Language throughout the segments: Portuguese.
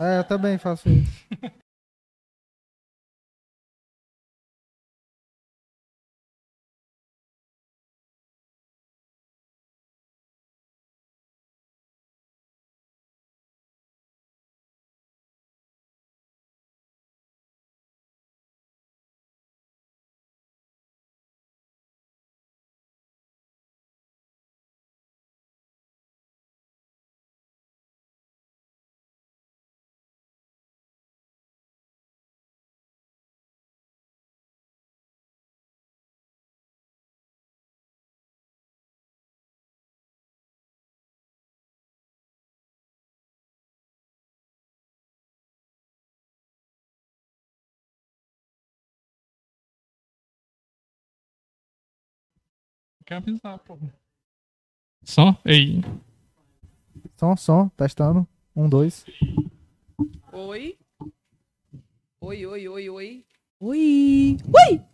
É, eu também faço isso. Quer avisar, pô. Som? Ei. Som, som, testando. Um, dois. Oi. Oi, oi, oi, oi. Oi. Oi.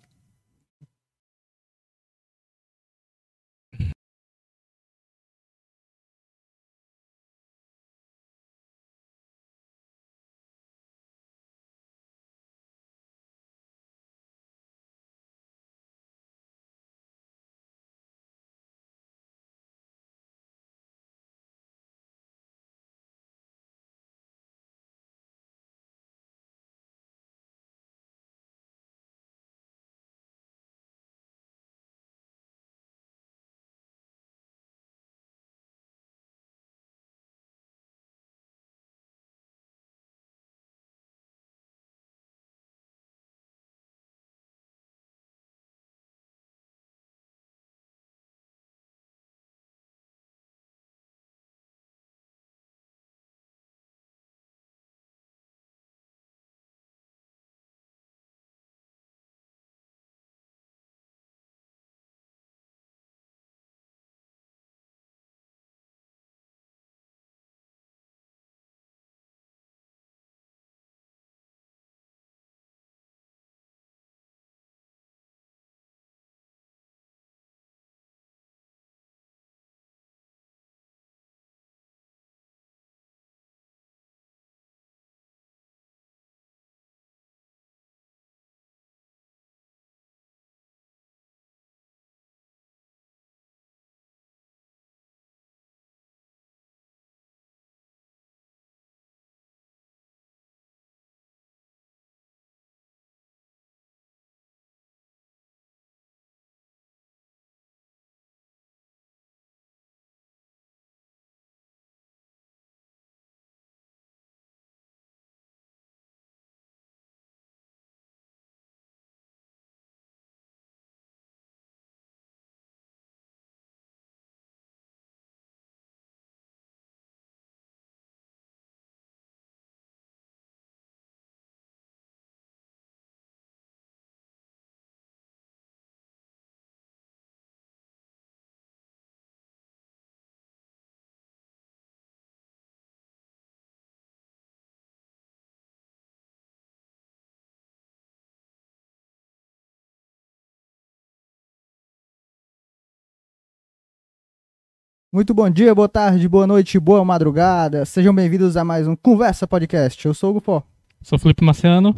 Muito bom dia, boa tarde, boa noite, boa madrugada. Sejam bem-vindos a mais um Conversa Podcast. Eu sou o Gupó. Sou Felipe Marciano.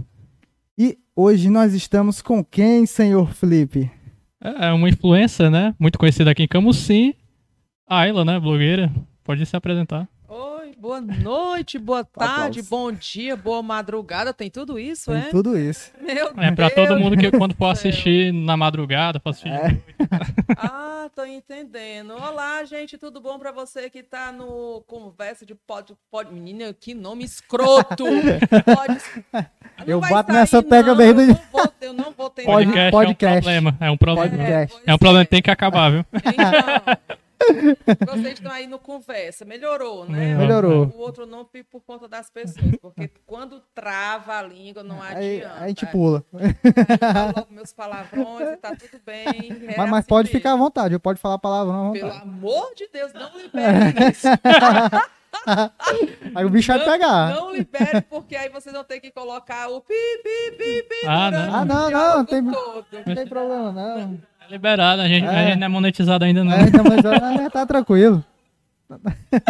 E hoje nós estamos com quem, senhor Felipe? É uma influencer, né? Muito conhecida aqui em Camusim. A Ayla, né? Blogueira. Pode se apresentar. Boa noite, boa tarde, Aplausos. bom dia, boa madrugada. Tem tudo isso, Tem é? tudo isso. Meu É pra Deus todo mundo que quando for assistir na madrugada, for assistir. É. Ah, tô entendendo. Olá, gente, tudo bom pra você que tá no Conversa de Pod... pod... Menina, que nome escroto! Pode... Não Eu bato nessa não, desde- eu não vou, eu não vou ter Podcast, podcast. é um problema. É um problema. Pois É um problema que tem que acabar, viu? Então, vocês estão aí no conversa, melhorou, né? Melhorou. O outro não por por conta das pessoas, porque quando trava a língua não Aí adianta. a gente pula. Eu falo meus palavrões e tá tudo bem. é Mas, mas assim pode mesmo. ficar à vontade, pode falar palavrão à Pelo vontade. amor de Deus, não libere isso. Aí o bicho vai pegar. Não libere, porque aí vocês vão ter que colocar o pi, pi, pi, pi. Ah, não. Ah, o não, diálogo não, tem- todo. Não tem problema, não. É liberado, a gente, a É. gente não é monetizado ainda, não. É, então, mas ah, tá tranquilo. Tranquilo. Tá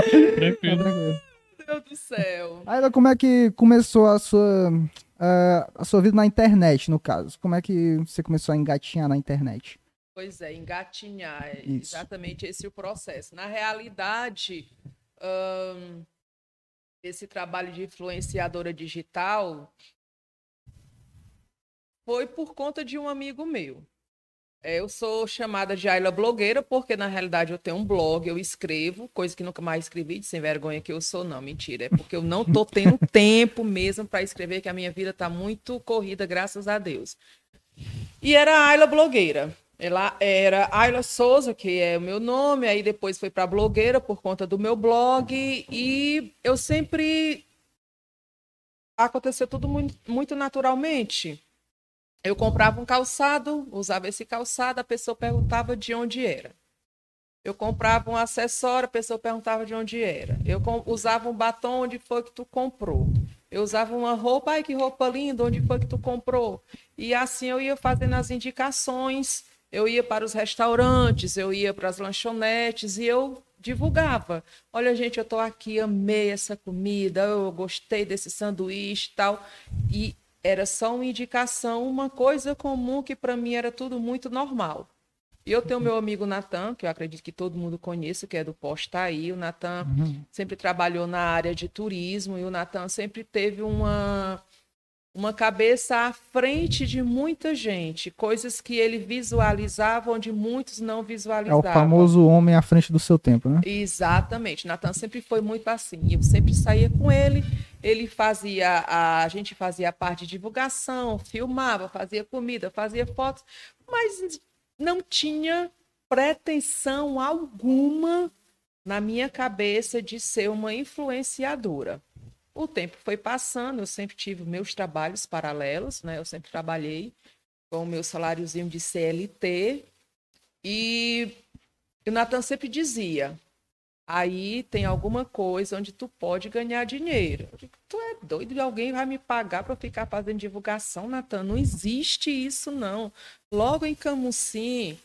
tranquilo. Deus do céu. Ayla, como é que começou a sua, eh, a sua vida na internet, no caso? Como é que você começou a engatinhar na internet? Pois é, engatinhar. É Isso. exatamente esse o processo. Na realidade, ahn, esse trabalho de influenciadora digital foi por conta de um amigo meu. É, Eu sou chamada de Ayla blogueira porque, na realidade, eu tenho um blog, eu escrevo, coisa que nunca mais escrevi, de sem vergonha que eu sou, não, mentira. É porque eu não tô tendo tempo mesmo para escrever, que a minha vida tá muito corrida, graças a Deus. E era a Ayla blogueira. Ela era Ayla Souza, que é o meu nome, aí depois foi para blogueira por conta do meu blog, e eu sempre. Aconteceu tudo muito, muito naturalmente. Eu comprava um calçado, usava esse calçado, a pessoa perguntava de onde era. Eu comprava um acessório, a pessoa perguntava de onde era. Eu usava um batom, onde foi que tu comprou? Eu usava uma roupa, ai que roupa linda, onde foi que tu comprou? E assim eu ia fazendo as indicações, eu ia para os restaurantes, eu ia para as lanchonetes e eu divulgava. Olha, gente, eu tô aqui, amei essa comida, eu gostei desse sanduíche e tal. E era só uma indicação, uma coisa comum que para mim era tudo muito normal. E eu tenho meu amigo Natan, que eu acredito que todo mundo conhece, que é do Postaí. O Natan Uhum. sempre trabalhou na área de turismo e o Natan sempre teve uma uma cabeça à frente de muita gente, coisas que ele visualizava onde muitos não É visualizavam. o famoso homem à frente do seu tempo, né? Exatamente. Natan sempre foi muito assim. Eu sempre saía com ele, ele fazia a, a gente fazia a parte de divulgação, filmava, fazia comida, fazia fotos, mas não tinha pretensão alguma na minha cabeça de ser uma influenciadora. O tempo foi passando, eu sempre tive meus trabalhos paralelos, né? Eu sempre trabalhei com o meu saláriozinho de CLT e o Natan sempre dizia: aí tem alguma coisa onde tu pode ganhar dinheiro. Tu é doido? Alguém vai me pagar para ficar fazendo divulgação, Natan? Não existe isso, não. Logo em Camusim,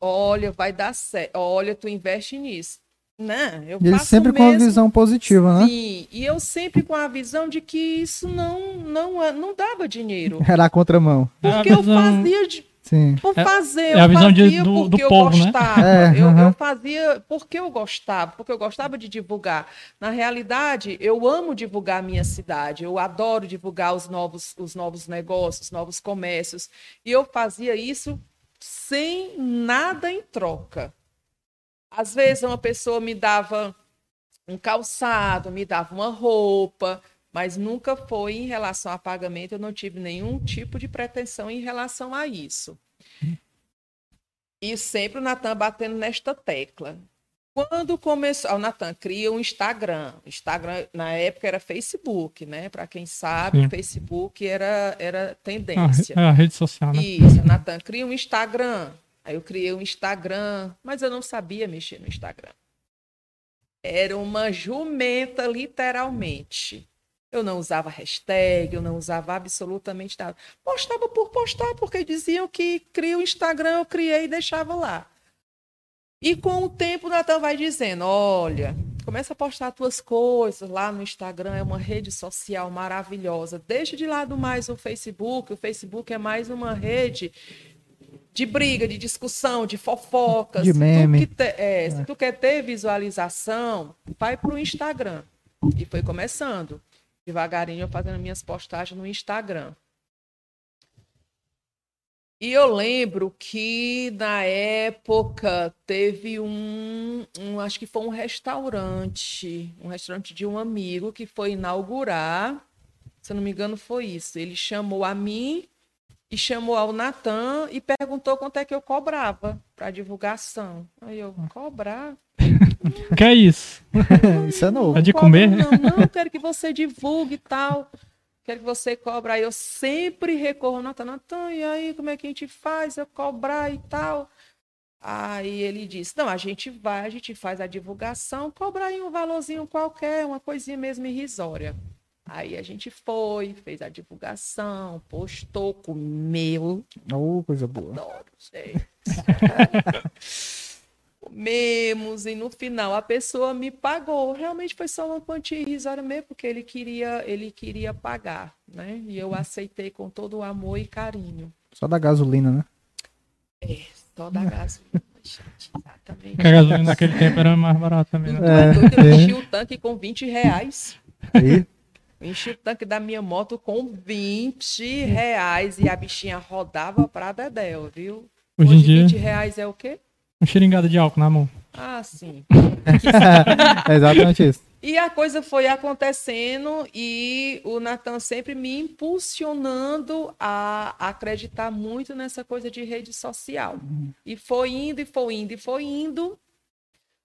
olha, vai dar certo. Olha, tu investe nisso. Né? Eu E ele sempre com mesmo. visão positiva, né? Sim, e eu sempre com a visão de que isso não, não, não dava dinheiro. Era a contramão. É a Porque eu visão- fazia de, Sim. por É- fazer, é a eu visão de- fazia do- do porque eu povo, né? gostava. É, eu, eu fazia porque eu gostava, porque eu gostava de divulgar. Na realidade, eu amo divulgar a minha cidade, eu adoro divulgar os novos, os novos negócios, os novos comércios. E eu fazia isso sem nada em troca. Às vezes uma pessoa me dava um calçado, me dava uma roupa, mas nunca foi em relação a pagamento, eu não tive nenhum tipo de pretensão em relação a isso. E sempre o Natan batendo nesta tecla. Quando começou, o Natan cria um Instagram. Instagram na época era Facebook, né? Para quem sabe, Sim. Facebook era era Ah, tendência. é a rede social, né? Isso, Natan, cria um Instagram. Aí eu criei um Instagram, mas eu não sabia mexer no Instagram. Era uma jumenta, literalmente. Eu não usava hashtag, eu não usava absolutamente nada. Postava por postar, porque diziam que cria o Instagram, eu criei e deixava lá. E com o tempo o Natan vai dizendo, olha, começa a postar tuas coisas lá no Instagram, é uma rede social maravilhosa. Deixa de lado mais o Facebook, o Facebook é mais uma rede de briga, de discussão, de fofocas. De Se tu meme. que te- é, Se tu quer ter visualização, vai para o Instagram. E foi começando. Devagarinho eu fazendo minhas postagens no Instagram. E eu lembro que na época teve um, um, acho que foi um restaurante, um restaurante de um amigo que foi inaugurar. Se eu não me engano, foi isso. Ele chamou a mim e chamou ao Natan e perguntou quanto é que eu cobrava para divulgação. Aí eu, cobrar? Que é isso? Isso é novo. É de cobro comer? Não, não, quero que você divulgue e tal. Quero que você cobre. Aí eu sempre recorro ao Natan. Natan, e aí, como é que a gente faz? Eu cobrar e tal. Aí ele disse: Não, a gente vai, a gente faz a divulgação, cobrar aí um valorzinho qualquer, uma coisinha mesmo irrisória. Aí a gente foi, fez a divulgação, postou, comeu. Oh, coisa boa. Adoro, gente. comemos e no final a pessoa me pagou. Realmente foi só uma quantia irrisória mesmo, porque ele queria, ele queria pagar, né? E eu aceitei com todo o amor e carinho. Só da gasolina, né? É, só da gasolina, gente, exatamente. Porque a gasolina naquele tempo era mais barata também, né? É eu enchi o tanque com 20 reais. Aí, Eu enchi o tanque da minha moto com 20 reais e a bichinha rodava pra Dedéu, viu? Hoje em dia, 20 reais é o quê? um xeringado de álcool na mão. Ah, sim. é exatamente isso. E a coisa foi acontecendo e o Natan sempre me impulsionando a acreditar muito nessa coisa de rede social. E foi indo, e foi indo, e foi indo,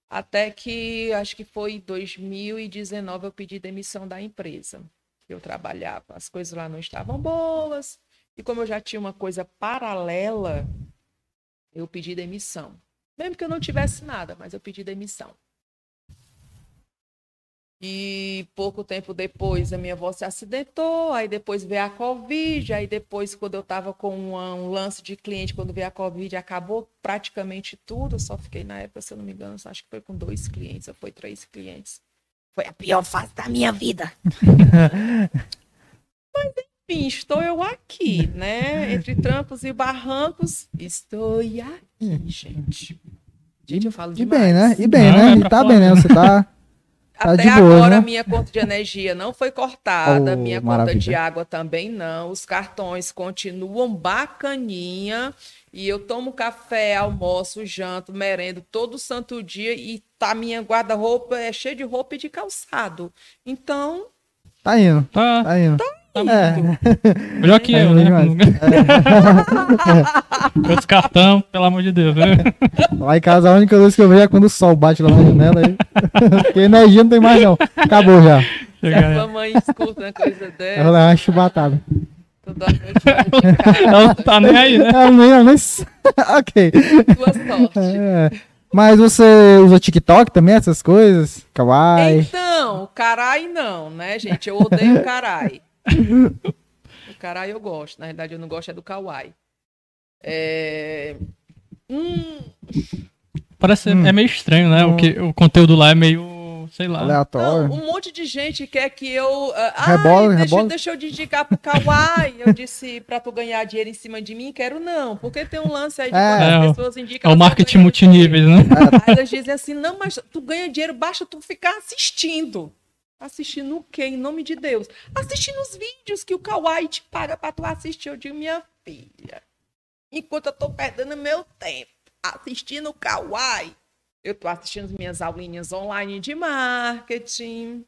até que acho que foi em 2019 eu pedi demissão da empresa que eu trabalhava. As coisas lá não estavam boas, e como eu já tinha uma coisa paralela, eu pedi demissão. Mesmo que eu não tivesse nada, mas eu pedi demissão. E pouco tempo depois a minha avó se acidentou, aí depois veio a Covid, aí depois, quando eu estava com uma- um lance de cliente, quando veio a Covid, acabou praticamente tudo. Eu só fiquei na época, se eu não me engano, acho que foi com dois clientes, ou foi três clientes. Foi a pior fase da minha vida. Mas enfim, estou eu aqui, né? Entre trampos e barrancos, estou aqui, gente. Gente, eu falo E demais. bem, né? E bem, Não, né? é E tá bem, né? né? Você tá. Tá Até boa, agora, né? minha conta de energia não foi cortada, Oh, minha maravilha. conta de água também não. Os cartões continuam bacaninha. E eu tomo café, almoço, janto, merendo todo santo dia. E tá minha guarda-roupa é cheia de roupa e de calçado. Então, Tá indo. Tá, Tá indo. tá É. melhor que É, eu, né? demais. Outros cartão, pelo amor de Deus, né? Lá em casa a única luz que eu vejo é quando o sol bate lá na janela. Aí... Porque energia não tem mais, não. Acabou já. se Chega, a sua mãe escuta uma coisa vou dessa, levar uma chubatada. toda noite Ela não tá nem aí, né? Ela nem, ela nem... ok. Tua sorte. É. Mas você usa TikTok também, essas coisas? Kawaii? Então, carai não, né, gente? Eu odeio carai. O carai eu gosto. Na verdade, eu não gosto é do kawaii. É... Hum, Parece Hum. é meio estranho, né? O, que, o conteúdo lá é meio, sei lá. Aleatório. não, um monte de gente quer que eu. ah, Rebola, ai, deixa, rebola. deixa eu dedicar pro kawaii. Eu disse pra tu ganhar dinheiro em cima de mim, quero não. Porque tem um lance aí de É. quando É, as o- pessoas indicam. É o marketing ganhar multiníveis, né? Aí elas dizem assim, não, mas tu ganha dinheiro, basta tu ficar assistindo. Assistindo o quê? Em nome de Deus. Assistindo os vídeos que o Kawaii te paga pra tu assistir. Eu digo, minha filha, enquanto eu tô perdendo meu tempo assistindo o Kawaii, eu tô assistindo as minhas aulinhas online de marketing.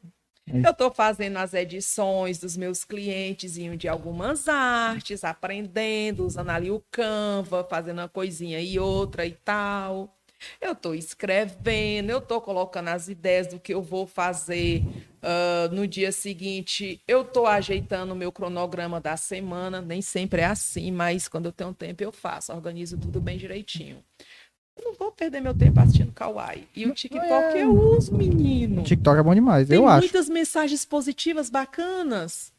Eu tô fazendo as edições dos meus clientes de algumas artes, aprendendo, usando ali o Canva, fazendo uma coisinha e outra e tal. Eu estou escrevendo, eu estou colocando as ideias do que eu vou fazer ah, no dia seguinte. Eu estou ajeitando o meu cronograma da semana. Nem sempre é assim, mas quando eu tenho tempo eu faço, organizo tudo bem direitinho. Eu não vou perder meu tempo assistindo Kawaii. E o TikTok eu uso, menino. TikTok é bom demais, Tem eu acho. muitas mensagens positivas bacanas.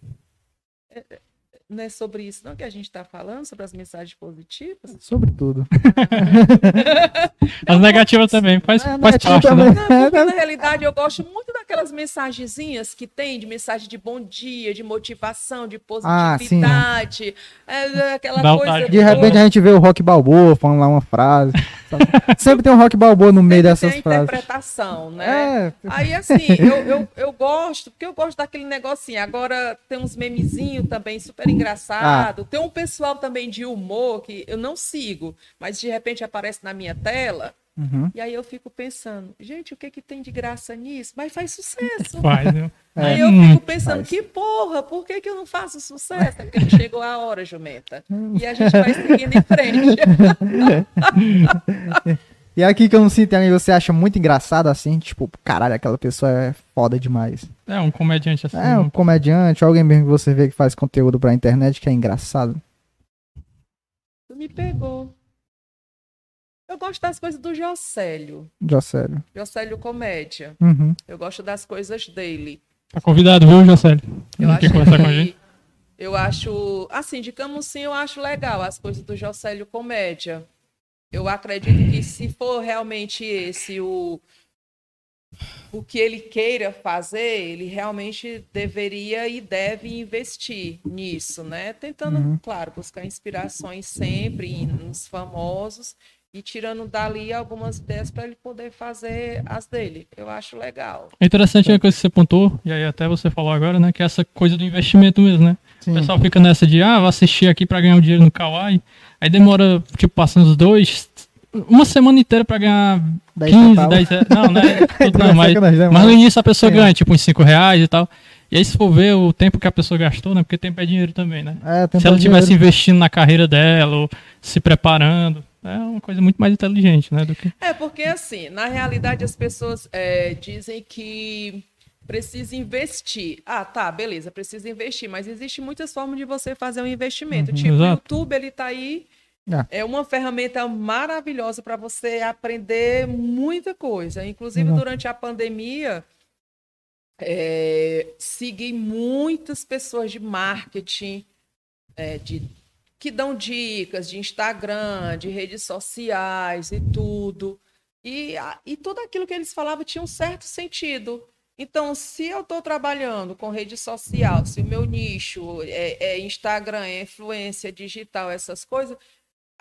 Não é sobre isso, não, que a gente está falando, sobre as mensagens positivas? Sobre tudo. As negativas também, faz, faz parte, também. né? Não, porque na realidade eu gosto muito daquelas mensagenzinhas que tem, de mensagem de bom dia, de motivação, de Ah, positividade. é, é, aquela Dá coisa. De repente a gente vê o Rock Balboa falando lá uma frase. Sempre tem um Rock Balboa no meio Sempre dessas tem frases. interpretação, né? É, Aí, assim, eu, eu, eu gosto, porque eu gosto daquele negocinho. Agora tem uns memezinhos também super engraçado. Tem um pessoal também de humor que eu não sigo, mas de repente aparece na minha tela. uhum. E aí eu fico pensando, gente, o que que tem de graça nisso? Mas faz sucesso. Faz, né? Aí É, eu fico pensando, faz. que porra, por que, que eu não faço sucesso? É porque não chegou a hora, Jumenta. E a gente vai seguindo em frente. E aqui que eu não sinto alguém você acha muito engraçado assim, tipo, caralho, aquela pessoa é foda demais. É um comediante assim. É um comediante, alguém mesmo que você vê que faz conteúdo pra internet que é engraçado. Tu me pegou. Eu gosto das coisas do Jocélio. Já sério. Jocélio Comédia. Uhum. Eu gosto das coisas dele. Tá convidado, viu, Jocélio? Eu Não acho quer conversar com a gente? que... Eu acho... Assim, de Camusim eu acho legal as coisas do Jocélio Comédia. Eu acredito que se for realmente esse o, o que ele queira fazer, ele realmente deveria e deve investir nisso, né? Tentando, Uhum. claro, buscar inspirações sempre nos famosos e tirando dali algumas ideias para ele poder fazer as dele. Eu acho legal. É interessante a coisa que você pontuou, e aí até você falou agora, né? Que é essa coisa do investimento mesmo, né? Sim. O pessoal fica nessa de, ah, vou assistir aqui pra ganhar um dinheiro no Kawaii. Aí demora, tipo, passando os dois, uma semana inteira pra ganhar 10 15, centavos. 10 reais. Não, né? Tudo não, mas, né, mas no início a pessoa É. ganha, tipo, uns 5 reais e tal. E aí se for ver o tempo que a pessoa gastou, né? Porque tempo é dinheiro também, né? É, se ela todo tivesse dinheiro. investindo na carreira dela, ou se preparando, é uma coisa muito mais inteligente, né? Do que... É, porque assim, na realidade as pessoas é, dizem que precisa investir. Ah, tá, beleza, precisa investir, mas existe muitas formas de você fazer um investimento. Uhum, tipo, o. YouTube, ele tá aí, É. é uma ferramenta maravilhosa para você aprender muita coisa. Inclusive, durante a pandemia, é, segui muitas pessoas de marketing, é, de, que dão dicas de Instagram, de redes sociais e tudo. E, e tudo aquilo que eles falavam tinha um certo sentido. Então, se eu estou trabalhando com rede social, se o meu nicho é, é Instagram, é influência digital, essas coisas,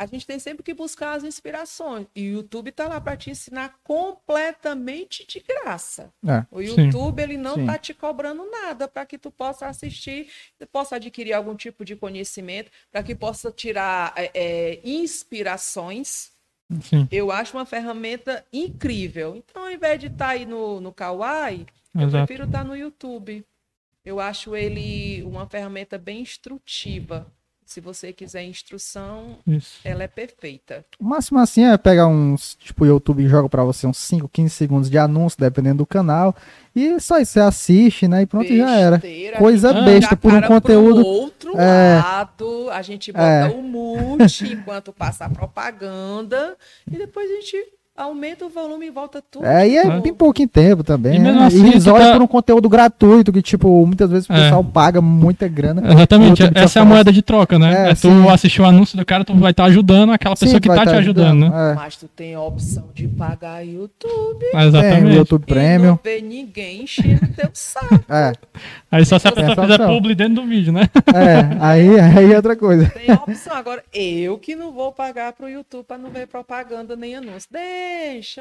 a gente tem sempre que buscar as inspirações. E o YouTube está lá para te ensinar completamente de graça. É. O Sim. YouTube ele não Sim. está te cobrando nada para que tu possa assistir, possa adquirir algum tipo de conhecimento, para que possa tirar é, é, inspirações. Sim, Eu acho uma ferramenta incrível. Então, ao invés de estar aí no, no Kawaii, eu exato. prefiro estar no YouTube. Eu acho ele uma ferramenta bem instrutiva. Se você quiser instrução, Isso. ela é perfeita. O máximo assim é pegar uns, tipo, o YouTube joga pra você uns 5, 15 segundos de anúncio, dependendo do canal. E só isso, você assiste, né? E pronto, já era. Besteira, Coisa besta por um conteúdo. outro É. lado, a gente bota É. o mute enquanto passa a propaganda e depois a gente aumenta o volume e volta tudo. É, e é É. bem pouquinho tempo também. E mesmo né? assim, e olham tá- por um conteúdo gratuito, que, tipo, muitas vezes o É. pessoal paga muita grana. Exatamente, YouTube te essa é a moeda de troca, né? É, É, tu sim. assistir o anúncio do cara, tu vai estar ajudando aquela Sim, pessoa que vai tá te tá ajudando, né? É. Mas tu tem a opção de pagar YouTube Tem o Exatamente. YouTube e Premium. não ver ninguém enchendo teu saco. É, Aí só se a Tem pessoa fizer publi dentro do vídeo, né? é, aí, aí é outra coisa. Tem a opção. Agora, eu que não vou pagar pro YouTube para não ver propaganda nem anúncio. Deixa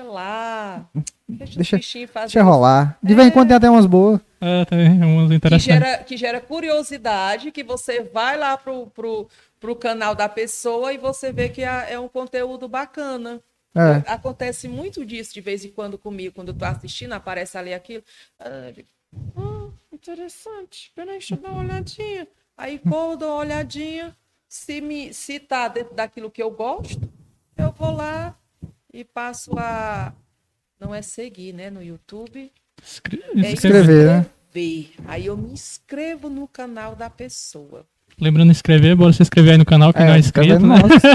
lá. Deixa, Deixa- os bichinhos fazer Deixa rolar. De vez em quando tem até umas boas. É, tem umas que interessantes. gera, que gera curiosidade, que você vai lá pro, pro, pro canal da pessoa e você vê que é é um conteúdo bacana. É. Acontece muito disso de vez em quando comigo, quando eu tô assistindo, aparece ali aquilo. Ah, "Ah, interessante, peraí, deixa eu dar uma olhadinha. Aí quando eu dou uma olhadinha, se, me, se tá dentro daquilo que eu gosto, eu vou lá e passo a. Não é seguir, né? No YouTube. Escre- É escrever. Escrever, né? inscrever. Aí eu me inscrevo no canal da pessoa. Lembrando de inscrever, bora se inscrever aí no canal que não é inscrito, vendo? né? Nossa,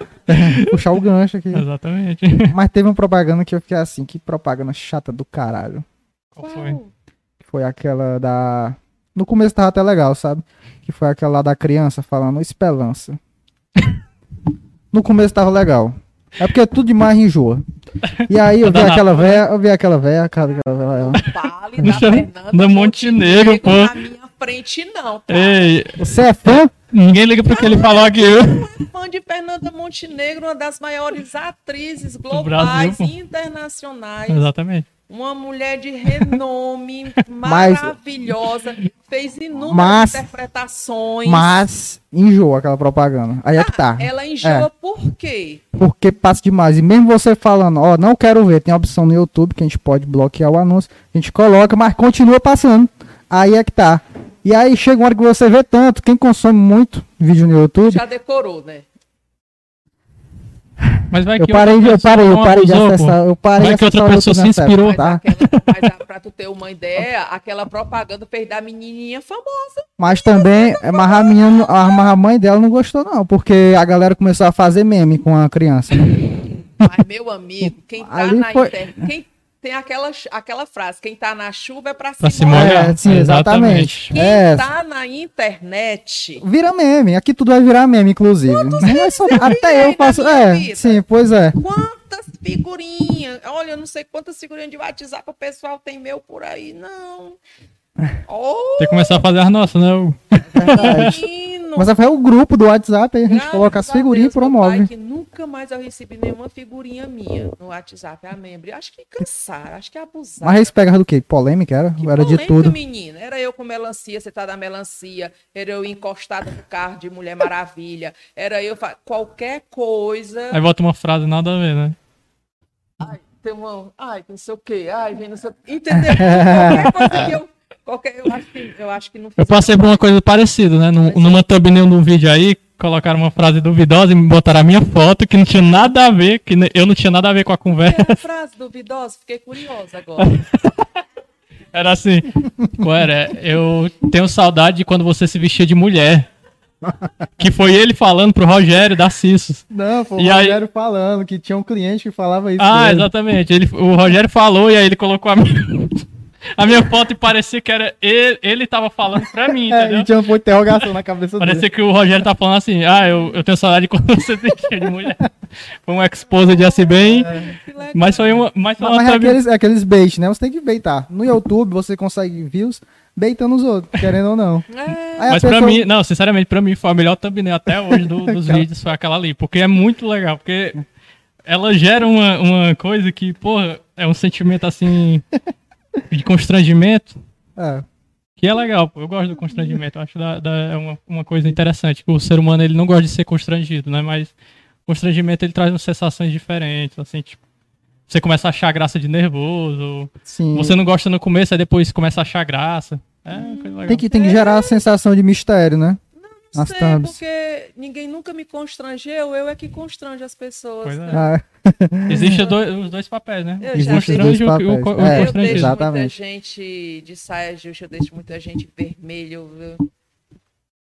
ó. É, Puxar o gancho aqui. Exatamente. Mas teve uma propaganda que eu fiquei assim, que propaganda chata do caralho. Qual foi? Que foi aquela da. No começo tava até legal, sabe? Que foi aquela lá da criança falando esperança. No começo tava legal. É porque tudo demais enjoa. E aí eu vi aquela véia, eu vi aquela véia, aquela véia. Fale da Deixa- Fernanda da Montenegro, pô. na minha frente, não. Tá? Ei, Você é fã? ninguém liga pro que ele falou aqui. viu? Fã de Fernanda Montenegro, uma das maiores atrizes globais e internacionais. Exatamente. Uma mulher de renome, Mas- maravilhosa. Fez inúmeras Mas- interpretações. Mas enjoa aquela propaganda. Aí é que tá. Ela enjoa por quê? Porque passa demais. E mesmo você falando, ó, não quero ver, tem a opção no YouTube que a gente pode bloquear o anúncio. A gente coloca, mas continua passando. Aí é que tá. E aí chega uma hora que você vê tanto. Quem consome muito vídeo no YouTube. Já decorou, né? Mas vai Eu que parei, outra eu pessoa parei, eu parei de acessar. Eu parei Vai de que outra pessoa se inspirou. época, tá? Mas, aquela, mas a- pra tu ter uma ideia, aquela propaganda fez da menininha famosa. Mas também, é, mas a, minha, a, mas a mãe dela não gostou, não. Porque a galera começou a fazer meme com a criança. Né? Mas, meu amigo, quem tá Ali na foi- internet. Quem tem aquela, aquela frase: quem tá na chuva é pra se Pra se molhar. É, sim, exatamente. Quem É, tá na internet. vira meme. Aqui tudo vai virar meme, inclusive. É só- Até eu faço. É, vida? sim, pois é. Quantas figurinhas? Olha, eu não sei quantas figurinhas de WhatsApp o pessoal tem meu por aí, não. Oh, Tem que começar a fazer as nossas, né? Verdade. Menino! Mas é o grupo do WhatsApp, aí a gente Graças coloca as a figurinhas e Deus, pai, promove. que nunca mais eu recebi nenhuma figurinha minha no WhatsApp, a membro. Acho que cansaram, acho que abusaram. Mas eles pegavam do quê? Polêmica era? Que era de polêmica, tudo. menina. Era eu com melancia, você tá da melancia. Era eu encostada no carro de Mulher Maravilha. Era eu fa- qualquer coisa. Aí bota uma frase nada a ver, né? Ai, tem uma. Ai, não sei o quê. Ai, vem não sei o quê. Entendeu? Qualquer coisa que eu. Qualquer, eu, acho que, eu acho que não Eu passei por uma coisa parecida, né? Num, numa thumbnail de um vídeo aí, colocaram uma frase duvidosa e me botaram a minha foto, que não tinha nada a ver, que eu não tinha nada a ver com a conversa. É a frase duvidosa, fiquei curiosa agora. Era assim, qual era? Eu tenho saudade de quando você se vestia de mulher. Que foi ele falando pro Rogério da Cissos. Não, foi o E aí- Rogério falando que tinha um cliente que falava isso. Ah, exatamente. Ele, o Rogério falou e aí ele colocou a minha, a minha foto e parecia que era ele, ele tava falando pra mim, É, entendeu? e tinha um ponto de interrogação na cabeça dele. Parecia que o Rogério tá falando assim, ah, eu, eu tenho saudade de quando você vestia de mulher. Foi uma exposa de assim bem, legal. mas foi uma, mas foi Não, uma mas é aqueles, é aqueles bait, né? Você tem que baitar. No YouTube você consegue views baitando os outros, querendo ou não. É, Mas pra pessoa- mim, não, sinceramente, pra mim foi a melhor thumbnail até hoje do- dos vídeos, foi aquela ali. Porque é muito legal, porque ela gera uma, uma coisa que, porra, é um sentimento assim de constrangimento, É, que é legal. pô. Eu gosto do constrangimento, eu acho da, da- é uma, uma coisa interessante. que O ser humano ele não gosta de ser constrangido, né? Mas constrangimento ele traz umas sensações diferentes, assim, tipo. Você começa a achar graça de nervoso. sim. Você não gosta no começo, aí depois começa a achar graça. É coisa legal. Tem que, tem que gerar a sensação de mistério, né? Não Nas sei, thumbs. porque ninguém nunca me constrangeu, eu é que constrange as pessoas. Pois é. né? Ah, Existem os dois papéis, né? Eu O Existem dois constrange e o- o- papéis. o É, Eu deixo Exatamente. muita gente de saia justa, eu deixo muita gente vermelho. viu?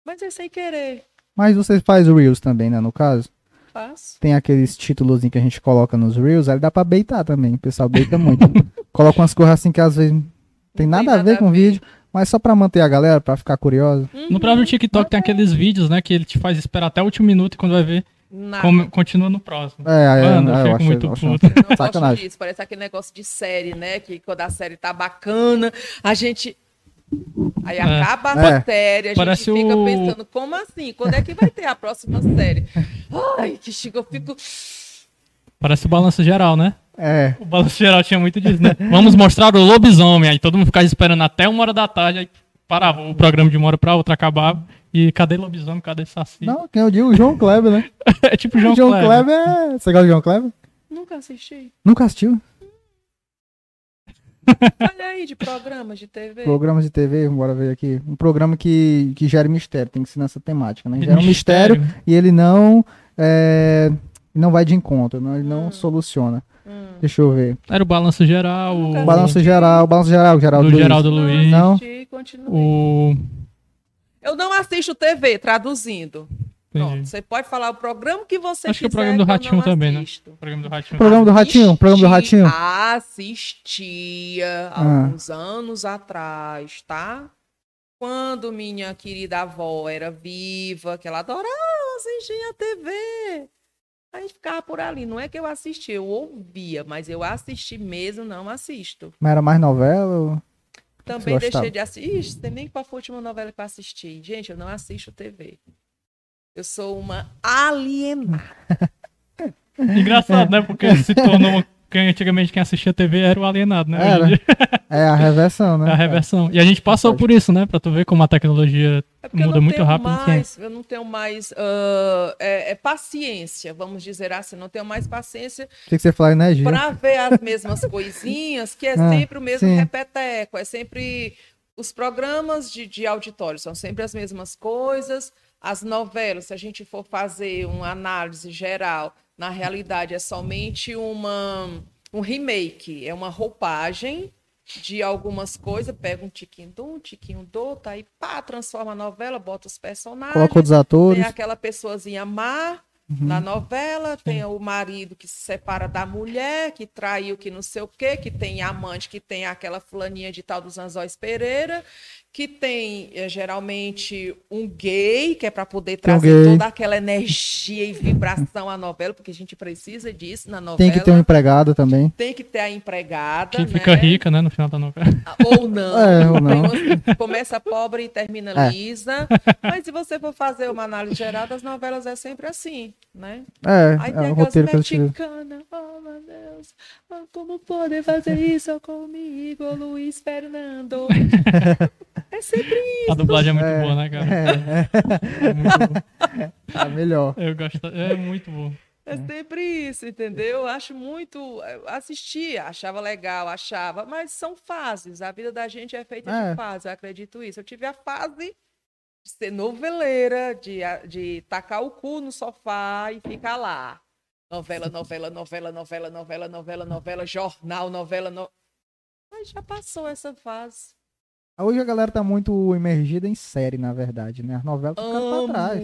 Mas é sem querer. Mas você faz o Reels também, né? No caso. Faço. Tem aqueles títulos que a gente coloca nos Reels, aí dá pra beitar também. O pessoal beita muito. Coloca umas coisas assim que às vezes não tem Não nada a ver com o vídeo, mas só pra manter a galera, pra ficar curiosa. No próprio TikTok tem aqueles vídeos, né? Que ele te faz esperar até o último minuto e quando vai ver, continua no próximo. É, é, Mano, eu é, eu fico acho, muito eu acho puto. Não gosto sacanagem. disso. Parece aquele negócio de série, né? Que quando a série tá bacana, a gente. Aí É. acaba a É. série, a Parece gente fica o- pensando, como assim? Quando é que vai ter a próxima série? Ai, que chique, eu fico. Parece o balanço geral, né? É, O balanço geral tinha muito disso, né? Vamos mostrar o lobisomem. Aí todo mundo ficava esperando até uma hora da tarde, aí parava o programa de uma hora pra outra, acabava. E cadê lobisomem? Cadê saci? não, quem eu digo, o João Kleber, né? é tipo João, João Kleber. Kleber é... Você gosta de João Kleber? Nunca assisti. Nunca assistiu? Olha aí, de programas de TV. Programas de TV, bora ver aqui. Um programa que, que gera mistério, tem que ser nessa temática, né? Gera um mistério e ele não é, não vai de encontro, não, ele não Hum. soluciona. Hum. Deixa eu ver. Era o balanço geral, o, Balanço geral, balanço geral, Geraldo do Luiz. Geraldo Luiz, Não. o... Eu não assisto TV, traduzindo. Pronto, você pode falar o programa que você Acho que o quiser. programa do Ratinho também, né? O programa do Ratinho. Programa do Ratinho, programa do Ratinho. Assistia Ah. alguns anos atrás, tá? Quando minha querida avó era viva, que ela adorava assistir a TV. A gente ficava por ali. Não é que eu assistia, eu ouvia, mas eu assisti mesmo, não assisto. Mas era mais novela? ou- Também deixei de assistir. Ixi, tem nem qual foi a última novela que eu assisti. Gente, eu não assisto TV. Eu sou uma alienada. Engraçado, né? Porque se tornou uma... quem antigamente quem assistia TV era o alienado, né? Era. É a reversão, né? é a reversão. E a gente passou por isso, né? Pra tu ver como a tecnologia É muda eu não muito tenho rápido. assim. Mais, eu não tenho mais ah, é, é paciência, vamos dizer assim. Não tenho mais paciência Tinha que você falar energia. para ver as mesmas coisinhas, que é Ah, sempre o mesmo sim. repeteco. É sempre os programas de, de auditório são sempre as mesmas coisas. As novelas, se a gente for fazer uma análise geral, na realidade é somente uma, um remake, é uma roupagem de algumas coisas, pega um tiquinho de um, tiquinho do outro, aí pá, transforma a novela, bota os personagens. Coloca outros atores. Tem aquela pessoazinha má, Uhum. Na novela tem o marido que se separa da mulher, que traiu, que não sei o quê, que tem amante, que tem aquela fulaninha de tal dos Anzóis Pereira, que tem eh, geralmente um gay, que é para poder um trazer gay. toda aquela energia e vibração à novela, porque a gente precisa disso na novela. Tem que ter um empregado também. Tem que ter a empregada, Que né? fica rica, né, no final da novela. Ou não. É, ou não. Começa pobre e termina É. lisa. Mas se você for fazer uma análise geral das novelas, é sempre assim, né? É, Aí é tem o aquelas roteiro que fizeram. mexicanas. Oh, meu Deus. ah, Como poder fazer isso comigo, Luiz Fernando? é sempre A dublagem é muito É, boa, né, cara? É, É muito boa. é, é melhor. Eu gosto. É muito bom. É sempre isso, entendeu? Eu acho muito. eu Assistia, achava legal, achava, mas são fases. A vida da gente é feita É. de fases, eu acredito isso. Eu tive a fase de ser noveleira, de, de tacar o cu no sofá e ficar lá. Novela, novela, novela, novela, novela, novela, novela, jornal, novela. No... Mas já passou essa fase. Hoje a galera tá muito imergida em série, na verdade, né? As novelas estão ficando pra trás.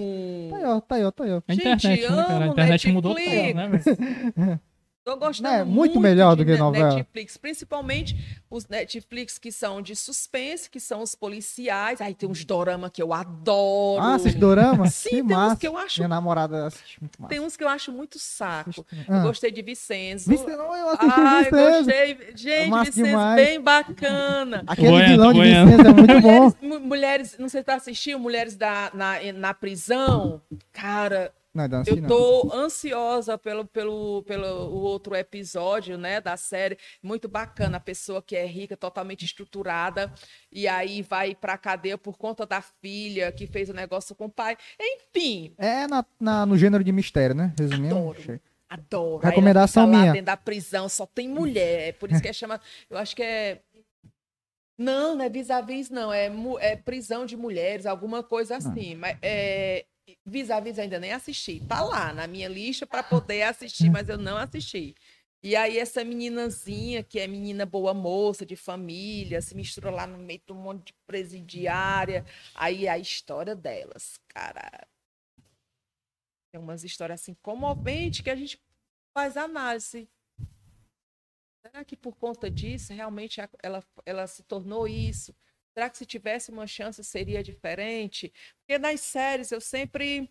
Tá aí, ó, tá aí, ó, tá aí, ó. A Gente, internet, né, cara? A internet mudou Netflix. tudo, né, velho? Tô gostando Né, muito, muito melhor do que novela. Netflix, principalmente os Netflix que são de suspense, que são os policiais. Aí tem uns dorama que eu adoro. Ah, assiste dorama? Sim, que tem uns massa. que eu acho- Minha namorada assiste muito massa. Tem uns que eu acho muito saco. Eu Ah. gostei de Vicenzo. Vice- não, eu assisti Ah, eu Vicenzo. gostei. Gente, massa Vicenzo demais. bem bacana. Aquele Goiânia, vilão de Goiânia. Vicenzo é muito bom. Mulheres, mu- mulheres, não sei se tá assistindo, Mulheres da, na, na prisão. Cara, Não, não assisti Eu não. tô ansiosa pelo, pelo, pelo o outro episódio, né, da série. Muito bacana, a pessoa que é rica, totalmente estruturada, e aí vai pra cadeia por conta da filha que fez o negócio com o pai. Enfim, É na, na- no gênero de mistério, né? Resumindo. Adoro. adoro. Recomendação lá minha. dentro da prisão, só tem mulher. É por isso que é chamado. Eu acho que é. Não, não é vis-a-vis, não. É, é prisão de mulheres, alguma coisa assim. Mas é. Vis-a-vis ainda nem assisti. Tá lá na minha lista para poder assistir, mas eu não assisti. E aí essa meninazinha, que é menina boa moça, de família, se mistura lá no meio de um monte de presidiária. Aí a história delas, cara. Tem umas histórias assim comoventes que a gente faz análise. Será que por conta disso realmente ela, ela se tornou isso? Será que se tivesse uma chance seria diferente? Porque nas séries eu sempre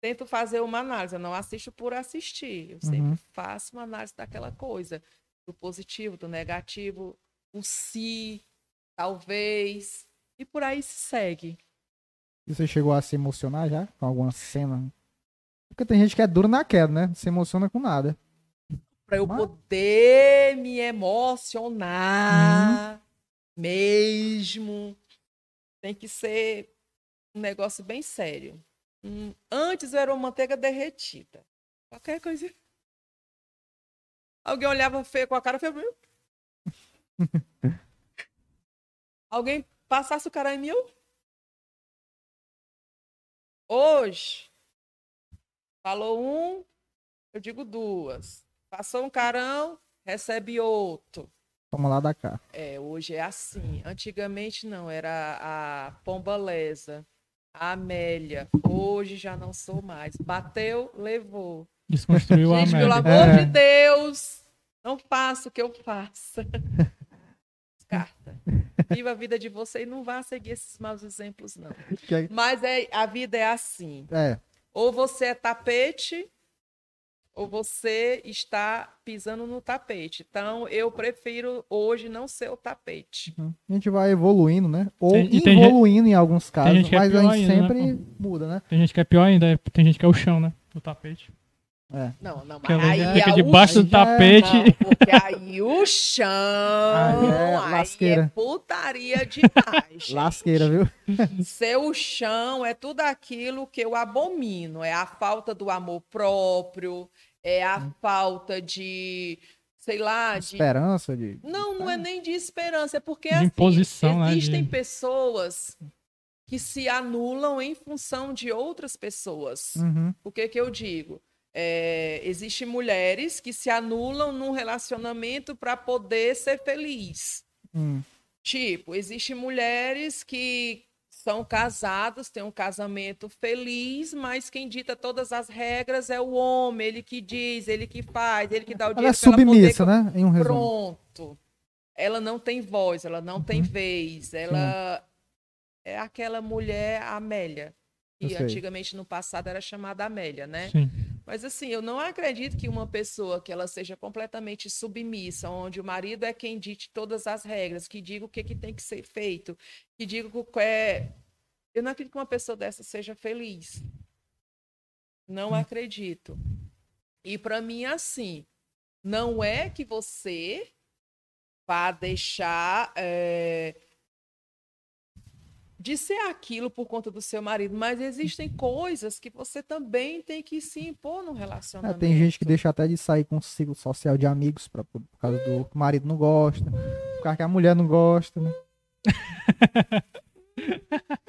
tento fazer uma análise, eu não assisto por assistir, eu sempre Uhum. faço uma análise daquela coisa, do positivo, do negativo, o se, talvez, e por aí se segue. E você chegou a se emocionar já com alguma cena? Porque tem gente que é dura na queda, né? Não se emociona com nada. para eu Mas- poder me emocionar mesmo. Tem que ser um negócio bem sério. Hum, Antes era uma manteiga derretida. Qualquer coisa. Alguém olhava feio com a cara feia. Alguém passasse o cara em mil. Hoje, falou um, eu digo duas. Passou um carão, recebe outro. Toma lá da cá. É, hoje é assim. Antigamente não, era a Pomba Lesa, a Amélia. Hoje já não sou mais. Bateu, levou. Desconstruiu a Gente, pelo Amélia. amor É. de Deus, não faça o que eu faça. Descarta. Viva a vida de você e não vá seguir esses maus exemplos, não. Que Mas é, a vida é assim. É, Ou você é tapete, ou você está pisando no tapete. Então, eu prefiro hoje não ser o tapete. a gente vai evoluindo, né? Ou Tem- tem evoluindo em alguns casos, é mas a pior gente ainda, né, sempre muda, né? Tem gente que é pior ainda, é- tem gente que é o chão, né? O tapete. É. Não, não, mas aí fica é o debaixo do é- tapete. Não, porque aí o chão Aí é aí lasqueira. é putaria demais. gente. Lasqueira, viu? Seu chão é tudo aquilo que eu abomino. É a falta do amor próprio, é a Hum. falta de, sei lá, de Esperança de. Não, não é nem de esperança, é porque assim, imposição, né, existem de- pessoas que se anulam em função de outras pessoas. Uhum. O que que eu digo? É, Existem mulheres que se anulam num relacionamento para poder ser feliz. Hum. Tipo, existem mulheres que são casados, têm um casamento feliz, mas quem dita todas as regras é o homem, ele que diz, ele que faz, ele que dá o Ela é dinheiro pra ela poder submissa, né? Em um resumo. Pronto. Ela não tem voz, ela não tem Uhum. vez. Ela é aquela mulher Amélia. Que antigamente no passado era chamada Amélia, né? Sim. Mas assim, eu não acredito que uma pessoa que ela seja completamente submissa, onde o marido é quem dite todas as regras, que diga o que, que tem que ser feito, que diga o que é. Eu não acredito que uma pessoa dessa seja feliz. Não acredito. E para mim, assim, não é que você vá deixar é, de ser aquilo por conta do seu marido, mas existem coisas que você também tem que se impor no É, relacionamento. tem gente que deixa até de sair com um ciclo social de amigos pra, por causa do que o marido não gosta, por causa que a mulher não gosta, né?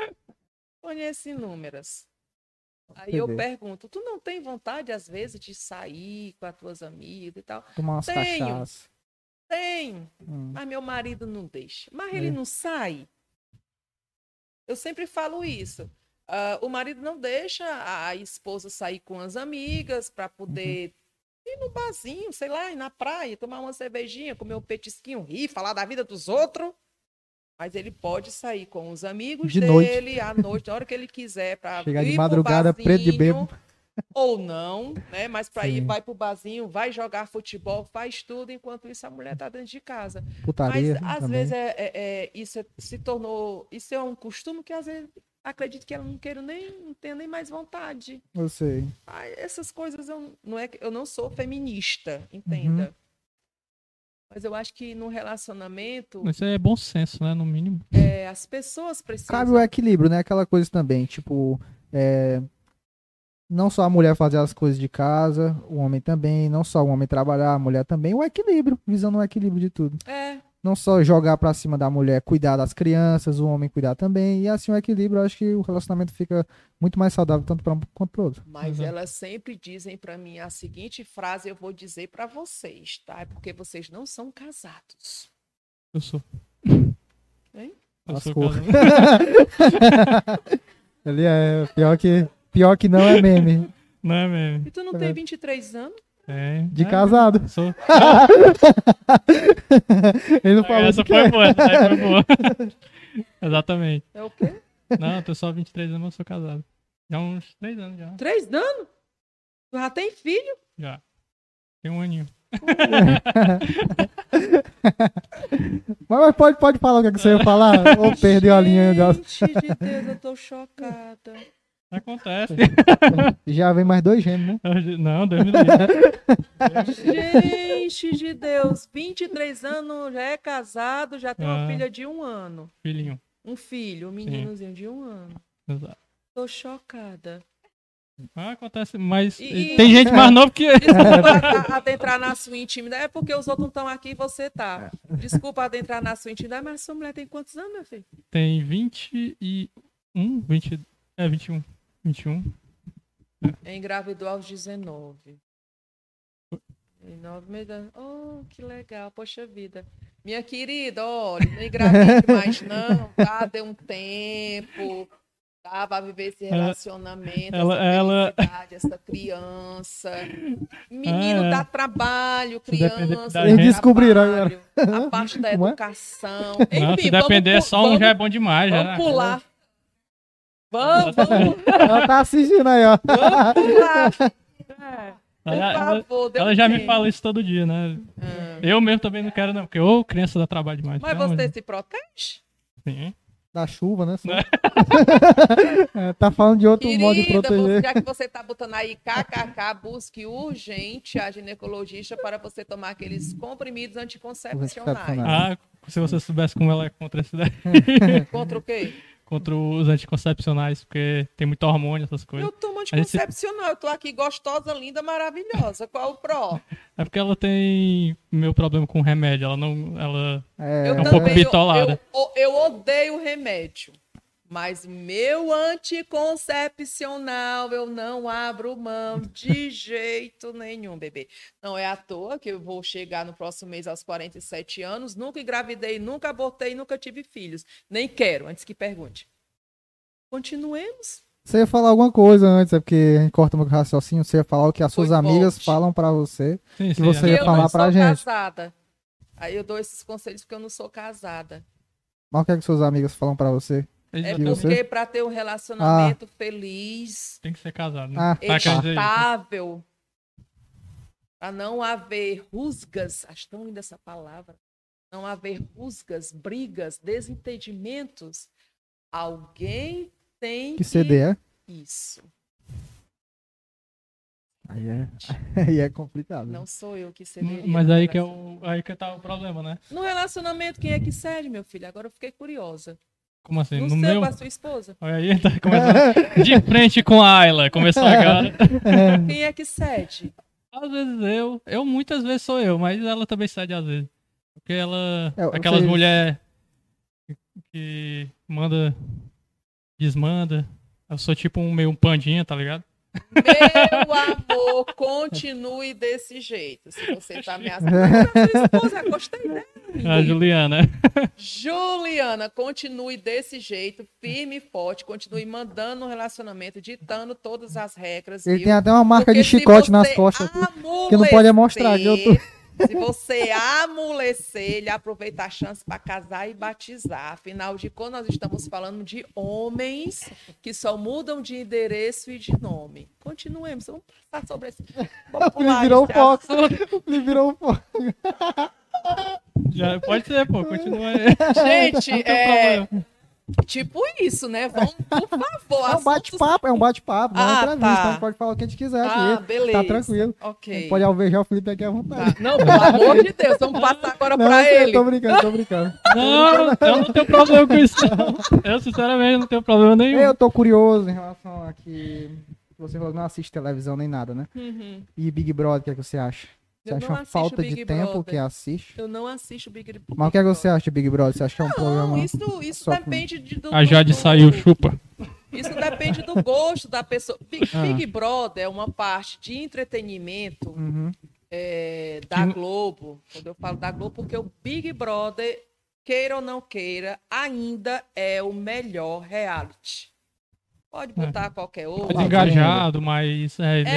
Conheço inúmeras. Aí eu pergunto, tu não tem vontade, às vezes, de sair com as tuas amigas e tal? Tomar umas Tenho. Tenho, Hum. mas meu marido não deixa. Mas É. ele não sai. Eu sempre falo isso. Ah, o marido não deixa a a esposa sair com as amigas para poder Uhum. ir no barzinho, sei lá, ir na praia, tomar uma cervejinha, comer um petisquinho, rir, falar da vida dos outros. Mas ele pode sair com os amigos De noite. dele à noite, na hora que ele quiser, para Chegar de madrugada, preto de bebo. ou não, né? Mas para ir, vai pro barzinho, vai jogar futebol, faz tudo, enquanto isso a mulher tá dentro de casa. Putaria Mas às também. vezes é, é- é- isso é- se tornou, isso é um costume que às vezes acredito que ela não queira nem, não tenha nem mais vontade. Eu sei. Ah, essas coisas eu não é que eu não sou feminista, entenda. Uhum. Mas eu acho que no relacionamento Isso é bom senso, né? No mínimo. é, as pessoas precisam. Cabe o equilíbrio, né? Aquela coisa também, tipo, é, não só a mulher fazer as coisas de casa, o homem também, não só o homem trabalhar, a mulher também, o equilíbrio, visando o equilíbrio de tudo. É, Não só jogar pra cima da mulher, cuidar das crianças, o homem cuidar também, e assim o equilíbrio, eu acho que o relacionamento fica muito mais saudável tanto para um quanto para outro. mas Exato. elas sempre dizem para mim a seguinte frase, eu vou dizer para vocês, tá? É porque vocês não são casados. Eu sou. Hein? Eu sou Lascou. casado. Ele é pior que pior que não é meme Não é mesmo? E tu não É. tem 23 anos? É. de é, casado. Sou. Ele não falou Essa foi boa, essa foi boa. Exatamente. É o quê? Não, eu tô só 23 anos, mas eu sou casado. Já há uns 3 anos já. Três anos? Tu já tem filho? Já. Tem um aninho. Mas, pode, pode falar o que, é que você ia falar? Ou perdeu a linha? Gente de Deus, eu tô chocada. Acontece. Já vem mais dois gêmeos, né? Não, Deus me. Gente de Deus, 23 anos, já é casado, já tem uma Ah. filha de um ano. Filhinho. Um filho, um meninozinho de um ano. Exato. Tô chocada. Ah, acontece, mas E- tem gente mais nova que. Desculpa a- adentrar na sua intimidade. É porque os outros não estão aqui e você tá. Desculpa adentrar na sua intimidade, mas sua mulher tem quantos anos, meu filho? Tem 21, 20, é 21, 21. Engravidou aos 19. Em nove meses. Oh, que legal, poxa vida. Minha querida, olha, não engravide mais não, tá? Deu um tempo, tá? Vai viver esse Ela- relacionamento, ela- essa ela- felicidade, essa criança. Menino Ah, é. dá trabalho, criança. gente. Descobriram trabalho, A parte da é? educação. Não, Enfim, se vamos depender, pu- só um vamos- já é bom demais. já, Vamos né? Vamos, vamos, Ela tá assistindo aí, ó. vamos pular. É, por Ela, ela- favor, ela já me fala isso todo dia, né? Ah. Eu mesmo também não quero, não, porque ô criança dá trabalho demais. Mas Não, você se protege? Sim. Da chuva, né? Né? É, tá falando de outro modo de Querida, proteger. já que você tá botando aí kkk, busque urgente a ginecologista para você tomar aqueles comprimidos anticoncepcionais. Anticoncepcionais. Ah, se você soubesse como ela é contra esse daí, Contra o quê? Contra os anticoncepcionais, porque tem muito hormônio, essas coisas. Eu tomo A gente anticoncepcional, eu tô aqui gostosa, linda, maravilhosa. Qual o pró? É porque ela tem meu problema com remédio. Ela não. Ela. É, Eu um também, pouco eu- bitolada. Eu, eu odeio remédio. Mas meu anticoncepcional eu não abro mão de jeito nenhum, bebê. Não é à toa que eu vou chegar no próximo mês aos 47 anos. Nunca engravidei, nunca abortei, nunca tive filhos. Nem quero, antes que pergunte. Continuemos. Você ia falar alguma coisa antes, é porque a gente corta meu raciocínio. Você ia falar o que as Foi suas amigas forte. falam pra você. Sim, sim, você é. ia eu falar não pra sou gente. casada. Aí eu dou esses conselhos porque eu não sou casada. Mas o que é que suas amigas falam pra você? É Exatamente. porque para ter um relacionamento feliz, Tem que ser casado, né? Ah, Tá, estável, para não haver rusgas, acho tão linda essa palavra, não haver rusgas, brigas, desentendimentos, alguém tem Que CD é? isso. Aí é, aí é complicado. Não sou eu que Hum, cederia. Mas no aí que, é o, aí que tá o problema, né? No relacionamento, quem é que cede, meu filho? Agora eu fiquei curiosa. Como assim? No no seu, meu? com a sua esposa. Olha aí, tá começando de frente com a Ayla. Começou agora. Quem é que cede? Às vezes eu. Eu muitas vezes sou eu, mas ela também cede às vezes. Porque ela. É, aquelas mulheres que manda. Desmanda. Eu sou tipo um meio um pandinha, tá ligado? Meu amor, continue desse jeito. Se você tá me ameaçando. Esposa, gostei dela. A Juliana. Juliana, continue desse jeito, firme e forte. Continue mandando no relacionamento, ditando todas as regras. Ele viu? tem até uma marca Porque de chicote nas costas. amolecer, que não pode mostrar, que eu tô- Se você amolecer, ele aproveita a chance para casar e batizar. Afinal de contas, nós estamos falando de homens que só mudam de endereço e de nome. Continuemos, vamos passar sobre esse. Vamos Ele virou o esse foco. Ele virou o foco. Já, pode ser, pô. Continua aí. Gente, é, problema. Tipo isso, né? Vamos, por favor. É um bate-papo, é um bate-papo, não é Ah, entrevista. tá. A gente pode falar o que a gente quiser Ah, aqui. beleza. Tá tranquilo. Ok. pode alvejar o Felipe aqui à vontade. Tá. Não, pelo amor de Deus, vamos passar agora Não, para eu ele. tô brincando, tô brincando. Não, eu não tenho problema com isso. Eu, sinceramente, não tenho problema nenhum. Eu tô curioso em relação a que você falou que não assiste televisão nem nada, né? Uhum. E Big Brother, o que, é que você acha? Você Eu acha não uma assisto falta Big de tempo Brother. que assiste? Eu não assisto Big Big Mas o que, é que você Brother. acha de Big Brother? Você acha que é um Não, programa. isso, isso só- depende de, do A Jade do- saiu, chupa. Isso depende do gosto da pessoa. Big, Ah. Big Brother é uma parte de entretenimento Uhum. é, da Que- Globo. Quando eu falo da Globo, porque o Big Brother, queira ou não queira, ainda é o melhor reality. Pode botar qualquer outro. Engajado, mas é, é-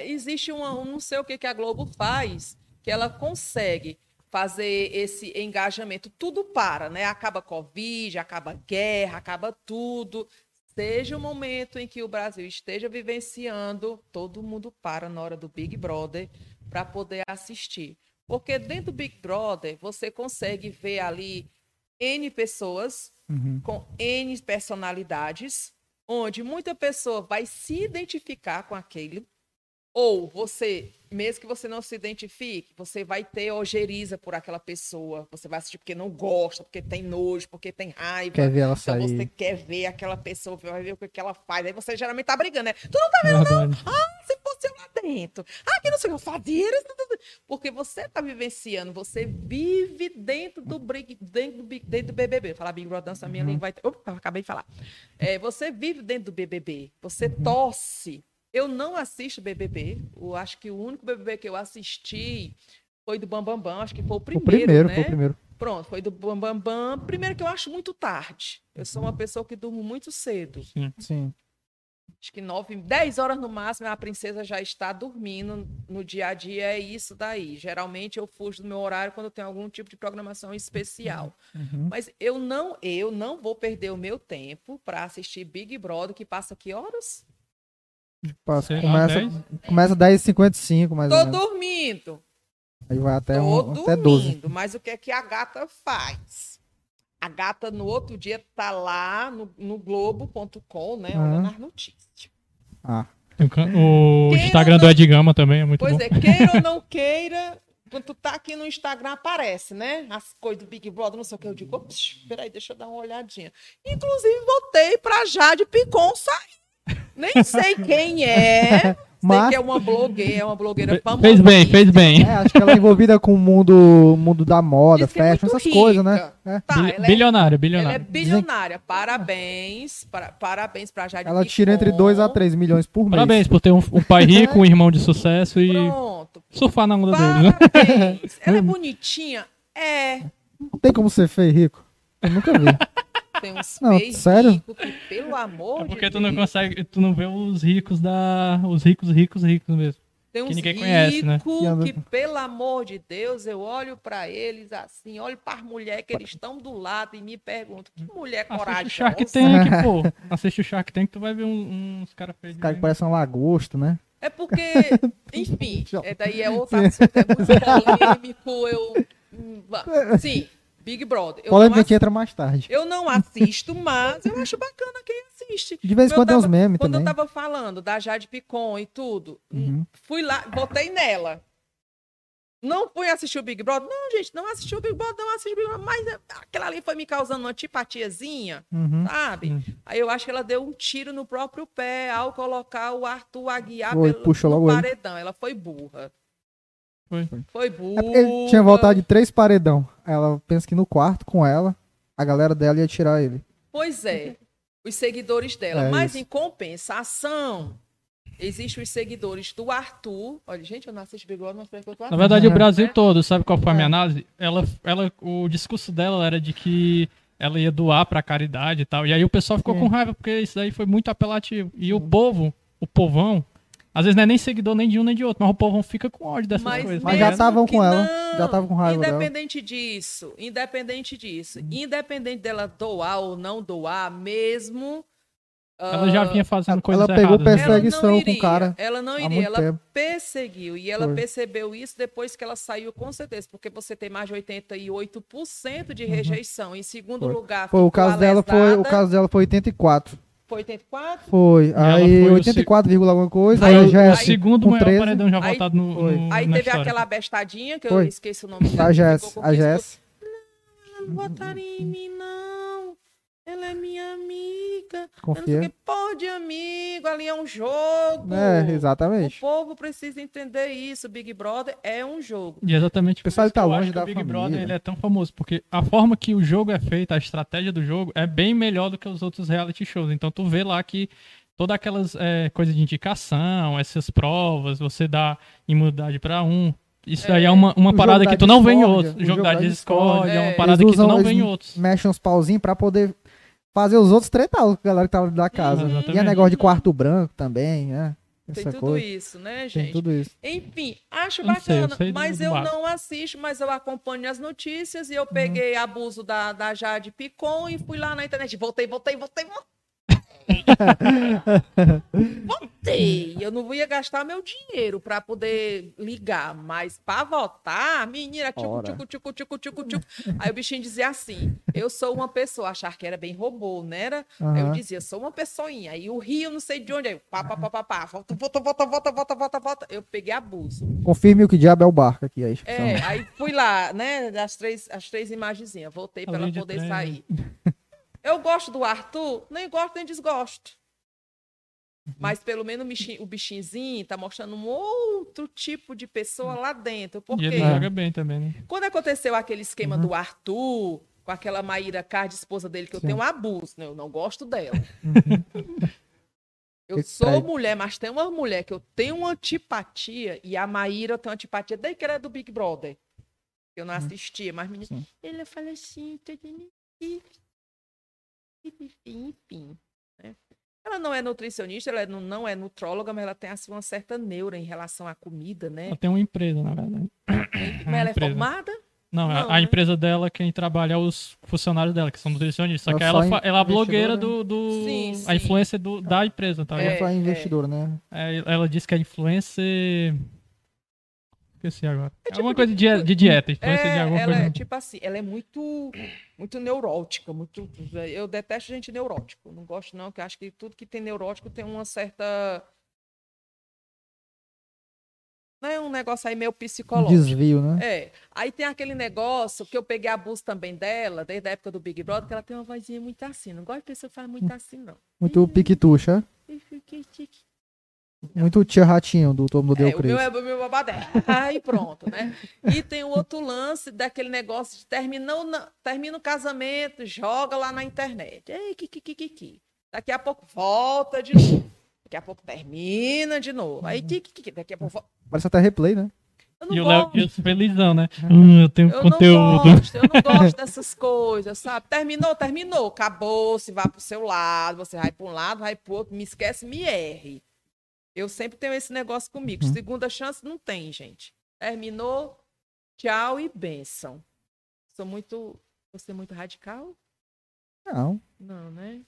É, existe uma, um não sei o que, que a Globo faz, que ela consegue fazer esse engajamento. Tudo para, né? Acaba Covid, acaba guerra, acaba tudo. Seja o momento em que o Brasil esteja vivenciando, todo mundo para na hora do Big Brother para poder assistir. Porque dentro do Big Brother, você consegue ver ali N pessoas Uhum. com N personalidades, onde muita pessoa vai se identificar com aquele, ou você, mesmo que você não se identifique, você vai ter ojeriza por aquela pessoa, você vai assistir porque não gosta, porque tem nojo, porque tem raiva. Quer ver ela Então sair? você quer ver aquela pessoa, vai ver o que que ela faz. Aí você geralmente tá brigando, né? Tu não tá vendo, não? verdade. Ah, se fosse eu lá dentro. Ah, que não sei o que eu fazia. isso. Porque você tá vivenciando, você vive dentro do, brig- dentro do, dentro do BBB. Falar Big Brother, dança minha língua vai. Opa, acabei de falar. É, você vive dentro do BBB. Você torce. Eu não assisto BBB. Eu acho que o único BBB que eu assisti foi do Bambambam. Bam, Bam. Acho que foi o O primeiro, primeiro, né? foi o primeiro. Pronto, foi do Bambambam. Bam, Bam. Primeiro que eu acho muito tarde. Eu sou uma pessoa que durmo muito cedo. Sim. Acho que 9, 10 horas no máximo a princesa já está dormindo. No dia a dia é isso daí. Geralmente eu fujo do meu horário quando tenho algum tipo de programação especial. Uhum. Mas eu não, eu não vou perder o meu tempo para assistir Big Brother, que passa que horas? Passa- Sei lá, começa, 10? começa 10h55, mais ou Tô menos. dormindo. Aí vai até, Tô um, até 12. dormindo. Mas o que é que a gata faz? A gata no outro dia tá lá no, no Globo.com, né? Aham. Olhando as notícias. Ah, o Instagram não- do Ed Gama também é muito Pois bom. é, queira ou não queira, quando tu tá aqui no Instagram, aparece, né? As coisas do Big Brother, não sei o que. Eu digo, ops, peraí, deixa eu dar uma olhadinha. Inclusive, voltei pra Jade Picon sair. Nem sei quem é. Sei Mas- que é uma blogueira, é uma blogueira famosa. Fez bem, fez bem. é, acho que ela é envolvida com o mundo, mundo da moda, Diz é fashion, muito essas coisas, né? rica. É. Tá, Bil- ela é, bilionária, ela é bilionária. bilionária. Parabéns. Para, parabéns pra Jade Ela tira entre Picon. 2 a 3 milhões por mês. Parabéns por ter um, um pai rico, um irmão de sucesso e Pronto. surfar na onda dele, né? Parabéns. Ela é bonitinha? É. Tem como ser feio rico? Eu nunca vi. Tem uns Não, sério? ricos que, pelo amor É de porque tu Deus, não consegue, tu não vê os ricos da. Os ricos, ricos, ricos mesmo. tem uns que ninguém conhece, né? ricos Que pelo amor de Deus, eu olho pra eles assim, olho para as mulheres que eles estão do lado e me pergunto, que mulher Assiste o corajosa. Shark Tank, pô. Assiste o Shark Tank, tu vai ver um- uns caras feios. Os caras que de- parecem uma lagosta, né? É porque, enfim, é, daí é outro assunto, é muito polêmico, eu... hum. Sim, Big Brother. Eu não, Polêmica que entra mais tarde. eu não assisto, mas eu acho bacana quem assiste. De vez em quando uns tava- memes Quando também. eu tava falando da Jade Picon e tudo, Uhum. fui lá, botei nela. Não fui assistir o Big Brother? Não, gente, não assisti o Big Brother, não assisti o Big Brother, mas é, aquela ali foi me causando uma antipatiazinha, Uhum. sabe? Hum. Aí eu acho que ela deu um tiro no próprio pé ao colocar o Arthur Aguiar Foi, pelo, no logo ele. paredão. Ela foi burra. Foi. Foi É porque ele tinha voltado de três paredão. Ela pensa que no quarto com ela, a galera dela ia tirar ele. Pois é, os seguidores dela. É Mas isso. em compensação, existem os seguidores do Arthur. Olha, gente, eu não assisto Big Brother, mas pergunto Na verdade, o Uhum. Brasil É. todo, sabe qual foi a minha É. análise? Ela, ela, o discurso dela era de que ela ia doar pra caridade e tal. E aí o pessoal ficou Sim. com raiva, porque isso daí foi muito apelativo. E o povo, o povão, às vezes não é nem seguidor nem de um nem de outro, mas o povão fica com ódio dessas Mas, coisas. Mas já estavam com ela, não, já estavam com raiva dela. Independente disso, independente disso, independente dela doar ou não doar, mesmo. Ela já ah, vinha fazendo ela coisas pegou erradas. né? perseguição ela não com o cara Ela não há iria, muito ela tempo. perseguiu. E ela Foi. percebeu isso depois que ela saiu, com certeza, porque você tem mais de 88% de rejeição. Em segundo Uhum. Foi. lugar, Foi, o caso dela foi, o caso dela foi 84. Foi 84? Foi. Aí foi o 84, vírgula alguma coisa. Foi Aí o, já o é segundo com maior 13. paredão já Aí- votado no, Foi. no- Aí na teve história. aquela bestadinha, que eu Foi. esqueci o nome a dela. Jess, ficou com a Jess. não votaram em mim, não. Ela é minha amiga. O Confia. que. Pode, amigo, ali é um jogo. É, O exatamente. povo precisa entender isso. Big Brother é um jogo. E exatamente por pessoal isso tá que eu longe da o Big família. Brother ele é tão famoso, porque a forma que o jogo é feito, a estratégia do jogo, é bem melhor do que os outros reality shows. Então tu vê lá que todas aquelas é, coisas de indicação, essas provas, você dá imunidade pra um. Isso aí é uma, uma O parada que tu não vê em outros. o O jogo da discórdia é uma É. parada que tu não vê em outros. Mexem uns pauzinhos pra poder fazer os outros tretar, a galera que tava da casa. Uhum, E é exatamente. negócio de quarto branco também, né? Tem Essa tudo coisa. isso, né, Tem gente? tudo isso. Enfim, acho Eu não sei, eu bacana, sei mas eu não assisto, mas eu acompanho as notícias e Uhum. eu peguei abuso da, da Jade Picon e fui lá na internet. Voltei, voltei, voltei, voltei. Voltei. Eu não ia gastar meu dinheiro para poder ligar, mas para votar, menina, Ora. tchucu, tchucu, tchucu, tchucu, tchucu. Aí o bichinho dizia assim: eu sou uma pessoa, achar que era bem robô, né? Era? Aí eu dizia, sou uma pessoinha. Aí o Rio, não sei de onde, aí pá, pá, pá, pá, pá, volta, volta, volta, volta, volta, volta, volta. Eu peguei abuso. Confirme o que diabo é o barco aqui, a inscrição. É, aí fui lá, né, das três, as três imagenzinhas, voltei para ela poder trem. sair. Eu gosto do Arthur, nem gosto nem desgosto. Mas pelo menos o bichinho, o bichinhozinho tá mostrando um outro tipo de pessoa lá dentro. E Porque ele É. joga bem também, né? quando aconteceu aquele esquema Uhum. do Arthur, com aquela Maíra Card, esposa dele, que eu Sim. tenho um abuso, né? Eu não gosto dela. Eu Que sou mulher, mas tem uma mulher que eu tenho uma antipatia, e a Maíra eu tenho antipatia desde que era do Big Brother. Eu não assistia, mas menina, ele fala assim, tudo enfim, enfim. né? Ela não é nutricionista, ela não, não é nutróloga, mas ela tem assim, uma certa neura em relação à comida, né? Ela tem uma empresa, na verdade. Mas ela é empresa. formada? Não, a- Não, a né? empresa dela, quem trabalha é os funcionários dela, que são nutricionistas. Só Ela que ela, ela é a blogueira investidora, do. do Sim, A sim. influência do, da empresa, tá? É. Ela foi investidora, né? É, ela disse que é influencer. Esqueci agora. É tipo alguma coisa de, die- de dieta, influência de É, alguma ela coisa. é tipo assim, ela é muito, muito neurótica, muito. Eu detesto gente neurótico. Não gosto não, porque eu acho que tudo que tem neurótico tem uma certa, não é um negócio aí meio Um psicológico. desvio, né? É. Aí tem aquele negócio que eu peguei abuso também dela, desde a época do Big Brother, que ela tem uma vozinha muito assim. Não gosto de pessoa que faz muito assim, não. Muito piquetucha. Muito tia ratinho do Todo Mundo Deu É, o meu Cris. é o meu babado. é. Aí pronto, né? E tem o outro lance daquele negócio de terminou na- termina o casamento, joga lá na internet. Ei, que, que, que, que, que. Daqui a pouco volta de novo. Daqui a pouco termina de novo. Aí, que, que, que, daqui a pouco volta. Parece até replay, né? Eu não E o Léo. Dias felizão, né? Hum, eu tenho Eu conteúdo. não gosto, eu não gosto dessas coisas, sabe? Terminou, terminou, acabou, se vai pro seu lado, você vai para um lado, vai pro outro, me esquece, me erre. Eu sempre tenho esse negócio comigo. Uhum. Segunda chance não tem, gente. Terminou, tchau e benção. Sou muito. Você é muito radical? Não, Não, né?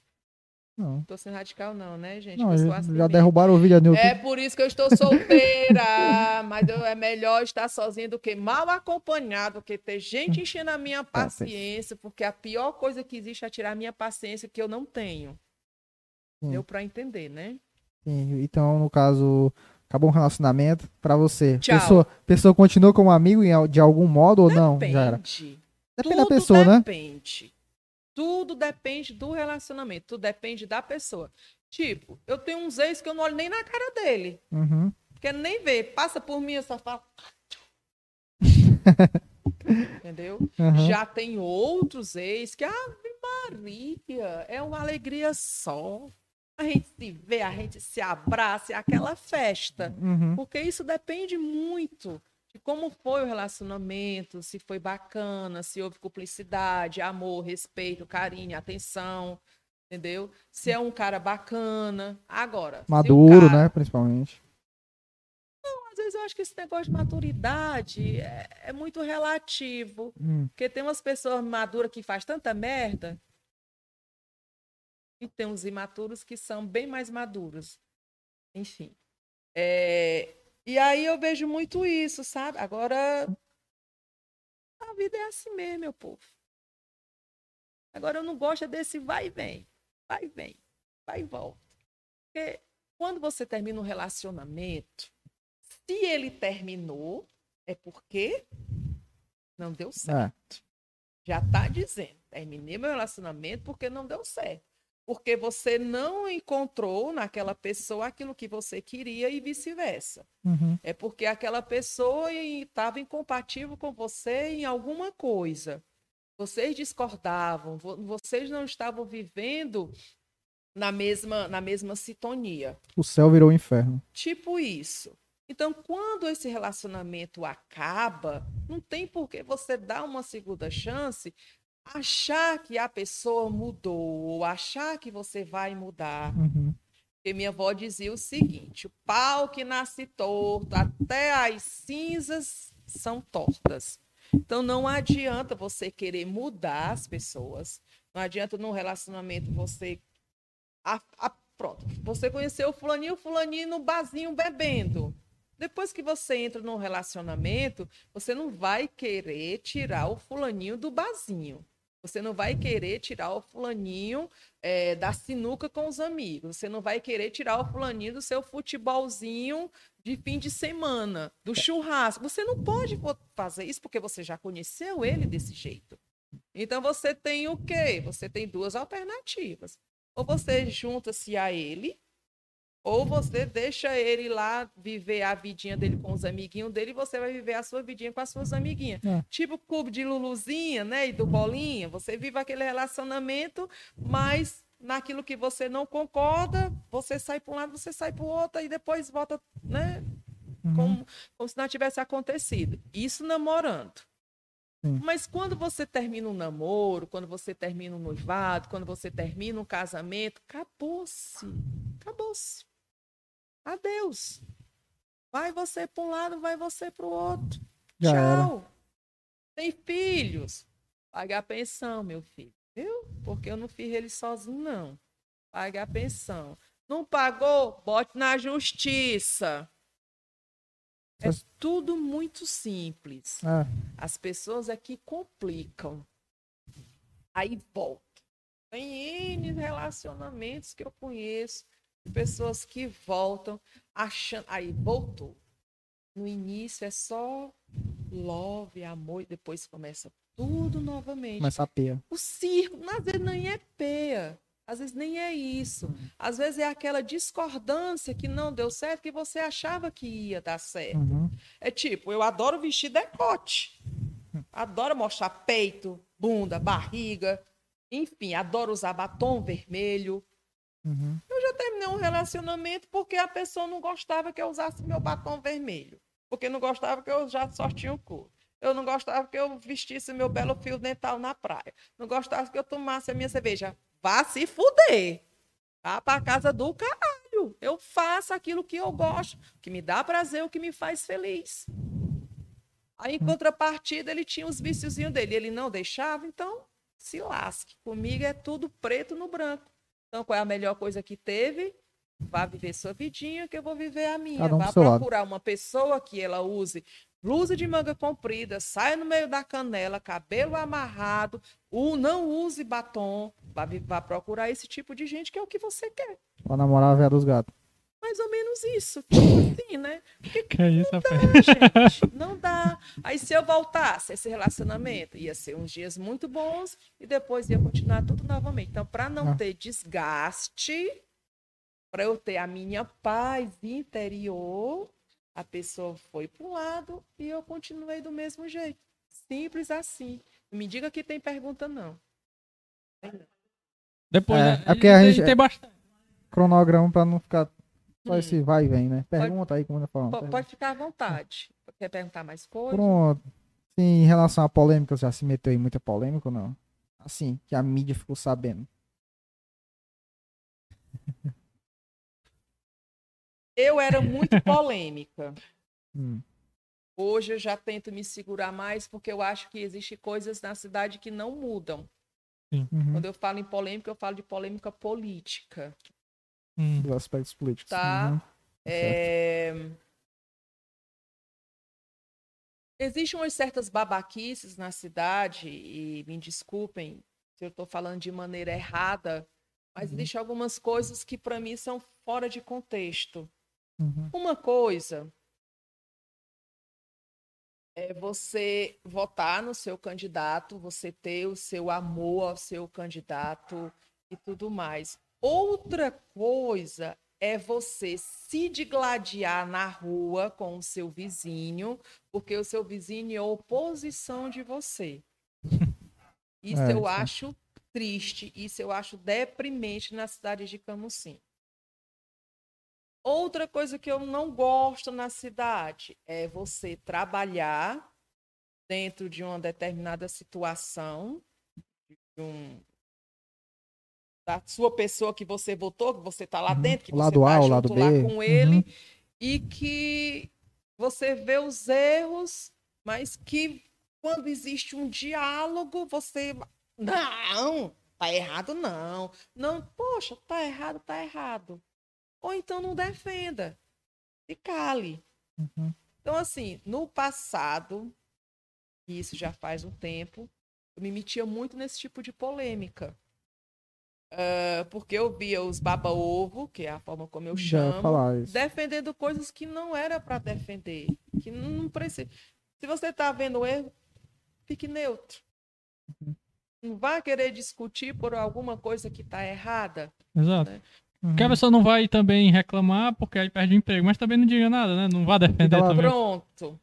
não. Tô sendo radical, não, né, gente? Não, já, assim já derrubaram o vídeo. É por isso que eu estou solteira. mas eu- é melhor estar sozinha do que mal acompanhado, do que ter gente enchendo a minha paciência, porque a pior coisa que existe é tirar a minha paciência que eu não tenho. Sim. Deu pra entender, né? Então, no caso, acabou um relacionamento pra você. Tchau. Pessoa, pessoa continua como amigo de algum modo ou não? Já era. Depende. Depende da pessoa, né? depende. Tudo depende do relacionamento, tudo depende da pessoa. Tipo, eu tenho uns ex que eu não olho nem na cara dele. Uhum. Quero nem ver. Passa por mim, eu só falo. Entendeu? Uhum. Já tem outros ex que, Ave Maria, é uma alegria só. A gente se vê, a gente se abraça, é aquela festa. Uhum. Porque isso depende muito de como foi o relacionamento, se foi bacana, se houve cumplicidade, amor, respeito, carinho, atenção, entendeu? Se é um cara bacana. Agora, Maduro, cara- né? Principalmente. Às vezes eu acho que esse negócio de maturidade é, é muito relativo. Hum. Porque tem umas pessoas maduras que faz tanta merda. E tem uns imaturos que são bem mais maduros. Enfim. É, E aí eu vejo muito isso, sabe? Agora, a vida é assim mesmo, meu povo. Agora eu não gosto é desse vai e vem. Vai e vem. Vai e volta. Porque quando você termina um relacionamento, se ele terminou, é porque não deu certo É. já tá dizendo, terminei meu relacionamento porque não deu certo. Porque você não encontrou naquela pessoa aquilo que você queria e vice-versa. Uhum. É porque aquela pessoa estava incompatível com você em alguma coisa. Vocês discordavam, vo- vocês não estavam vivendo na mesma, na mesma sintonia. O céu virou o inferno. Tipo isso. Então, quando esse relacionamento acaba, não tem por que você dar uma segunda chance, achar que a pessoa mudou, ou achar que você vai mudar. Uhum. Porque minha avó dizia o seguinte: o pau que nasce torto, até as cinzas são tortas. Então não adianta você querer mudar as pessoas. Não adianta num relacionamento você. a- a- pronto, você conheceu o fulaninho, o fulaninho no barzinho bebendo. Depois que você entra num relacionamento, você não vai querer tirar o fulaninho do barzinho. Você não vai querer tirar o fulaninho é, da sinuca com os amigos. Você não vai querer tirar o fulaninho do seu futebolzinho de fim de semana, do churrasco. Você não pode fazer isso porque você já conheceu ele desse jeito. Então você tem o quê? Você tem duas alternativas. Ou você junta-se a ele, ou você deixa ele lá viver a vidinha dele com os amiguinhos dele e você vai viver a sua vidinha com as suas amiguinhas. É. Tipo o clube de Luluzinha, né? E do Bolinha. Você vive aquele relacionamento, mas naquilo que você não concorda, você sai para um lado, você sai para o outro, e depois volta, né? Uhum. Como, como se não tivesse acontecido. Isso namorando. Sim. Mas quando você termina um namoro, quando você termina um noivado, quando você termina um casamento, acabou-se. Acabou-se. Adeus. Vai você para um lado, vai você para o outro. Já era. Tchau. Tem filhos. Pague a pensão, meu filho. Viu? Porque eu não fiz ele sozinho, não. Pague a pensão. Não pagou? Bote na justiça. É tudo muito simples. É. As pessoas aqui complicam. Aí volta. Tem N relacionamentos que eu conheço, de pessoas que voltam achando. Aí voltou. No início é só love, amor, e depois começa tudo novamente. Começa a peia. O circo, às vezes nem é peia. Às vezes nem é isso. Às vezes é aquela discordância que não deu certo que você achava que ia dar certo. Uhum. É tipo, eu adoro vestir decote. Adoro mostrar peito, bunda, barriga. Enfim, adoro usar batom vermelho. Uhum. Terminei um relacionamento porque a pessoa não gostava que eu usasse meu batom vermelho. porque não gostava que eu já só tinha um cu. Eu não gostava que eu vestisse meu belo fio dental na praia. Não gostava que eu tomasse a minha cerveja. Vá se fuder. Vá pra casa do caralho. Eu faço aquilo que eu gosto, que me dá prazer, o que me faz feliz. Aí, em contrapartida, ele tinha os viciozinhos dele. Ele não deixava, então se lasque. Comigo é tudo preto no branco. Então, qual é a melhor coisa que teve? Vá viver sua vidinha, que eu vou viver a minha. Um Vá pro seu lado. procurar uma pessoa que ela use blusa de manga comprida, saia no meio da canela, cabelo amarrado, o não use batom. Vá, vá procurar esse tipo de gente que é o que você quer. Pra namorar a velha dos gatos. Mais ou menos isso. Tipo assim, né? Porque Que é isso, rapaz? dá, gente. Não dá. Aí se eu voltasse esse relacionamento, ia ser uns dias muito bons e depois ia continuar tudo novamente. Então, para não Ah. ter desgaste, para eu ter a minha paz interior, a pessoa foi para um lado e eu continuei do mesmo jeito. Simples assim. Não me diga que tem pergunta, não. Depois, É, né, é porque a tem- gente- tem bastante. Cronograma pra não ficar só Hum. esse vai e vem, né? Pergunta aí, como eu falo. Po- Pode ficar à vontade. Quer perguntar mais coisas? Pronto. Sim, em relação à polêmica, você já se meteu em muita polêmica ou não? Assim, que a mídia ficou sabendo. Eu era muito polêmica. Hum. Hoje eu já tento me segurar mais porque eu acho que existem coisas na cidade que não mudam. Uhum. Quando eu falo em polêmica, eu falo de polêmica política. Hum. Dos aspectos políticos. Tá. Uhum. É... Existem umas certas babaquices na cidade, e me desculpem se eu estou falando de maneira errada, mas Uhum. existem algumas coisas que para mim são fora de contexto. Uhum. Uma coisa é você votar no seu candidato, você ter o seu amor ao seu candidato e tudo mais. Outra coisa é você se digladiar na rua com o seu vizinho, porque o seu vizinho é oposição de você. Isso É, eu isso é. acho triste, isso eu acho deprimente na cidade de Camusim. Outra coisa que eu não gosto na cidade é você trabalhar dentro de uma determinada situação, de um- da sua pessoa que você votou, que você está lá Uhum. dentro, que O você lado A, tá o lado junto lá B. com ele, Uhum. e que você vê os erros, mas que quando existe um diálogo, você. Não, tá errado, não. Não, poxa, tá errado, tá errado. Ou então não defenda. Se cale. Uhum. Então, assim, no passado, e isso já faz um tempo, eu me metia muito nesse tipo de polêmica. Ah, porque eu via os baba-ovo, que é a forma como eu chamo, defendendo coisas que não era para defender, que não, precisa. Se você está vendo erro, fique neutro. Uhum. Não vá querer discutir por alguma coisa que está errada. Exato. né? Uhum. Porque a pessoa não vai também reclamar porque aí perde o emprego, mas também não diga nada, né? Não vá defender também. Pronto.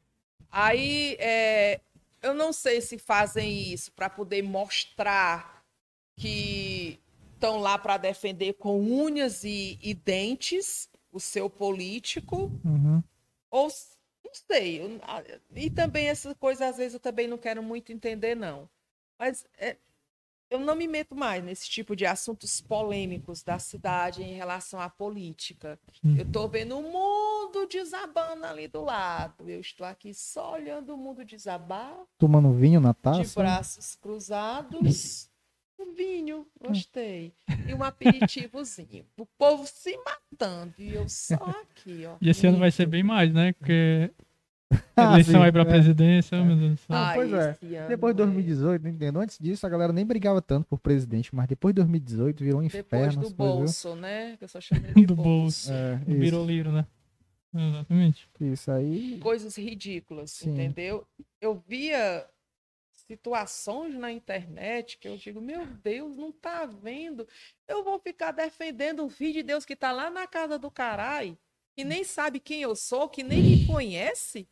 Aí, é, eu não sei se fazem isso para poder mostrar que estão lá para defender com unhas e, e dentes o seu político, Uhum. ou não sei. eu- E também essa coisa, às vezes, eu também não quero muito entender, não. Mas é, eu não me meto mais nesse tipo de assuntos polêmicos da cidade em relação à política. Hum. Eu estou vendo o mundo desabando ali do lado. Eu estou aqui só olhando o mundo desabar, Tomando vinho na de taça. braços cruzados. Um vinho, gostei. E um aperitivozinho. O povo se matando. E eu só aqui, ó. E esse ano vai ser bem mais, né? Porque Ah, eleição sim, aí pra é. presidência, oh, meu Deus do céu. Ah, pois é. Depois de é- 2018, não entendo. Antes disso, a galera nem brigava tanto por presidente, mas depois de 2018 virou um Depois inferno. do as coisas, viu? bolso, né? Que eu só chamo de Do bolso. bolso. É, O biroliro, né? Exatamente. isso, isso aí. Coisas ridículas, Sim. entendeu? Eu via situações na internet que eu digo, meu Deus, não tá vendo? Eu vou ficar defendendo o filho de Deus que tá lá na casa do caralho, que nem sabe quem eu sou, que nem me conhece,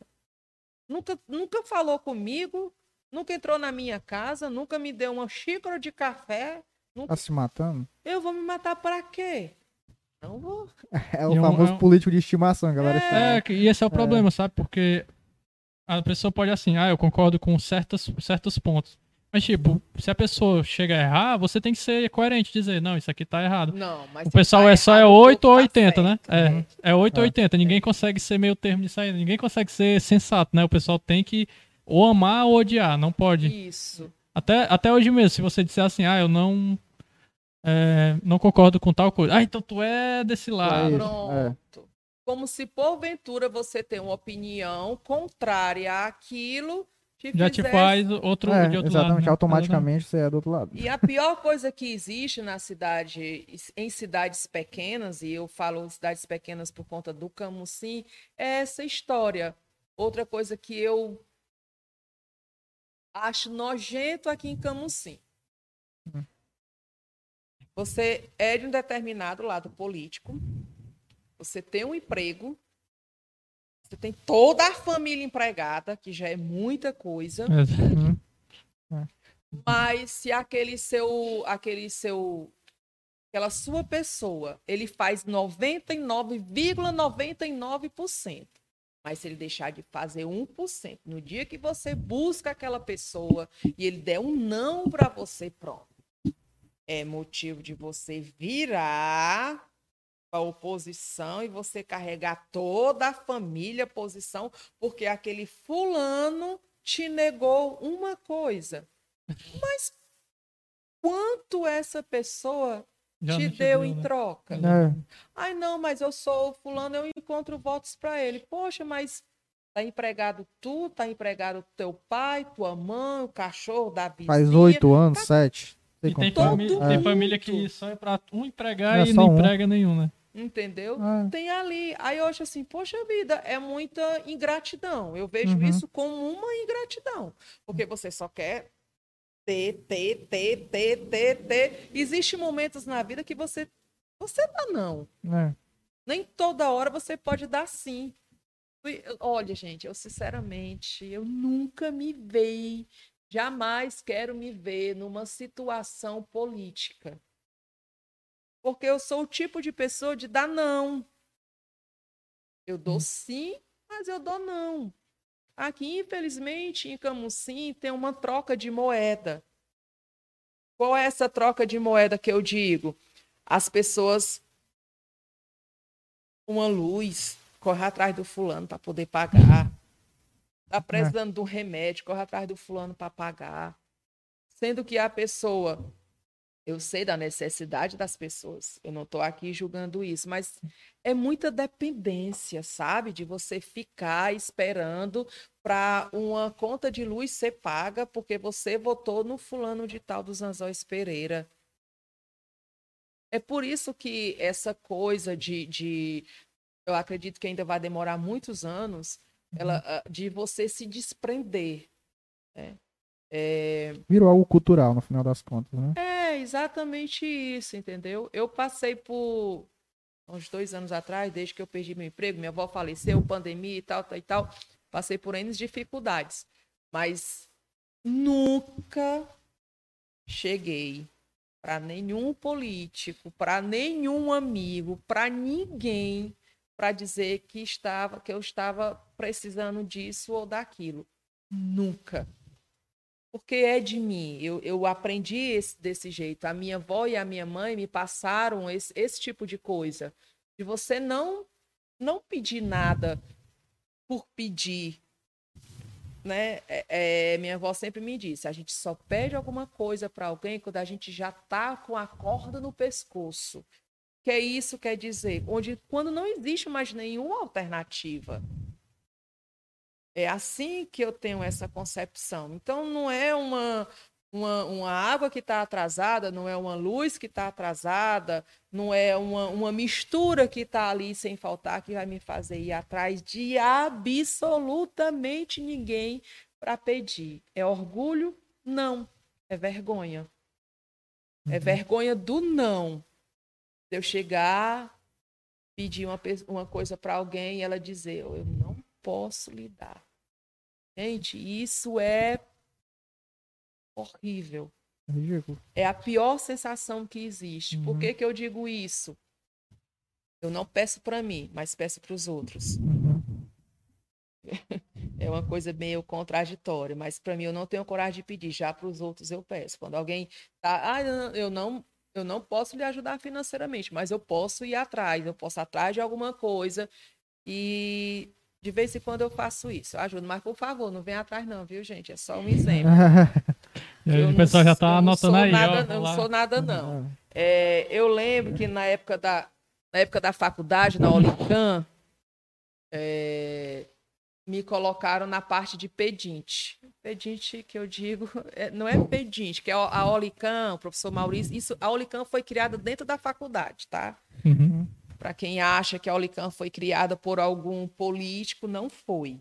nunca, nunca falou comigo, nunca entrou na minha casa, nunca me deu uma xícara de café. Tá se matando? Eu vou me matar para quê? Não vou. É o E é um- famoso é um- político de estimação, galera. É, que- e esse é o problema, sabe? Porque a pessoa pode assim, ah, eu concordo com certos, certos pontos. Mas, tipo, se a pessoa chega a errar, você tem que ser coerente, dizer, não, isso aqui tá errado. Não, mas O pessoal tá é só é errado, o 8 ou povo tá 80, né? certo. É, é 8 ou 80. Ninguém consegue ser meio termo nisso aí. Ninguém consegue ser sensato, né? O pessoal tem que ou amar ou odiar, não pode. Isso. Até, até hoje mesmo, se você disser assim, ah, eu não. é, não concordo com tal coisa. Ah, então tu é desse lado. isso, Pronto. Como se porventura você tem uma opinião contrária àquilo te Já te fizesse- faz outro É, de outro exatamente, lado. né? automaticamente você é do outro lado. E a pior coisa que existe na cidade, em cidades pequenas, e eu falo cidades pequenas por conta do Camusim, é essa história. Outra coisa que eu acho nojento aqui em Camusim. Você é de um determinado lado político, você tem um emprego, você tem toda a família empregada, que já é muita coisa. É. Mas se aquele seu, aquele seu, aquela sua pessoa, ele faz 99,99%. Mas se ele deixar de fazer 1%, no dia que você busca aquela pessoa e ele der um não para você, pronto. É motivo de você virar para oposição e você carregar toda a família posição, porque aquele fulano te negou uma coisa. Mas quanto essa pessoa Já te deu deu, em né? troca? É, Ai, não, mas eu sou o fulano, eu encontro votos para ele. Poxa, mas tá empregado tu, tá empregado teu pai, tua mãe, o cachorro da vizinha. faz oito anos, sete. E tem, família, é. tem família que só é pra um empregar É e não um. emprega nenhum, né? Entendeu? É. Tem ali. Aí eu acho assim, poxa vida, é muita ingratidão. Eu vejo Uhum. isso como uma ingratidão. Porque você só quer ter, ter, ter, ter, ter, ter. Existem momentos na vida que você. Você dá não. É. Nem toda hora você pode dar sim. Olha, gente, eu sinceramente, eu nunca me vi, jamais quero me ver numa situação política. Porque eu sou o tipo de pessoa de dar não. Eu dou sim, mas eu dou não. Aqui, infelizmente, em Camusim, tem uma troca de moeda. Qual é essa troca de moeda que eu digo? As pessoas uma luz, corre atrás do fulano para poder pagar. Tá precisando de um remédio, corre atrás do fulano para pagar. Sendo que a pessoa, eu sei da necessidade das pessoas, eu não estou aqui julgando isso, mas é muita dependência, sabe? De você ficar esperando para uma conta de luz ser paga porque você votou no fulano de tal dos Anzóis Pereira. É por isso que essa coisa de, de eu acredito que ainda vai demorar muitos anos, ela, ah, de você se desprender. né? É, Virou algo cultural, no final das contas, né? é exatamente isso, entendeu? Eu passei por uns dois anos atrás, desde que eu perdi meu emprego, minha avó faleceu, pandemia e tal, tal e tal. Passei por N dificuldades. Mas nunca cheguei para nenhum político, para nenhum amigo, para ninguém para dizer que estava que eu estava precisando disso ou daquilo. Nunca porque é de mim. Eu, eu aprendi esse- desse jeito. A minha avó e a minha mãe me passaram esse, esse tipo de coisa. De você não não pedir nada por pedir. Né? É, é, minha avó sempre me disse: a gente só pede alguma coisa para alguém quando a gente já tá com a corda no pescoço. Que é isso quer dizer? Onde, quando não existe mais nenhuma alternativa. É assim que eu tenho essa concepção. Então, não é uma, uma, uma água que está atrasada, não é uma luz que está atrasada, não é uma, uma mistura que está ali sem faltar que vai me fazer ir atrás de absolutamente ninguém para pedir. É orgulho? Não. É vergonha. É vergonha do não. De eu chegar, pedir uma, uma coisa para alguém e ela dizer: eu não posso lhe dar. Gente, isso é horrível. É a pior sensação que existe. Por Uhum. que, que eu digo isso? Eu não peço para mim, mas peço para os outros. Uhum. É uma coisa meio contraditória, mas para mim eu não tenho coragem de pedir, já para os outros eu peço. Quando alguém tá, ah, eu não, eu não posso lhe ajudar financeiramente, mas eu posso ir atrás, eu posso ir atrás de alguma coisa e de vez em quando eu faço isso, eu ajudo, mas por favor, não venha atrás não, viu, gente? É só um exemplo. o pessoal já está anotando aí. Nada, ó, não sou nada, não. É, eu lembro que na época da, na época da faculdade, na Olicam, é, me colocaram na parte de pedinte. Pedinte que eu digo, é, não é pedinte, que é a Olicam, o professor Maurício, isso, a Olicam foi criada dentro da faculdade, tá? Uhum. Para quem acha que a Olicam foi criada por algum político, não foi.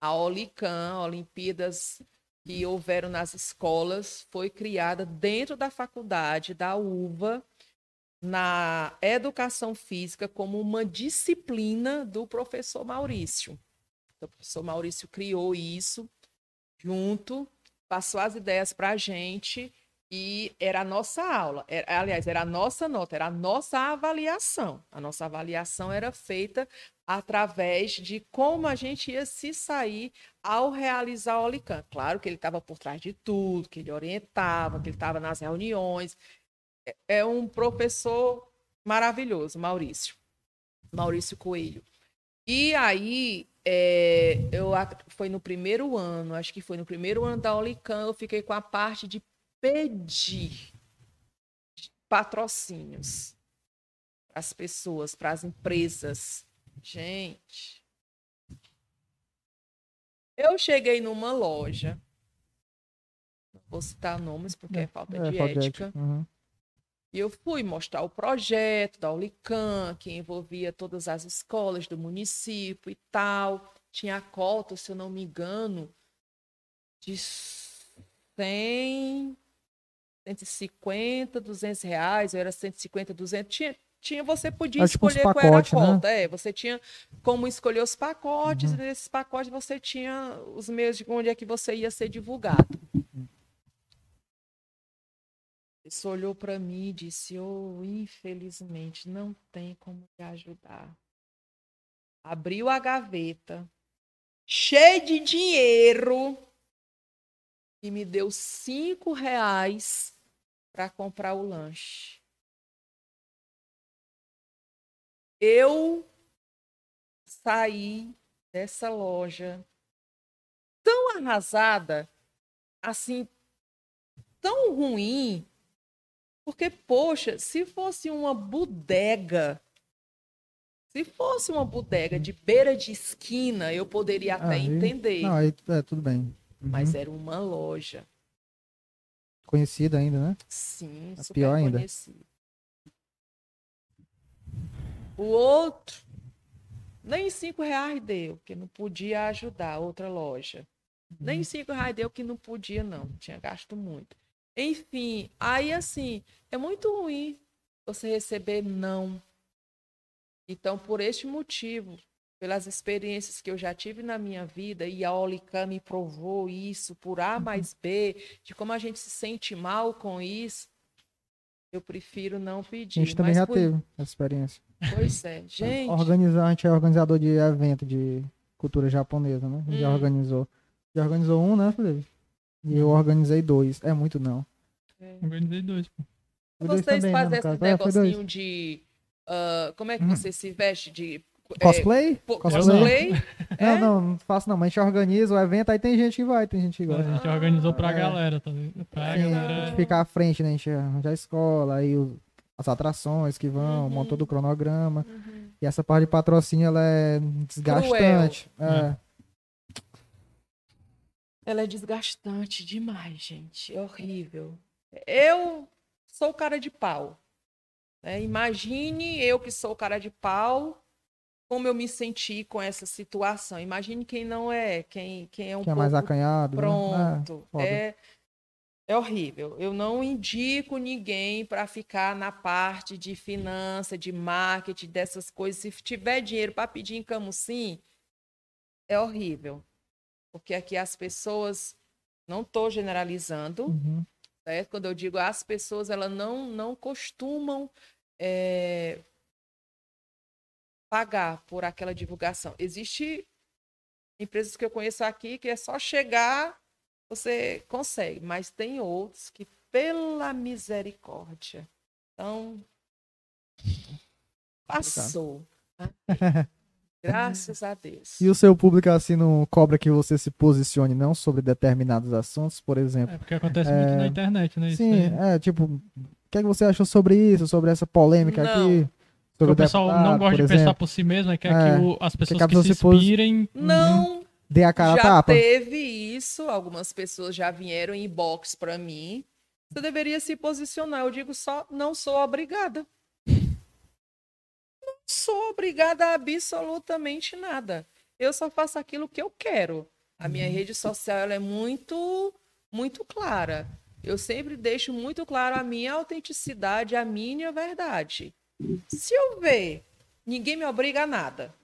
A Olicam, Olimpíadas que houveram nas escolas, foi criada dentro da faculdade da UVA, na educação física, como uma disciplina do professor Maurício. Então, o professor Maurício criou isso junto, passou as ideias para a gente e era a nossa aula. Era, aliás, era a nossa nota, era a nossa avaliação. A nossa avaliação era feita através de como a gente ia se sair ao realizar o Olican. Claro que ele estava por trás de tudo, que ele orientava, que ele estava nas reuniões. É, é um professor maravilhoso, Maurício. Maurício Coelho. E aí, é, eu foi no primeiro ano, acho que foi no primeiro ano da Olican, eu fiquei com a parte de pedir patrocínios para as pessoas, para as empresas. Gente, eu cheguei numa loja, não vou citar nomes porque é, é falta é, de ética. Uhum. E eu fui mostrar o projeto da Ulicam, que envolvia todas as escolas do município e tal. Tinha a cota, se eu não me engano, de 100, 150, 200 reais, ou era 150, 200. Tinha, tinha você podia Acho escolher qual era a cota. Né? É, você tinha como escolher os pacotes, uhum. e nesses pacotes você tinha os meios de onde é que você ia ser divulgado. Ele olhou para mim e disse: Oh, infelizmente, não tem como te ajudar. Abriu a gaveta, cheio de dinheiro, e me deu cinco reais para comprar o lanche. Eu saí dessa loja tão arrasada, assim, tão ruim, porque, poxa, se fosse uma bodega, se fosse uma bodega de beira de esquina, eu poderia até aí, entender. Não, aí é tudo bem. Uhum. Mas era uma loja. Conhecida ainda, né? Sim, é super pior ainda. O outro, nem cinco reais deu, que não podia ajudar outra loja. Uhum. Nem cinco reais deu que não podia, não. Tinha gasto muito. Enfim, aí assim, é muito ruim você receber não. Então, por este motivo, pelas experiências que eu já tive na minha vida, e a Olica me provou isso por A uhum. mais B, de como a gente se sente mal com isso, eu prefiro não pedir. A gente também já por... teve essa experiência. Pois é, gente. Organizar, a gente é organizador de evento de cultura japonesa, né? A gente hum. já organizou. Já organizou um, né, Felipe? E eu organizei dois. É muito não. É. Organizei dois, pô. Vocês também, fazem né, esse caso. negocinho é, de. Uh, como é que hum. você se veste de. Cosplay? É, cosplay? é? Não, não faço não, mas a gente organiza o evento, aí tem gente que vai, tem gente que gosta. A gente organizou pra é. galera, tá vendo? Pra Sim, galera. A gente fica à frente, né? A gente arranja a escola, aí o, as atrações que vão, uhum. monta todo o cronograma. Uhum. E essa parte de patrocínio, ela é desgastante. Cruel. É. Ela é desgastante demais, gente. É horrível. Eu sou cara de pau. Né? Imagine eu que sou cara de pau, como eu me senti com essa situação. Imagine quem não é, quem, quem é um quem é mais acanhado. Né? Pronto. Né? É, é, é horrível. Eu não indico ninguém para ficar na parte de finança, de marketing, dessas coisas. Se tiver dinheiro para pedir em Camusim, é horrível. Porque aqui as pessoas, não estou generalizando, uhum. certo? Quando eu digo as pessoas, elas não, não costumam é, pagar por aquela divulgação. Existe empresas que eu conheço aqui que é só chegar, você consegue, mas tem outros que, pela misericórdia, então passou. né? Graças a Deus. E o seu público assim não cobra que você se posicione não sobre determinados assuntos, por exemplo? É porque acontece muito na internet, né? Sim, é tipo, o que, é que você achou sobre isso, sobre essa polêmica Não. aqui? Sobre o pessoal deputado, não gosta por de pensar exemplo? por si mesmo, é que, É, que o- as pessoas que que, pessoa se inspirem. Não Dê a cara já tapa. teve isso, algumas pessoas já vieram em inbox para mim. Você deveria se posicionar. Eu digo só, não sou obrigada. Não sou obrigada a absolutamente nada. Eu só faço aquilo que eu quero. A minha Uhum. rede social ela é muito, muito clara. Eu sempre deixo muito claro a minha autenticidade, a minha verdade. Se eu ver, ninguém me obriga a nada.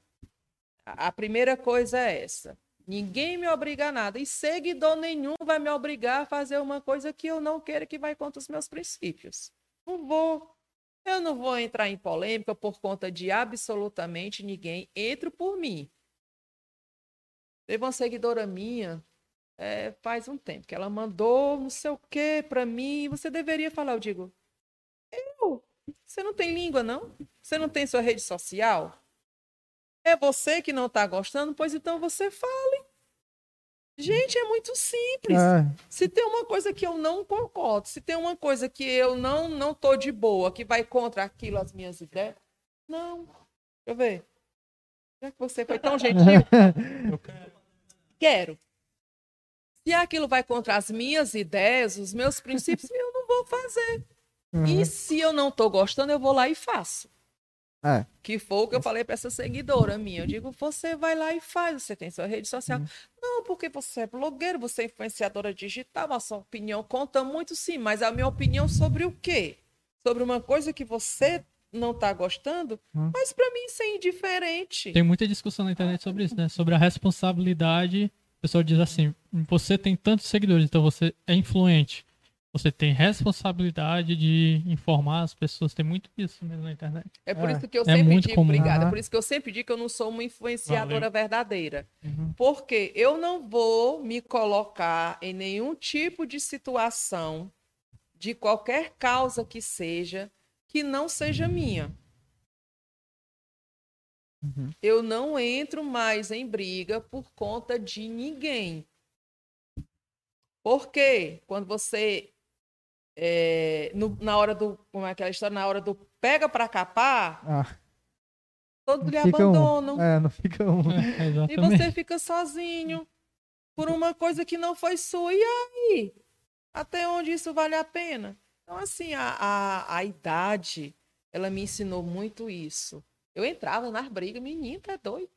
A primeira coisa é essa. Ninguém me obriga a nada. E seguidor nenhum vai me obrigar a fazer uma coisa que eu não quero que vai contra os meus princípios. Não vou. Eu não vou entrar em polêmica por conta de absolutamente ninguém. Entro por mim. Teve uma seguidora minha é, faz um tempo que ela mandou não sei o que para mim. Você deveria falar. Eu digo? Você não tem língua, não? Você não tem sua rede social? É você que não tá gostando? Pois então você fale. Gente, é muito simples. É, Se tem uma coisa que eu não concordo, se tem uma coisa que eu não não tô de boa, que vai contra aquilo, as minhas ideias, não. Deixa eu ver. Já que você foi tão gentil, Eu quero. quero. Se aquilo vai contra as minhas ideias, os meus princípios, eu não vou fazer. Uhum. E se eu não tô gostando, eu vou lá e faço. É. Que foi o que eu falei para essa seguidora minha. Eu digo, você vai lá e faz, você tem sua rede social. Não, porque você é blogueiro, você é influenciadora digital, a sua opinião conta muito, sim, mas a minha opinião sobre o quê? Sobre uma coisa que você não tá gostando, Hum. mas para mim isso é indiferente. Tem muita discussão na internet sobre isso, né? Sobre a responsabilidade. O pessoal diz assim: você tem tantos seguidores, então você é influente. Você tem responsabilidade de informar as pessoas. Tem muito isso mesmo na internet. É por É. isso que eu É sempre muito digo, comum. obrigada, Aham. por isso que eu sempre digo que eu não sou uma influenciadora Valeu. verdadeira. Uhum. Porque eu não vou me colocar em nenhum tipo de situação, de qualquer causa que seja, que não seja minha. Uhum. Eu não entro mais em briga por conta de ninguém. Porque quando você é, no- na hora do como é aquela história na hora do pega para capar, Ah, todos lhe não fica abandonam. um. É, não fica um. É, E você fica sozinho por uma coisa que não foi sua. E aí? Até onde isso vale a pena? Então, assim, a, a, a idade, ela me ensinou muito isso. Eu entrava nas brigas, menino, tá doido.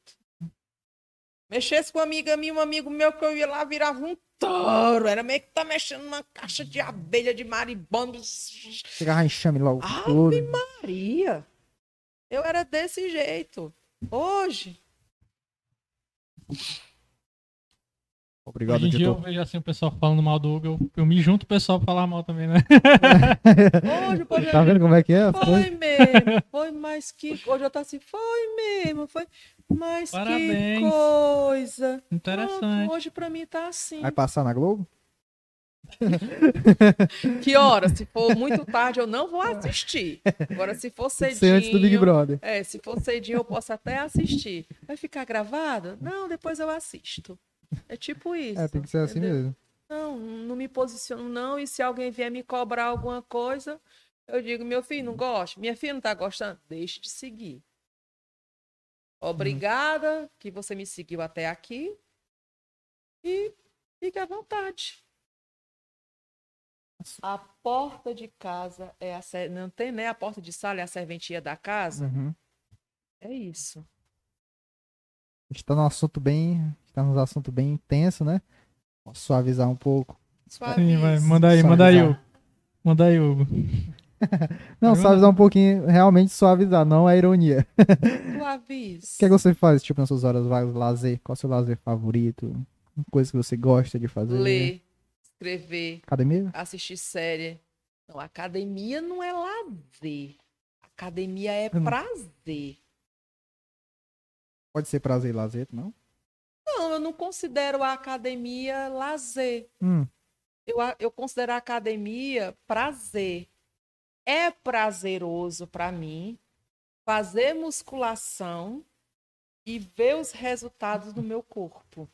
Mexesse com uma amiga minha, um amigo meu que eu ia lá, virava um touro. Era meio que tá mexendo numa caixa de abelha de marimbondo. Chegava em chame logo. Ave. Maria! Eu era desse jeito. Hoje, Obrigado, Hoje em dia eu editor. vejo assim o pessoal falando mal do Hugo. Eu, me junto o pessoal pra falar mal também, né? hoje, por Tá vendo como é que é? Foi mesmo, foi, mas que. Hoje eu tô assim, foi mesmo, foi. Mas Parabéns. que coisa. Interessante. Hoje pra mim tá assim. Vai passar na Globo? Que hora? Se for muito tarde, eu não vou assistir. Agora, se for cedinho. ser antes do Big Brother. É, se for cedinho, eu posso até assistir. Vai ficar gravado? Não, depois eu assisto. É tipo isso. É, tem que ser assim entendeu? mesmo. Não, não me posiciono, não. E se alguém vier me cobrar alguma coisa, eu digo, meu filho, não gosta? Minha filha não tá gostando? Deixe de seguir. Obrigada que você me seguiu até aqui. E fique à vontade. A porta de casa é a não tem né a porta de sala é a serventia da casa. Uhum. É isso. A gente tá num assunto bem. Tá num assunto bem intenso, né? Posso suavizar um pouco. Sim, vai. Manda aí, manda aí. Hugo. Manda aí, Hugo. Não, suavizar um pouquinho, realmente suavizar, não é ironia. Suavize. O que, é que você faz, tipo, nas suas horas vagas, lazer? Qual é o seu lazer favorito? Uma coisa que você gosta de fazer? Ler, escrever, Academia? assistir série. Não, academia não é lazer. Academia é prazer. Pode ser prazer e lazer, não? Não, eu não considero a academia lazer. Hum. Eu, eu considero a academia prazer. É prazeroso para mim fazer musculação e ver os resultados do meu corpo.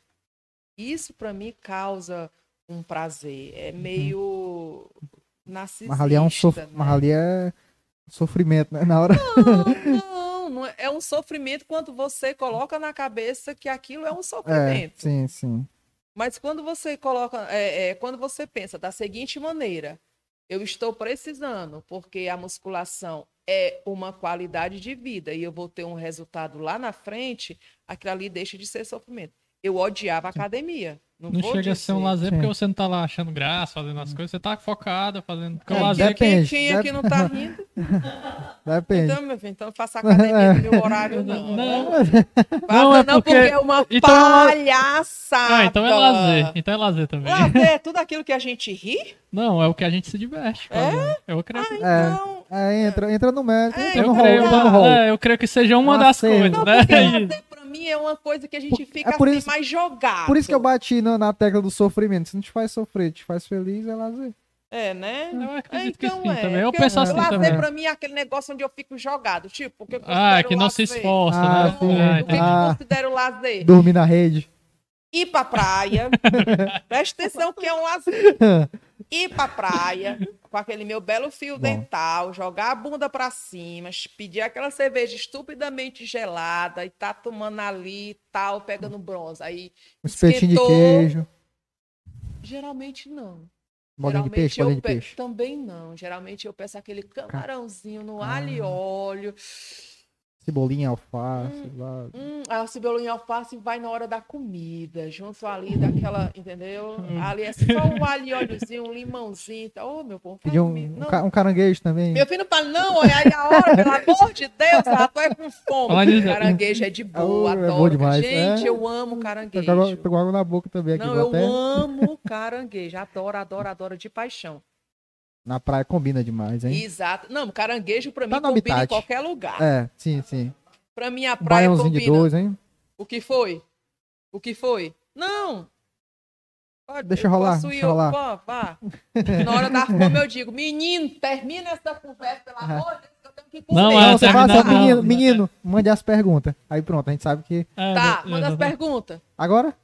Isso para mim causa um prazer. É meio narcisista. Mas ali é um sof... né? Ali é sofrimento, né? Na hora. Não, não é, é um sofrimento quando você coloca na cabeça que aquilo é um É, sofrimento. sim, sim. Mas quando você coloca, é, é, quando você pensa da seguinte maneira, eu estou precisando, porque a musculação é uma qualidade de vida e eu vou ter um resultado lá na frente, aquilo ali deixa de ser sofrimento. Eu odiava a academia. Não, Não vou chega a ser um dizer. lazer porque você não tá lá achando graça, fazendo as coisas, você tá focado, fazendo. Porque o É, lazer depende. Quem, quem aqui não tá rindo? Depende. Então, meu filho, então faça academia no meu horário, não. Não. Não, é não, porque- porque é uma Então é palhaçada. Ah, então é lazer. Então é lazer também. Lazer é tudo aquilo que a gente ri? Não, é o que a gente se diverte. fazendo. Eu creio. Ah, então... É, entra, entra no mérito, É, entra Eu no creio, rol, entra no rol. é, eu creio que seja uma Ah, das sei. coisas, Não, né? mim é uma coisa que a gente fica é por assim, isso- mais jogado. Por isso que eu bati na, na tecla do sofrimento. Se não te faz sofrer, te faz feliz, é lazer. É, né? Eu É, acredito que então sim é. também. Eu penso assim lazer também. pra mim é aquele negócio onde eu fico jogado. Tipo, porque eu Ah, considero que não se lazer. esforça, Ah, né? sim. Ah, O que, entendi. que Ah. eu considero lazer? Dormir na rede. Ir pra praia. Presta atenção que é um lazer. Ir pra praia com aquele meu belo fio Bom. dental, jogar a bunda pra cima, pedir aquela cerveja estupidamente gelada e tá tomando ali e tal, pegando bronze. Aí, Um espetinho de queijo. geralmente não. Bolinha de peixe, eu bolinha de pe- peixe. Também não. Geralmente eu peço aquele camarãozinho no Ah. alho e óleo. Cebolinha, alface. lá. Hum, a cebolinha e alface vai na hora da comida, junto ali daquela, entendeu? Hum. Ali é só um alho e óleozinho, um limãozinho. Tá? Ô, meu povo, Pedir um, um caranguejo também. Meu filho não fala, não, olha aí a hora, pelo amor de Deus, já tô é com fome. Caranguejo é de boa, Oh, é adoro. bom demais, Gente, é. eu amo Tô caranguejo. tô com água na boca também aqui. Não, eu até- amo caranguejo. Adoro, adoro, adoro de paixão. Na praia combina demais, hein? Exato. Não, caranguejo pra mim Tá no combina em habitat. qualquer lugar. É, sim, sim. Pra mim a praia combina. de dois, hein? O que foi? O que foi? Não. Pode, Deixa rolar, posso deixa ir, rolar. Vá, vá. Na hora da fome eu digo, menino, termina essa conversa, pelo amor de Deus, eu. Não, Não, é, você terminar fala assim, não. menino, menino, mande as perguntas. Aí pronto, a gente sabe que. É, Tá, eu- manda eu- as perguntas. Agora?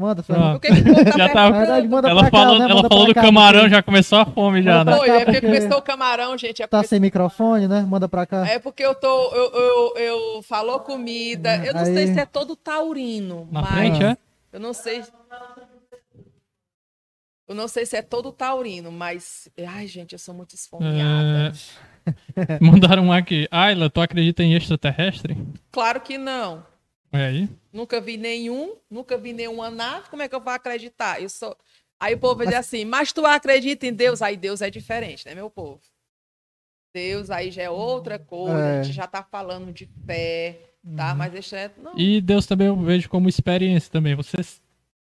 Manda, Ah. O que que tá Já tá- verdade, manda Ela pra cá, falou, né? ela falou do cá, camarão, já começou a fome já, né? Foi, cá, é porque porque- começou o camarão, gente. É Tá porque, sem microfone, né? Manda pra cá. é porque eu tô. Eu, eu, eu falou comida. Eu não Aí- sei se é todo taurino, Na mas. frente, é? Eu não sei. Eu não sei se é todo taurino, mas. Ai, gente, eu sou muito esfomeada. É... Mandaram um aqui. Ayla, tu acredita em extraterrestre? Claro que não. Olha aí. Nunca vi nenhum, nunca vi nenhuma nave. Como é que eu vou acreditar? Eu sou. Aí o povo vai dizer assim, mas tu acredita em Deus? Aí Deus é diferente, né, meu povo? Deus aí já é outra coisa, É. a gente já tá falando de fé, tá? Mas deixa. é- Não. E Deus também eu vejo como experiência também. Você,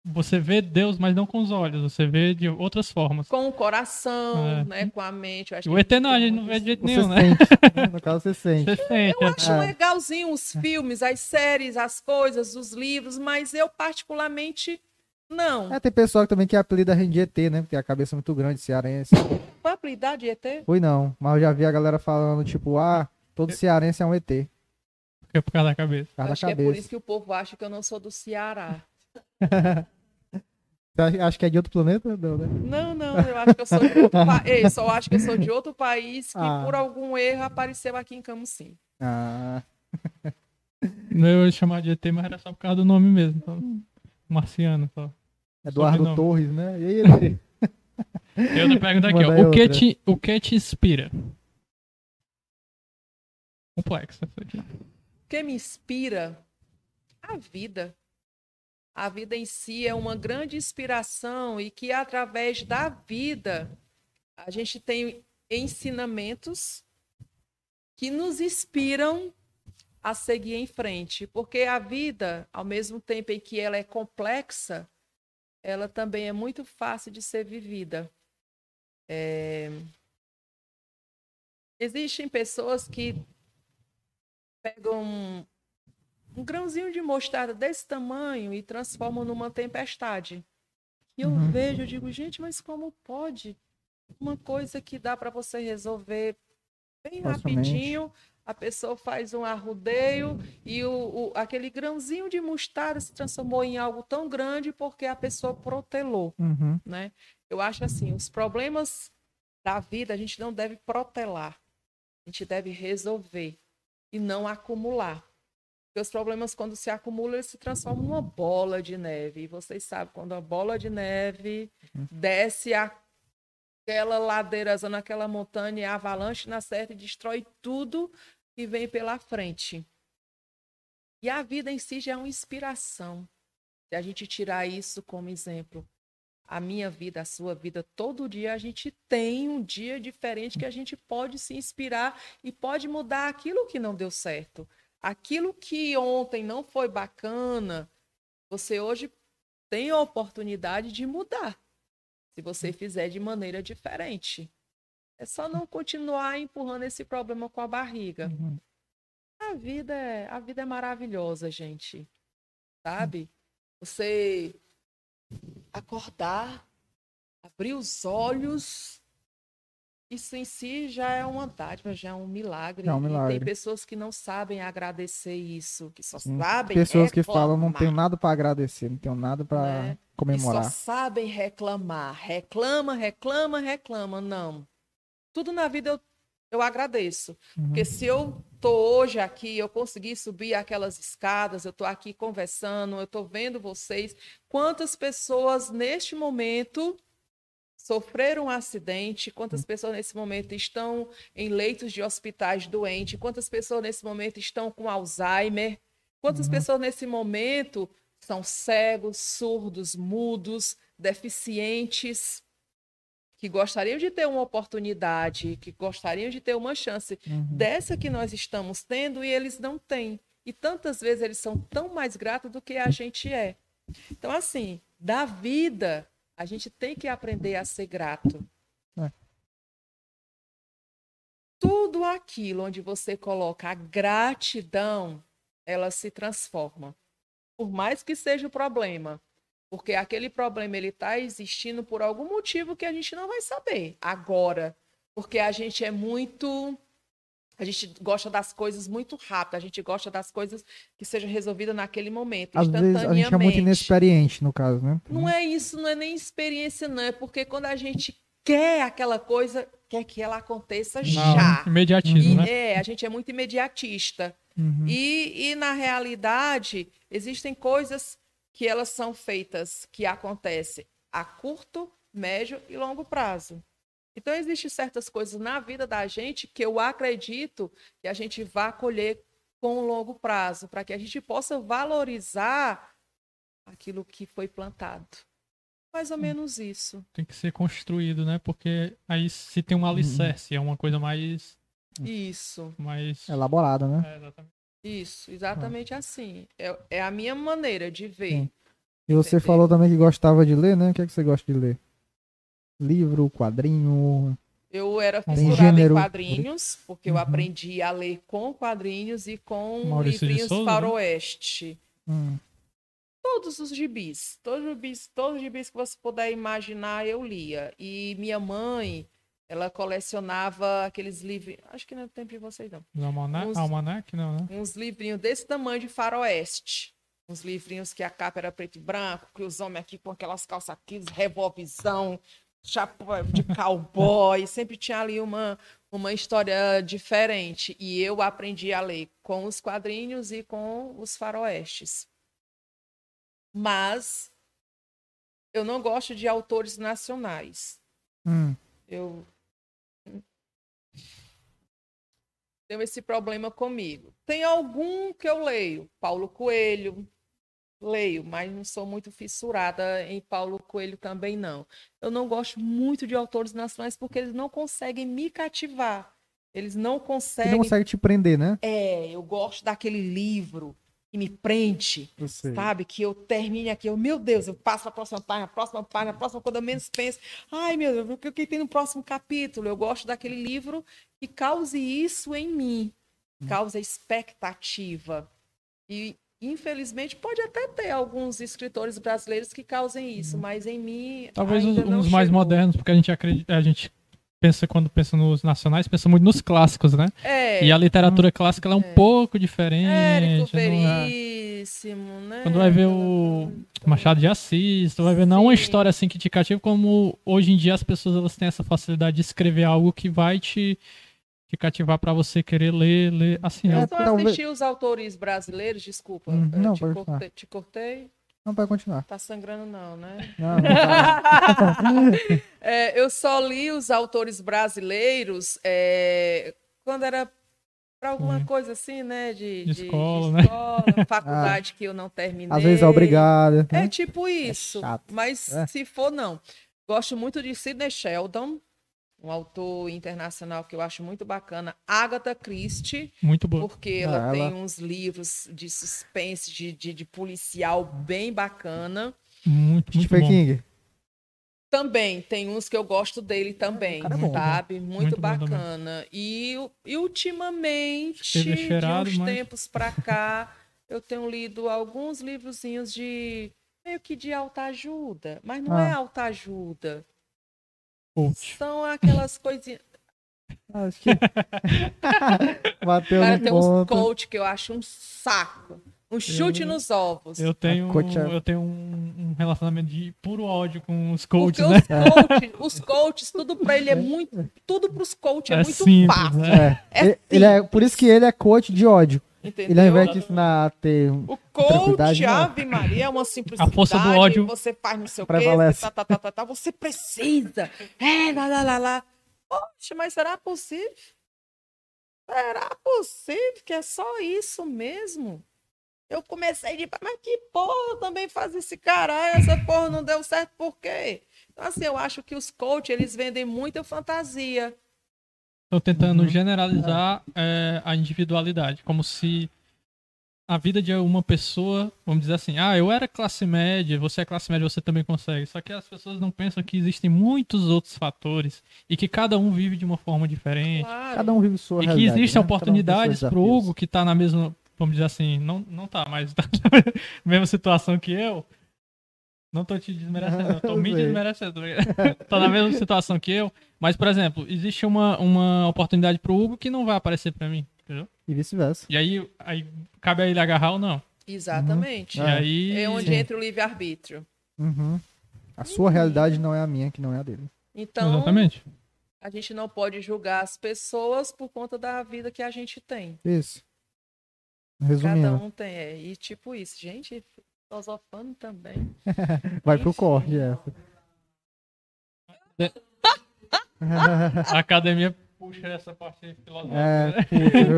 você vê Deus, mas não com os olhos. Você vê de outras formas. Com o coração, É. né? Com a mente. Eu acho O que ET não, a gente não vê de jeito Você nenhum, né? sente. né? No caso, você sente. Você sente. Eu acho É. legalzinho os filmes, as séries, as coisas, os livros, mas eu particularmente não. É, tem pessoal que também que apelida a gente de ET, né? Porque a cabeça é muito grande, cearense. Qual a apelidade ET? Foi não, mas eu já vi a galera falando, tipo, ah, todo cearense é um ET. Por Fica por causa da cabeça. causa Acho da que é por cabeça. isso que o povo acha que eu não sou do Ceará. Acho que é de outro planeta? Não, né? Não, não, eu acho que eu sou de outro país. Eu só acho que eu sou de outro país que, Ah. por algum erro, apareceu aqui em Camusim. Ah, Eu ia chamar de ET, mas era só por causa do nome mesmo. Então, marciano só. Eduardo Sobrenome. Torres, né? E aí, ele... E outra pergunta aqui, ó. O que, outra. te, o que te inspira? Complexo essa aqui. O que me inspira? A vida. A vida em si é uma grande inspiração e que, através da vida, a gente tem ensinamentos que nos inspiram a seguir em frente. Porque a vida, ao mesmo tempo em que ela é complexa, ela também é muito fácil de ser vivida. É, Existem pessoas que pegam um, grãozinho de mostarda desse tamanho e transforma numa tempestade. E eu Uhum. vejo, eu digo, gente, mas como pode? Uma coisa que dá para você resolver bem rapidinho, a pessoa faz um arrudeio e o, o- aquele grãozinho de mostarda se transformou em algo tão grande porque a pessoa protelou, Uhum. né? Eu acho assim, os problemas da vida a gente não deve protelar, a gente deve resolver e não acumular. Porque os problemas, quando se acumulam, eles se transformam numa bola de neve. E vocês sabem, quando a bola de neve desce aquela ladeirazona, aquela montanha, a avalanche na certa e destrói tudo que vem pela frente. E a vida em si já é uma inspiração. Se a gente tirar isso como exemplo, a minha vida, a sua vida, todo dia a gente tem um dia diferente que a gente pode se inspirar e pode mudar aquilo que não deu certo. Aquilo que ontem não foi bacana, você hoje tem a oportunidade de mudar. Se você fizer de maneira diferente. É só não continuar empurrando esse problema com a barriga. Uhum. A vida é, a vida é maravilhosa, gente. Sabe? Você acordar, abrir os olhos, isso em si já é uma dádiva, já é um milagre. É um E milagre. tem pessoas que não sabem agradecer isso, que só sabem Pessoas que falam, não reclamar, tenho nada pra agradecer, não tenho nada pra Né? que só comemorar. sabem reclamar. Reclama, reclama, reclama. Não. Tudo na vida eu, eu agradeço. Uhum. Porque se eu tô hoje aqui, eu consegui subir aquelas escadas, eu tô aqui conversando, eu tô vendo vocês, quantas pessoas neste momento sofreram um acidente, quantas pessoas nesse momento estão em leitos de hospitais doentes, quantas pessoas nesse momento estão com Alzheimer, quantas Uhum. pessoas nesse momento são cegos, surdos, mudos, deficientes, que gostariam de ter uma oportunidade, que gostariam de ter uma chance Uhum. dessa que nós estamos tendo e eles não têm. E tantas vezes eles são tão mais gratos do que a gente é. Então, assim, da vida, a gente tem que aprender a ser grato. É. Tudo aquilo onde você coloca a gratidão, ela se transforma. Por mais que seja o problema. Porque aquele problema ele está existindo por algum motivo que a gente não vai saber agora. Porque a gente é muito. A gente gosta das coisas muito rápido, a gente gosta das coisas que sejam resolvidas naquele momento, Às vezes a gente é muito inexperiente, no caso, né? Não é isso, não é nem experiência, não. É porque quando a gente quer aquela coisa, quer que ela aconteça já. Imediatismo, E, né? é, a gente é muito imediatista. Uhum. E, e, na realidade, existem coisas que elas são feitas, que acontecem a curto, médio e longo prazo. Então, existem certas coisas na vida da gente que eu acredito que a gente vai colher com longo prazo, para que a gente possa valorizar aquilo que foi plantado. Mais ou menos isso. Tem que ser construído, né? Porque aí se tem um alicerce, é uma coisa mais. Isso, mais... Elaborada, né? É, exatamente. isso, exatamente assim. É, é a minha maneira de ver. Sim. E você Entendeu? falou também que gostava de ler, né? O que, é que você gosta de ler? Livro, quadrinho. Eu era fissurada gênero. em quadrinhos, porque eu Uhum. aprendi a ler com quadrinhos e com Maurício livrinhos Souza, né? faroeste. Hum, Todos os gibis, todos os gibis, todos os gibis que você puder imaginar, eu lia. E minha mãe, ela colecionava aqueles livros, acho que não é tempo de vocês não. No almanac, Uns- almanac, não, né? Uns livrinhos desse tamanho de faroeste. Uns livrinhos que a capa era preto e branco, que os homens aqui com aquelas calças aqui, revolvizão, de cowboy, sempre tinha ali uma, uma história diferente. E eu aprendi a ler com os quadrinhos e com os faroestes. Mas eu não gosto de autores nacionais. hum. Eu tenho esse problema comigo. Tem algum que eu leio, Paulo Coelho, leio, mas não sou muito fissurada em Paulo Coelho também não. Eu não gosto muito de autores nacionais porque eles não conseguem me cativar. Eles não conseguem. não consegue te prender, né? É, eu gosto daquele livro que me prende, sabe? Que eu termine aqui, eu, meu Deus, eu passo para a próxima página, a próxima página, a próxima, quando eu menos penso. Ai, meu Deus, o que, o que tem no próximo capítulo? Eu gosto daquele livro que cause isso em mim, causa expectativa. E Infelizmente, pode até ter alguns escritores brasileiros que causem isso, mas em mim. Talvez não uns mais modernos, porque a gente acredita, a gente pensa quando pensa nos nacionais, pensa muito nos clássicos, né? É, E a literatura clássica ela é um pouco diferente. Érico é? Veríssimo, né? Quando vai ver o Machado de Assis, tu vai ver não uma Sim. história assim que te cativa, como hoje em dia as pessoas elas têm essa facilidade de escrever algo que vai te, te cativar pra você querer ler, ler assim. É, eu- Eu só talvez- assisti os autores brasileiros, desculpa. Hum, não, te, cortei, te cortei. Não, vai continuar. Tá sangrando, não, né? Não, não tá. É, eu só li os autores brasileiros é, quando era para alguma Sim. coisa assim, né? De, De escola, né? escola, faculdade que eu não terminei. Às vezes é obrigada. É né? tipo isso. chato. mas É. se for, não. Gosto muito de Sidney Sheldon, um autor internacional que eu acho muito bacana. Agatha Christie, Muito boa. porque ela Ah, tem ela- uns livros de suspense, de, de, de policial bem bacana. Muito, muito Stephen bom. King. Também, tem uns que eu gosto dele também, cara é bom, sabe? Muito, Muito também. bacana. E, e ultimamente, cheirado, de uns mas- tempos pra cá, eu tenho lido alguns livrozinhos de meio que de autoajuda, mas não é Ah. autoajuda. Coach. São aquelas coisinhas. Acho que... Bateu Cara, tem uns coach que eu acho um saco. Um chute nos ovos. Eu tenho, coach é- eu tenho um, um relacionamento de puro ódio com os Porque coaches, né? os, coaches, os coaches, tudo pra ele é muito. Tudo pros coaches é, É muito simples, fácil. né? É. É ele é. Por isso que ele é coach de ódio. Entendeu? Ele ao invés de ensinar a ter. O coach. Ave Maria, é uma simplicidade. A força do ódio Você faz não sei o quê, tá, tá, tá, tá, tá, você precisa. É, lá, lá, lá, lá. Poxa, mas será possível? Será possível que é só isso mesmo? Eu comecei de. Mas que porra, também faz esse cara. Essa porra não deu certo, por quê? Então, assim, eu acho que os coaches, eles vendem muita fantasia. Estão tentando Uhum. generalizar é, a individualidade, como se a vida de uma pessoa, vamos dizer assim, ah, eu era classe média, você é classe média, você também consegue. Só que as pessoas não pensam que existem muitos outros fatores e que cada um vive de uma forma diferente. Claro. Cada um vive sua e que existem né? Um oportunidades seus pro desafios. Hugo que tá na mesma, vamos dizer assim, não, não tá, mas tá na mesma situação que eu. Não tô te desmerecendo, eu tô me desmerecendo. tá na mesma situação que eu. Mas, por exemplo, existe uma, uma oportunidade pro Hugo que não vai aparecer pra mim, entendeu? E vice-versa. E aí, aí cabe a ele agarrar ou não. Exatamente. E É. aí. É onde Sim. entra o livre-arbítrio. Uhum. A sua realidade não é a minha, que não é a dele. Então, Exatamente. a gente não pode julgar as pessoas por conta da vida que a gente tem. Isso. Cada Resumindo, um tem. É, e tipo isso, gente, filosofando também. vai pro enfim. corte essa. A academia puxa essa parte filosófica. é, né?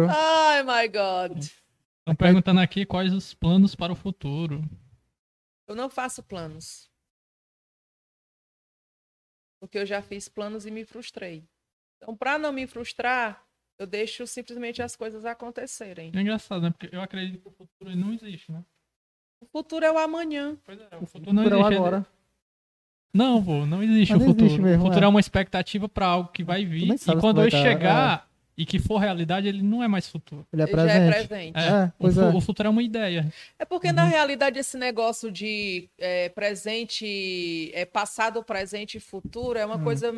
Ai, my God. Estão perguntando aqui quais os planos para o futuro. Eu não faço planos. Porque eu já fiz planos e me frustrei. Então, para não me frustrar, eu deixo simplesmente as coisas acontecerem. É engraçado, né? Porque eu acredito que o futuro não existe, né? O futuro é o amanhã. Pois é, O futuro é o existe. agora. Não, pô, não existe Mas o não futuro. existe mesmo, o futuro é. é. uma expectativa pra algo que vai vir. E quando tá- chegar e que for realidade, ele não é mais futuro. Ele é Ele já é presente. presente. É, É, o, é. o futuro é uma ideia. É porque, na realidade, esse negócio de é, presente, é, passado, presente e futuro é uma Hum. coisa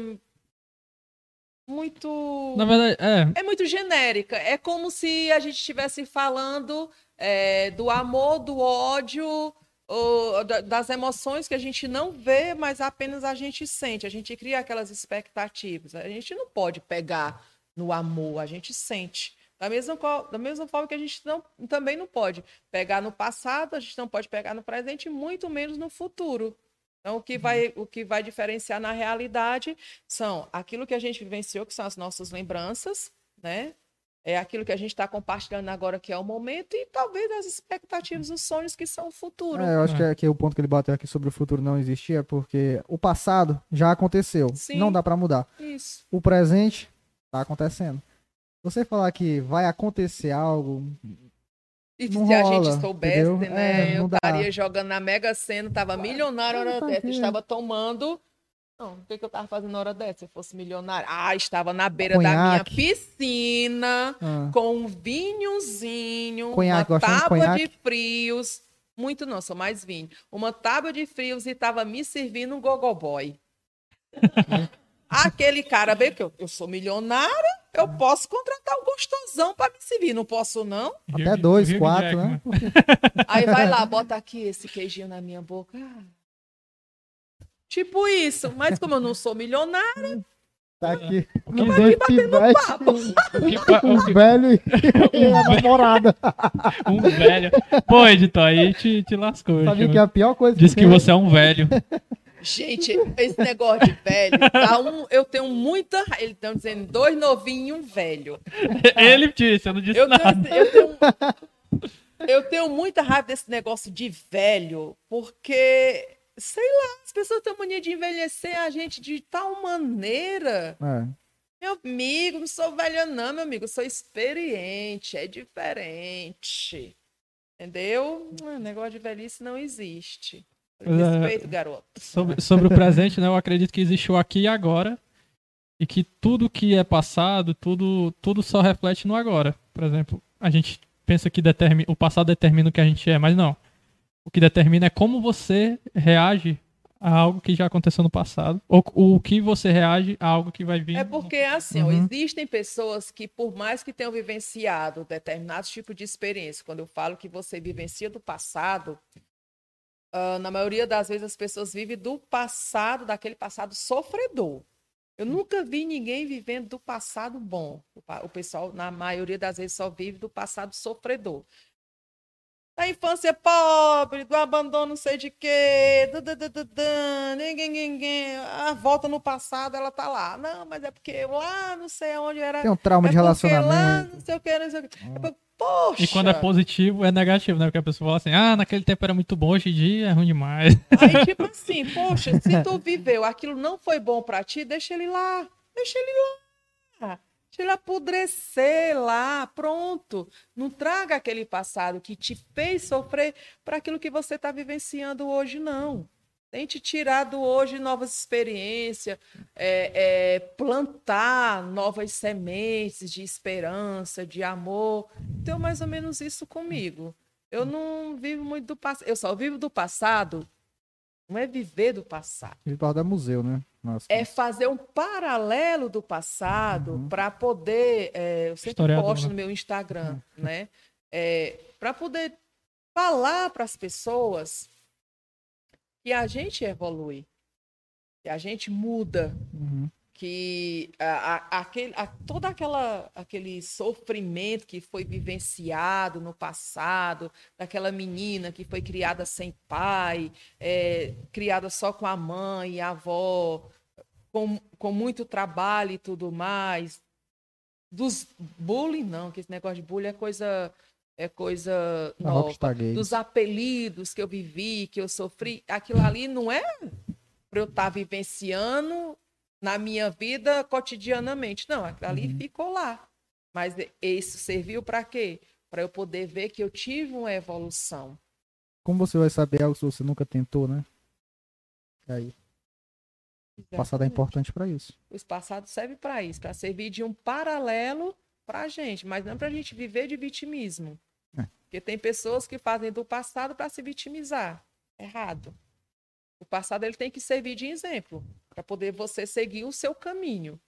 muito. Na verdade, é. É muito genérica. É como se a gente estivesse falando é, do amor, do ódio, ou da- das emoções que a gente não vê, mas apenas a gente sente. A gente cria aquelas expectativas. A gente não pode pegar no amor, a gente sente. Da mesma, da mesma forma que a gente não, também não pode pegar no passado, a gente não pode pegar no presente, muito menos no futuro. Então, o que, vai, o que vai diferenciar na realidade são aquilo que a gente vivenciou, que são as nossas lembranças, né? É aquilo que a gente está compartilhando agora, que é o momento, e talvez as expectativas, os sonhos que são o futuro. É, eu acho que, é, que o ponto que ele bateu aqui sobre o futuro não existir é porque o passado já aconteceu. Sim. Não dá pra mudar. Isso. O presente tá acontecendo. Você falar que vai acontecer algo, E se a rola, gente soubesse, entendeu? né? É, eu estaria jogando na Mega Sena, estava milionário, tá estava tomando Não, o que, que eu tava fazendo na hora dessa? Se eu fosse milionária. Ah, estava na beira da minha piscina, Ah. com um vinhozinho, Conhaque, uma de tábua conhaque? de frios. Muito não, sou mais vinho. Uma tábua de frios e tava me servindo um gogoboy. Aquele cara, bem que eu, eu sou milionária, eu posso contratar um gostosão para me servir. Não posso, não? Até dois, quatro, né? Aí vai lá, bota aqui esse queijinho na minha boca. Ah. Tipo isso, mas como eu não sou milionária, Tá aqui. O que, Um veste papo. o que, fa- o um que- velho e a namorada. um velho. Pô, editor, aí te, te lascou. Sabia tio. que é a pior coisa Diz que tem? você é um velho. gente, esse negócio de velho, tá um, eu tenho muita. Eles estão dizendo dois novinhos e um velho. Ele disse, eu não disse Eu nada. tenho, eu, tenho, eu tenho muita raiva desse negócio de velho, porque, sei lá, as pessoas têm mania de envelhecer a gente de tal maneira. É. Meu amigo, não sou velha, não, meu amigo. Sou experiente, é diferente. Entendeu? Ah, negócio de velhice não existe. É, Respeito, garoto. Sobre, sobre o presente, né? Eu acredito que existe o aqui e agora. E que tudo que é passado, tudo, tudo só reflete no agora. Por exemplo, a gente pensa que determina, o passado determina o que a gente é, mas não. O que determina é como você reage a algo que já aconteceu no passado. Ou o que você reage a algo que vai vir. É no- porque, assim, Uhum. existem pessoas que, por mais que tenham vivenciado determinados tipos de experiência, quando eu falo que você vivencia do passado, ah, na maioria das vezes as pessoas vivem do passado, daquele passado sofredor. Eu nunca vi ninguém vivendo do passado bom. O pessoal, na maioria das vezes, só vive do passado sofredor. Da infância pobre, do abandono não sei de quê, du, du, du, du, du, ninguém, ninguém, a volta no passado, ela tá lá. Não, mas é porque eu lá não sei onde era. Tem um trauma é de porque Lá, relacionamento. não sei o que, não sei o que. É porque, Poxa! E quando é positivo, é negativo, né? Porque a pessoa fala assim, ah, naquele tempo era muito bom, hoje em dia é ruim demais. Aí, tipo assim, poxa, se tu viveu, aquilo não foi bom pra ti, deixa ele lá. Deixa ele lá. Deixa ele apodrecer lá, pronto. Não traga aquele passado que te fez sofrer para aquilo que você está vivenciando hoje, não. Tente tirar do hoje novas experiências, é, é, plantar novas sementes de esperança, de amor. Então, mais ou menos isso comigo. Eu não vivo muito do passado. Eu só vivo do passado. Não é viver do passado. Vitor da museu, né? Nossa. É fazer um paralelo do passado Uhum. para poder. é, eu sempre Historiador, posto no meu Instagram, né? para poder falar para as pessoas que a gente evolui, que a gente muda, Uhum. Que a, a- aquele, a- todo aquela, aquele sofrimento que foi vivenciado no passado, daquela menina que foi criada sem pai, é, criada só com a mãe e a avó, com, com muito trabalho e tudo mais. Dos bullying, não, que esse negócio de bullying é coisa, é coisa Da nova dos apelidos que eu vivi, que eu sofri, aquilo ali não é para eu estar vivenciando na minha vida cotidianamente. Não, ali Uhum. ficou lá. Mas isso serviu para quê? Para eu poder ver que eu tive uma evolução. Como você vai saber algo se você nunca tentou, né? Aí, o passado é importante pra isso. O passado serve para isso, para servir de um paralelo para a gente, mas não para a gente viver de vitimismo. É. Porque tem pessoas que fazem do passado para se vitimizar. Errado. O passado ele tem que servir de exemplo para poder você seguir o seu caminho.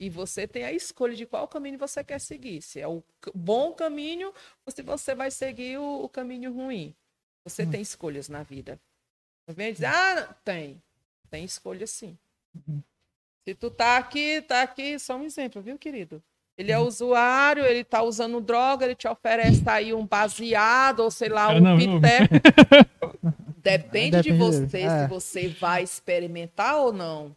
E você tem a escolha de qual caminho você quer seguir. Se é o bom caminho ou se você vai seguir o, o caminho ruim. Você Hum. tem escolhas na vida. Não vem dizer, ah, não. tem. Tem escolha sim. Uhum. Se tu tá aqui, tá aqui, só um exemplo, viu, querido? Ele é usuário, ele tá usando droga, ele te oferece aí um baseado, ou sei lá, um não, pité. Depende de Depende você dele, é. se você vai experimentar ou não.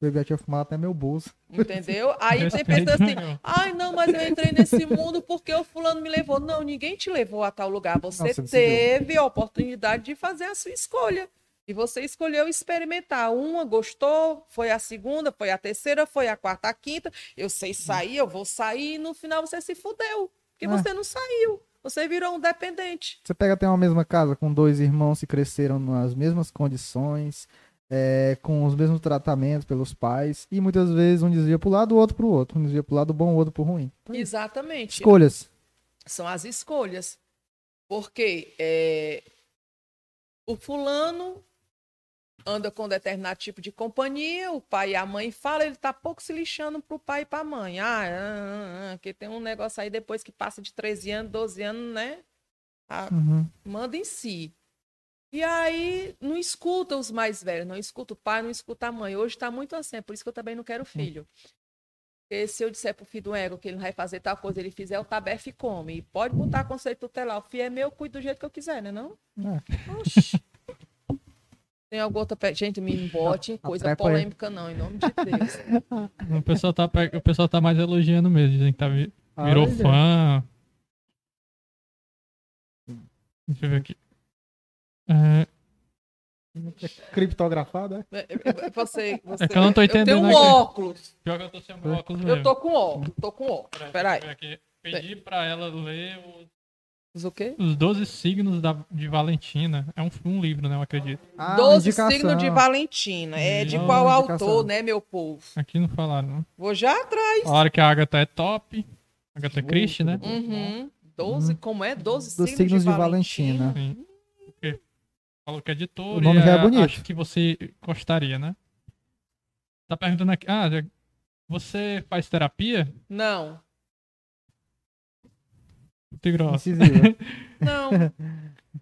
Eu já tinha fumado até meu bolso. Entendeu? Aí tem Respeito, pessoas assim, ai não, mas eu entrei nesse mundo porque o fulano me levou. Não, ninguém te levou a tal lugar. Você Não, você decidiu. teve a oportunidade de fazer a sua escolha. E você escolheu experimentar. Uma gostou, foi a segunda, foi a terceira, foi a quarta, a quinta. Eu sei sair, eu vou sair, e no final você se fudeu. Porque É. você não saiu. Você virou um dependente. Você pega até uma mesma casa com dois irmãos que cresceram nas mesmas condições, é, com os mesmos tratamentos pelos pais, e muitas vezes um desvia pro lado, o outro pro outro. Um desvia pro lado bom, o outro pro ruim. Então, Exatamente. Escolhas. São as escolhas. Porque é, o fulano anda com determinado tipo de companhia, o pai e a mãe falam, ele tá pouco se lixando pro pai e pra mãe. Ah, ah, ah, ah, que tem um negócio aí depois que passa de 13 anos, 12 anos, né? Ah, Uhum. manda em si. E aí não escuta os mais velhos, não escuta o pai, não escuta a mãe. Hoje tá muito assim, é por isso que eu também não quero filho. Porque se eu disser pro filho do ego que ele não vai fazer tal coisa, ele fizer, o tabefe come. E pode botar conceito tutelar. O filho é meu, eu cuido do jeito que eu quiser, né não? É. Oxi. Tem alguma outra... pe- Gente, me embote em coisa polêmica não, em nome de Deus. O pessoal tá, o pessoal tá mais elogiando mesmo, dizem que tá, vi- virou Olha. fã. Deixa eu ver aqui. É, Criptografado, é? É, é, Você, você... É que eu não tô Eu entendendo tenho um óculos. pior que eu tô sem óculos mesmo. Eu tô com óculos, tô com óculos. Peraí. eu aqui. Pedi pra ela ler os, O quê? os 12 signos da, de Valentina. É um, um livro, né? Eu acredito. Ah, Doze signos de Valentina. É de qual indicação. autor, né, meu povo? Aqui não falaram, não. Vou já atrás. Falaram que a Agatha é top. Agatha Christie, né? Uhum. Doze, como é? Doze signos, signos de, de Valentina. Valentina. Sim. Porque Falou que é editor. O nome e já é bonito. Acho que você gostaria, né? Tá perguntando aqui. Ah, você faz terapia? Não, Muito grossa. Incisiva. não.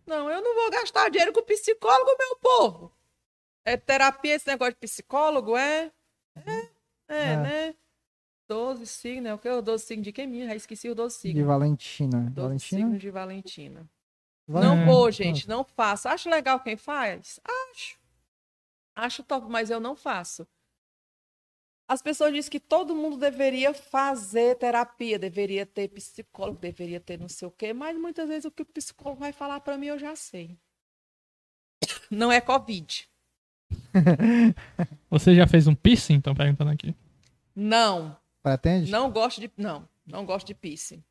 Não, eu não vou gastar dinheiro com psicólogo, meu povo. É terapia esse negócio de psicólogo, é? É, é, É. né? Doze signos, é o que? O doze signos de quem minha? Já esqueci o doze de signos. Valentina. Doze Valentina? signos de Valentina. Val- Não vou, gente, não faço. Acho legal quem faz? Acho. Acho top, mas eu não faço. As pessoas dizem que todo mundo deveria fazer terapia, deveria ter psicólogo, deveria ter não sei o quê, mas muitas vezes o que o psicólogo vai falar para mim eu já sei. Não é Covid. Você já fez um piercing? Estão perguntando aqui. Não, Pretende? não gosto de. Não, não gosto de piercing.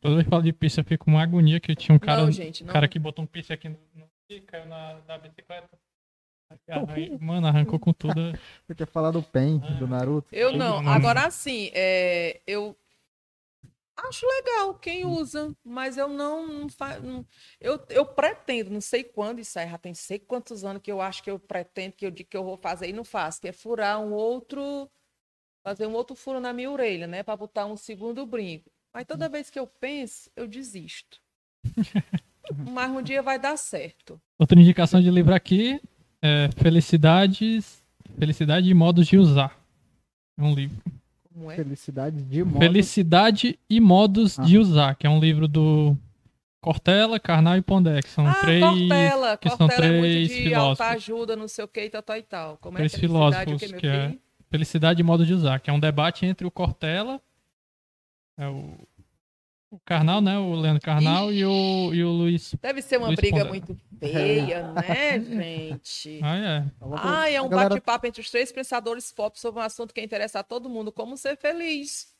Toda vez que falo de piercing, eu fico com uma agonia que tinha um cara, não, gente, um não. cara que botou um piercing aqui no, no caiu na, na bicicleta. Mano, arrancou com tudo. Você quer falar do Pen, Ah. do Naruto? Eu não. Agora sim, é, eu acho legal quem usa, mas eu não, não, fa- eu, eu pretendo, não sei quando isso aí, já tem sei quantos anos que eu acho que eu pretendo que eu digo que eu vou fazer e não faço, que é furar um outro, fazer um outro furo na minha orelha, né, para botar um segundo brinco. Mas toda vez que eu penso, eu desisto. Mas um dia vai dar certo. Outra indicação de livro aqui é Felicidades. Felicidade e modos de usar. É um livro. Como é? Felicidade de modo... Felicidade e modos Ah. de usar, que é um livro do Cortella, Karnal e Pondé, que são ah, três. Cortella. que são Cortella é muito três de filósofos. alta ajuda, não sei o que, e tal, tal e tal. Como Três é felicidade, o filósofos, que, que é-? Felicidade e modo de usar, que é um debate entre o Cortella, é o, o Karnal, né? O Leandro Karnal e o, e o Luiz. Deve ser uma Luiz briga Pondé. muito feia, né, gente? Ah, é. Ah, é um galera- bate-papo entre os três pensadores pop sobre um assunto que interessa a todo mundo, como ser feliz.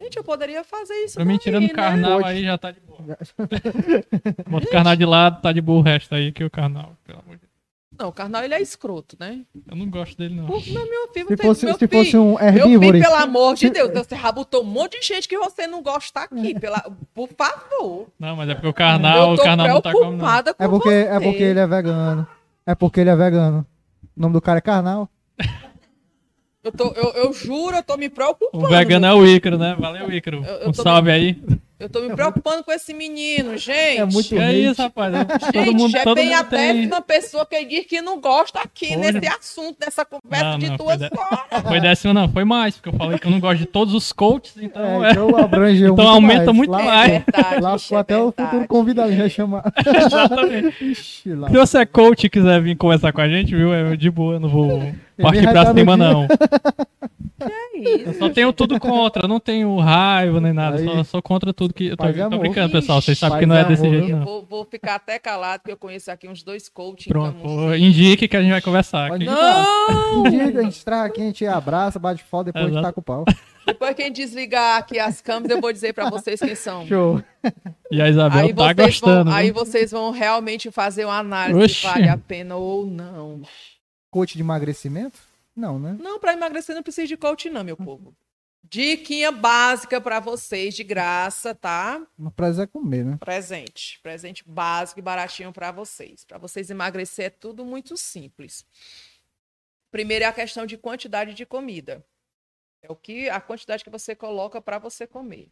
Gente, eu poderia fazer isso Pra mim, tirando o Karnal Pode. aí já tá de boa. Bota o Karnal de lado, tá de boa o resto aí que o Karnal. Pelo amor de Deus. Não, o Karnal, ele é escroto, né? Eu não gosto dele, não. Meu filho, Se tem- fosse, meu se filho, fosse um Meu herbívoro... filho, pelo amor de Deus, você já botou um monte de gente que você não gosta aqui. Pela... Por favor. Não, mas é porque o Karnal, o Karnal não tá como, não. com É porque, você. é porque ele é vegano. É porque ele é vegano. O nome do cara é Karnal. Eu, tô, eu, eu juro, eu tô me preocupando. O vegano é o Ícaro, né? Valeu, Ícaro. Eu- eu Um salve aí. Eu tô me preocupando com esse menino, gente. É muito é hate. isso, rapaz? Todo Gente, mundo, é todo bem mundo a tem. décima pessoa que diz que não gosta aqui Olha. nesse assunto, nessa conversa Não, de não, duas foi de- horas. Foi décima, não. Foi mais, porque eu falei que eu não gosto de todos os coaches, então É, é. então Então muito aumenta mais. muito Lá- mais. É verdade, Lá ficou é até o verdade. futuro convidado, já chamar. Exatamente. Ixi, lá. Se você é coach e quiser vir conversar com a gente, viu? É de boa, eu não vou vai pra cima, não. É isso. Eu só tenho tudo contra, eu não tenho raiva nem nada. Aí. Só, só contra tudo que. Eu tô, Paz e tô amor. brincando, pessoal. Vocês sabem que não e é desse amor. jeito, Eu não. vou, vou ficar até calado, porque eu conheço aqui uns dois coaches. Pronto, então- pô, indique que a gente vai conversar aqui. Não! Dia a gente traz aqui, a gente abraça, bate foto, depois a gente Exato. taca o pau. Depois que a gente desligar aqui as câmeras, eu vou dizer pra vocês quem são. Show. E a Isabel Aí tá vocês, gostando. vão, aí vocês vão realmente fazer uma análise Oxi. se vale a pena ou não. Coach de emagrecimento? Não, né? Não, para emagrecer não precisa de coach, não, meu povo. Diquinha básica para vocês, de graça, tá? Mas prazer é comer, né? Presente. Presente básico e baratinho para vocês. Para vocês emagrecer é tudo muito simples. Primeiro é a questão de quantidade de comida. É o que a quantidade que você coloca para você comer.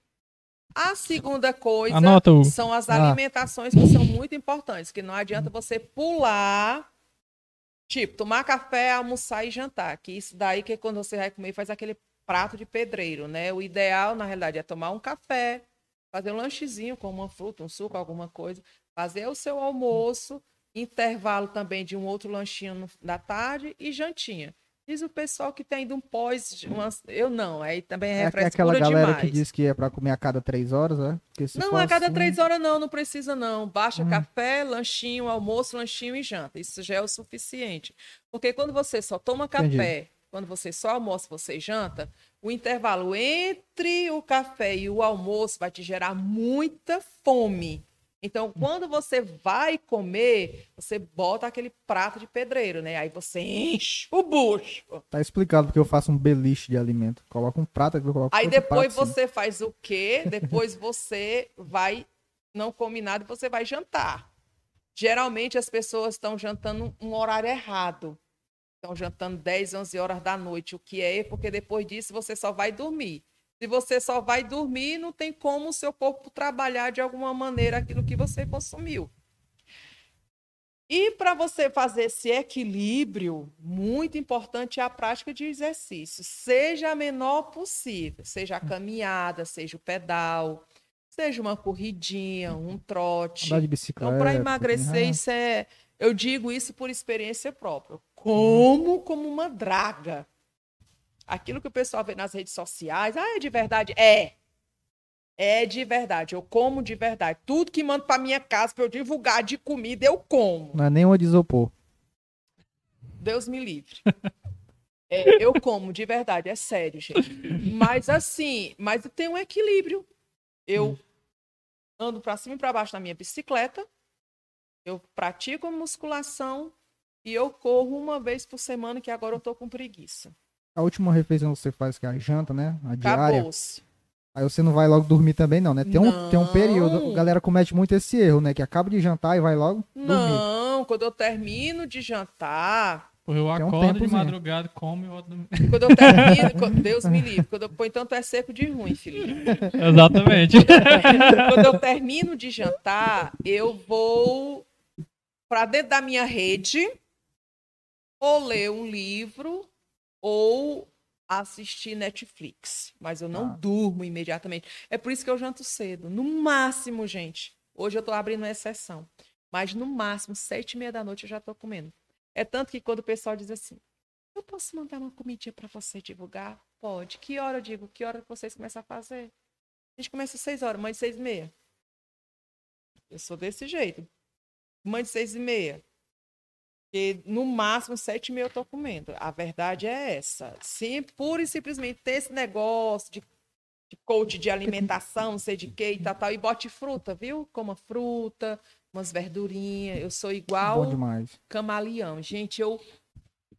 A segunda coisa Anota, são as Ah. alimentações que são muito importantes, que não adianta você pular, tipo, tomar café, almoçar e jantar, que isso daí que quando você vai comer faz aquele prato de pedreiro, né? O ideal, na realidade, é tomar um café, fazer um lanchezinho com uma fruta, um suco, alguma coisa, fazer o seu almoço, intervalo também de um outro lanchinho da tarde e jantinha. Diz o pessoal que tem ido um pós, umas- eu não, aí também é, É, aquela galera demais. que diz que é pra comer a cada três horas, né? Não, a cada assim- três horas não, não precisa não. Baixa Hum. café, lanchinho, almoço, lanchinho e janta. Isso já é o suficiente. Porque quando você só toma café, Entendi. quando você só almoça, você janta, o intervalo entre o café e o almoço vai te gerar muita fome. Então, quando você vai comer, você bota aquele prato de pedreiro, né? Aí você enche o bucho. Tá explicado porque eu faço um beliche de alimento. Coloco um prato aqui, eu coloco Aí depois prato você faz o quê? Depois você vai, não combinado, você vai jantar. Geralmente as pessoas estão jantando um horário errado. Estão jantando 10, 11 horas da noite, o que é, porque depois disso você só vai dormir. Se você só vai dormir, não tem como o seu corpo trabalhar de alguma maneira aquilo que você consumiu. E para você fazer esse equilíbrio, muito importante é a prática de exercício, seja a menor possível, seja a caminhada, seja o pedal, seja uma corridinha, um trote. Andar de bicicleta. Então, para emagrecer, ah, isso é. Eu digo isso por experiência própria. Como como uma draga. Aquilo que o pessoal vê nas redes sociais, ah, é de verdade? É. É de verdade. Eu como de verdade. Tudo que mando para minha casa para eu divulgar de comida, eu como. Não é nem uma de isopor. Deus me livre. É, eu como, de verdade, é sério, gente. Mas assim, mas tem um equilíbrio. Eu ando para cima e para baixo na minha bicicleta, eu pratico musculação e eu corro uma vez por semana, que agora eu tô com preguiça. A última refeição que você faz, que é a janta, né? A diária. Acabou-se. Aí você não vai logo dormir também, não, né? Tem um, tem um período. Não. A galera comete muito esse erro, né? Que acaba de jantar e vai logo dormir. Não, quando eu termino de jantar, Pô, Eu Tem um acordo de madrugada, como e dormir. quando eu termino, quando- Deus me livre, quando eu põe tanto é seco de ruim, Felipe. Exatamente. Quando eu termino de jantar, eu vou para dentro da minha rede ou ler um livro ou assistir Netflix. Mas eu não Ah. durmo imediatamente. É por isso que eu janto cedo. No máximo, gente. Hoje eu tô abrindo uma exceção. Mas no máximo, sete e meia da noite eu já tô comendo. É tanto que quando o pessoal diz assim, eu posso mandar uma comidinha para você divulgar? Pode. Que hora eu digo? Que hora vocês começam a fazer? A gente começa às seis horas, mãe de seis e meia. Eu sou desse jeito. Mãe de seis e meia. Porque no máximo sete e meia eu tô comendo. A verdade é essa. Sim, pura e simplesmente ter esse negócio de, de coach de alimentação, não sei de que e tal, tal. E bote fruta, viu? Coma fruta, umas verdurinhas. Eu sou igual Bom demais. camaleão. Gente, eu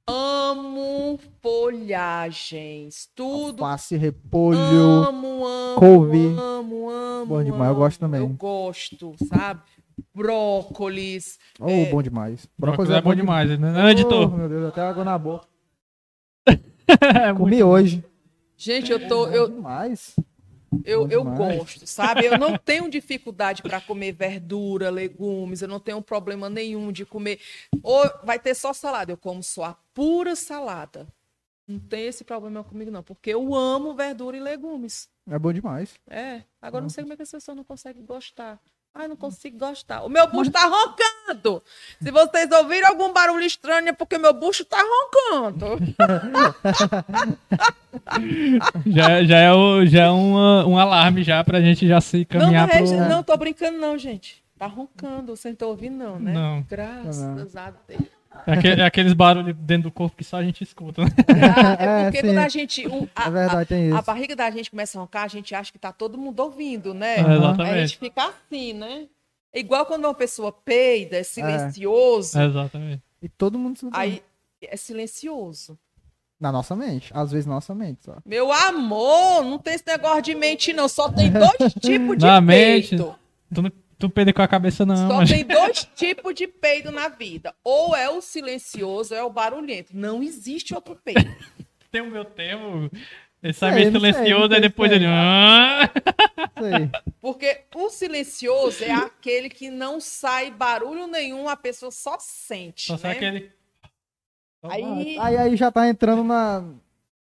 amo folhagens. Tudo Alface, repolho. Amo, amo, couve. amo, amo. Bom demais, eu amo. gosto também. Eu gosto, sabe? Brócolis. Oh, É. bom demais. Brócolis é bom demais, né? Não, editor. Oh, meu Deus, até água na boca. É muito Comi hoje. Gente, eu tô. Eu, Bom demais. eu, eu demais. gosto, sabe? Eu não tenho dificuldade para comer verdura, legumes, eu não tenho problema nenhum de comer. Ou vai ter só salada, eu como só a pura salada. Não tem esse problema comigo, não, porque eu amo verdura e legumes. É bom demais. É, agora eu não sei como é que as pessoas não conseguem gostar. Ai, não consigo gostar. O meu bucho tá roncando. Se vocês ouvirem algum barulho estranho é porque meu bucho tá roncando. Já, já é, o, já é uma- um alarme já pra gente já se Não, caminhar não, pro... é, não, tô brincando não, gente. Tá roncando, você não tá ouvindo não, né? Não. Graças a Deus. É, aque- é aqueles barulhos dentro do corpo que só a gente escuta. né? Ah, é É, porque quando a gente... o- a, É verdade, tem a- a isso. barriga da gente começa a roncar, a gente acha que tá todo mundo ouvindo, né? É, Aí a exatamente. gente fica assim, né? É igual quando uma pessoa peida, é silencioso. Exatamente. E todo mundo. Aí é silencioso. Na nossa mente. Às vezes na nossa mente, só. Meu amor, não tem esse negócio de mente, não. Só tem dois tipos de Na mente. peito. Tu, não- tu peida com a cabeça, não. Só mas- tem dois tipos de peido na vida. Ou é o silencioso ou é o barulhento. Não existe outro peido. Tem o meu termo. Ele sai Sei, meio não sei, silencioso, sei, depois ele. "Ah". Porque o silencioso é aquele que não sai barulho nenhum, a pessoa só sente. Só sai né? aquele. Aí, Aí, aí já tá entrando na,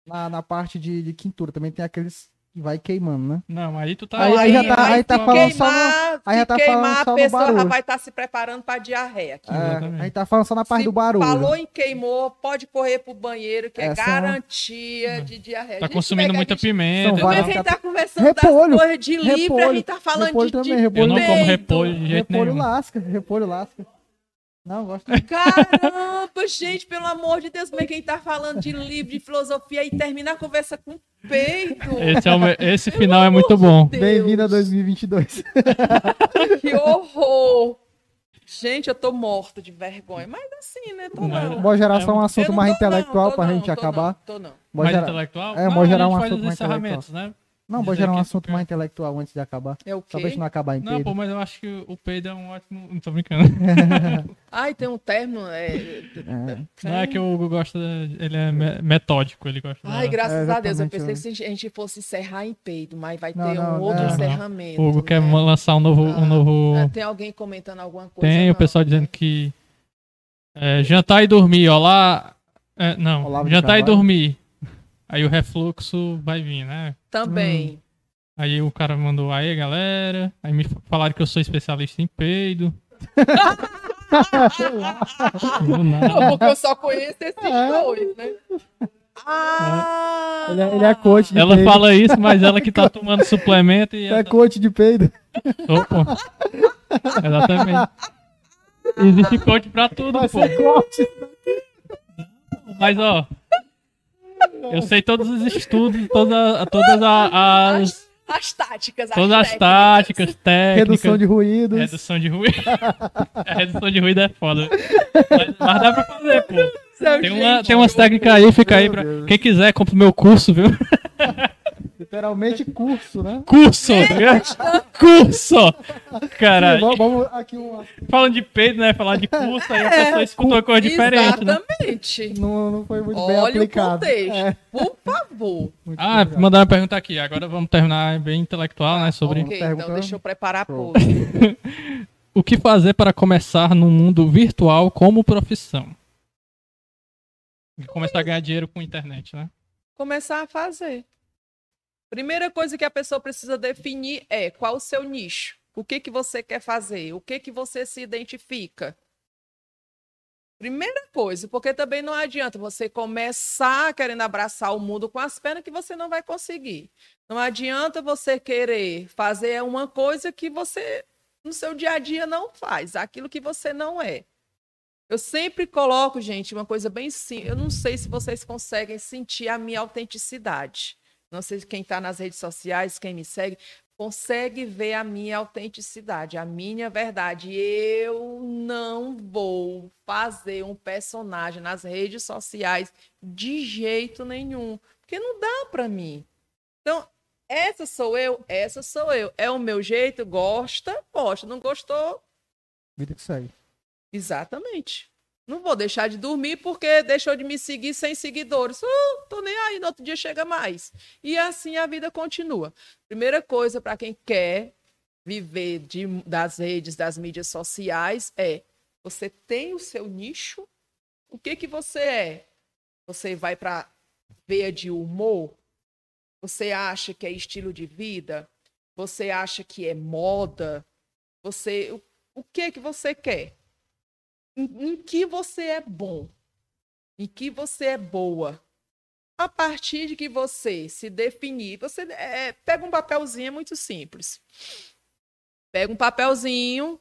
na, na parte de, de quintura. Também tem aqueles que vai queimando, né? Não, aí tu tá. Aí- aí já tá- aí tá se falando só no- queimar, aí já tá queimar, falando só a pessoa já barulho. vai estar se preparando para diarreia. aqui. É, a gente tá falando só na parte Se do barulho. Falou em queimou, pode correr pro banheiro, que é, É, são- garantia de diarreia. Tá consumindo é muita a gente- pimenta. E é tal. várias que a gente tá conversando Repolho, das coisas de livre, a repolho, gente tá falando repolho de, também, de repolho. Eu não como repolho de jeito repolho nenhum. lasca, repolho lasca. Não, gosto. Caramba, gente, pelo amor de Deus, como é que a gente tá falando de livro, de filosofia e termina a conversa com peito? Esse, é o esse final é muito bom. Deus, Bem-vindo a 2022. Que horror! Gente, eu tô morta de vergonha, mas assim, né? Tô não. Bora gerar só um assunto não mais não, intelectual tô pra não, gente tô acabar. Não, tô não. Bora mais gerar- intelectual? É, Não, bora gerar um assunto mais encerramentos, né? Não, Dizer gerar um que- assunto mais intelectual antes de acabar. É o Só pra gente quê? não acabar Não, inteiro. pô, mas eu acho que o peido é um ótimo. Não tô brincando. Ai, tem um termo. É... É. Não é que o Hugo gosta. Ele é me- metódico, ele gosta. Ai, da- graças É, a Deus. Eu pensei que se a gente fosse encerrar em peido, mas vai Não, ter um não, outro não. encerramento. O Hugo quer né? lançar um novo. Ah, Um novo... Tem alguém comentando alguma coisa? Tem o Não. pessoal dizendo que. é, jantar e dormir, olá. É, não, Olavo jantar e dormir. Aí o refluxo vai vir, né? Também. Aí o cara mandou, aí galera. Aí me falaram que eu sou especialista em peido. Não, porque eu só conheço esses É. dois, né? Ah! Ele é, ele é coach de Ela peido. fala isso, mas ela que tá tomando suplemento e. É coach de peido. Opa. Exatamente. Existe coach pra tudo, Vai pô. ser coach. Mas ó. Eu sei todos os estudos, todas, todas a- as. As táticas, as Todas as técnicas. táticas, técnicas. Redução de ruídos. Redução de ruído. a redução de ruído é foda. Mas, mas dá pra fazer, pô. Seu Tem, uma, tem umas técnicas aí, fica aí pra. Quem quiser, compra o meu curso, viu? Literalmente curso, né? Curso! curso! Caralho. Vamos, vamos aqui um. Falando de peito, né? Falar de curso, aí a pessoa escuta uma coisa diferente, né? Exatamente. Não, não foi muito bem Olha o aplicado. contexto. É, Por favor. muito Ah, obrigado. mandaram uma pergunta aqui. Agora vamos terminar bem intelectual, né? Sobre Ok, Pergunta- então deixa eu preparar a o que fazer para começar no mundo virtual como profissão. E começar a ganhar dinheiro com internet, né? Começar a fazer. Primeira coisa que a pessoa precisa definir é qual o seu nicho. O que, que você quer fazer? O que, que você se identifica? Primeira coisa, porque também não adianta você começar querendo abraçar o mundo com as pernas que você não vai conseguir. Não adianta você querer fazer uma coisa que você no seu dia a dia não faz, aquilo que você não é. Eu sempre coloco, gente, uma coisa bem simples. Eu não sei se vocês conseguem sentir a minha autenticidade. Não sei quem está nas redes sociais, quem me segue, consegue ver a minha autenticidade, a minha verdade. Eu não vou fazer um personagem nas redes sociais de jeito nenhum, porque não dá para mim. Então, essa sou eu, essa sou eu. É o meu jeito, gosta, gosta. Não gostou, Vida que segue. Exatamente. Não vou deixar de dormir porque deixou de me seguir sem seguidores. Uh, tô nem aí, no outro dia chega mais. E assim a vida continua. Primeira coisa para quem quer viver de- das redes, das mídias sociais é você tem o seu nicho. O que que você é? Você vai para veia de humor? Você acha que é estilo de vida? Você acha que é moda? Você o, o que que você quer? Em, em que você é bom, em que você é boa. A partir de que você se definir, você é, pega um papelzinho, é muito simples. Pega um papelzinho,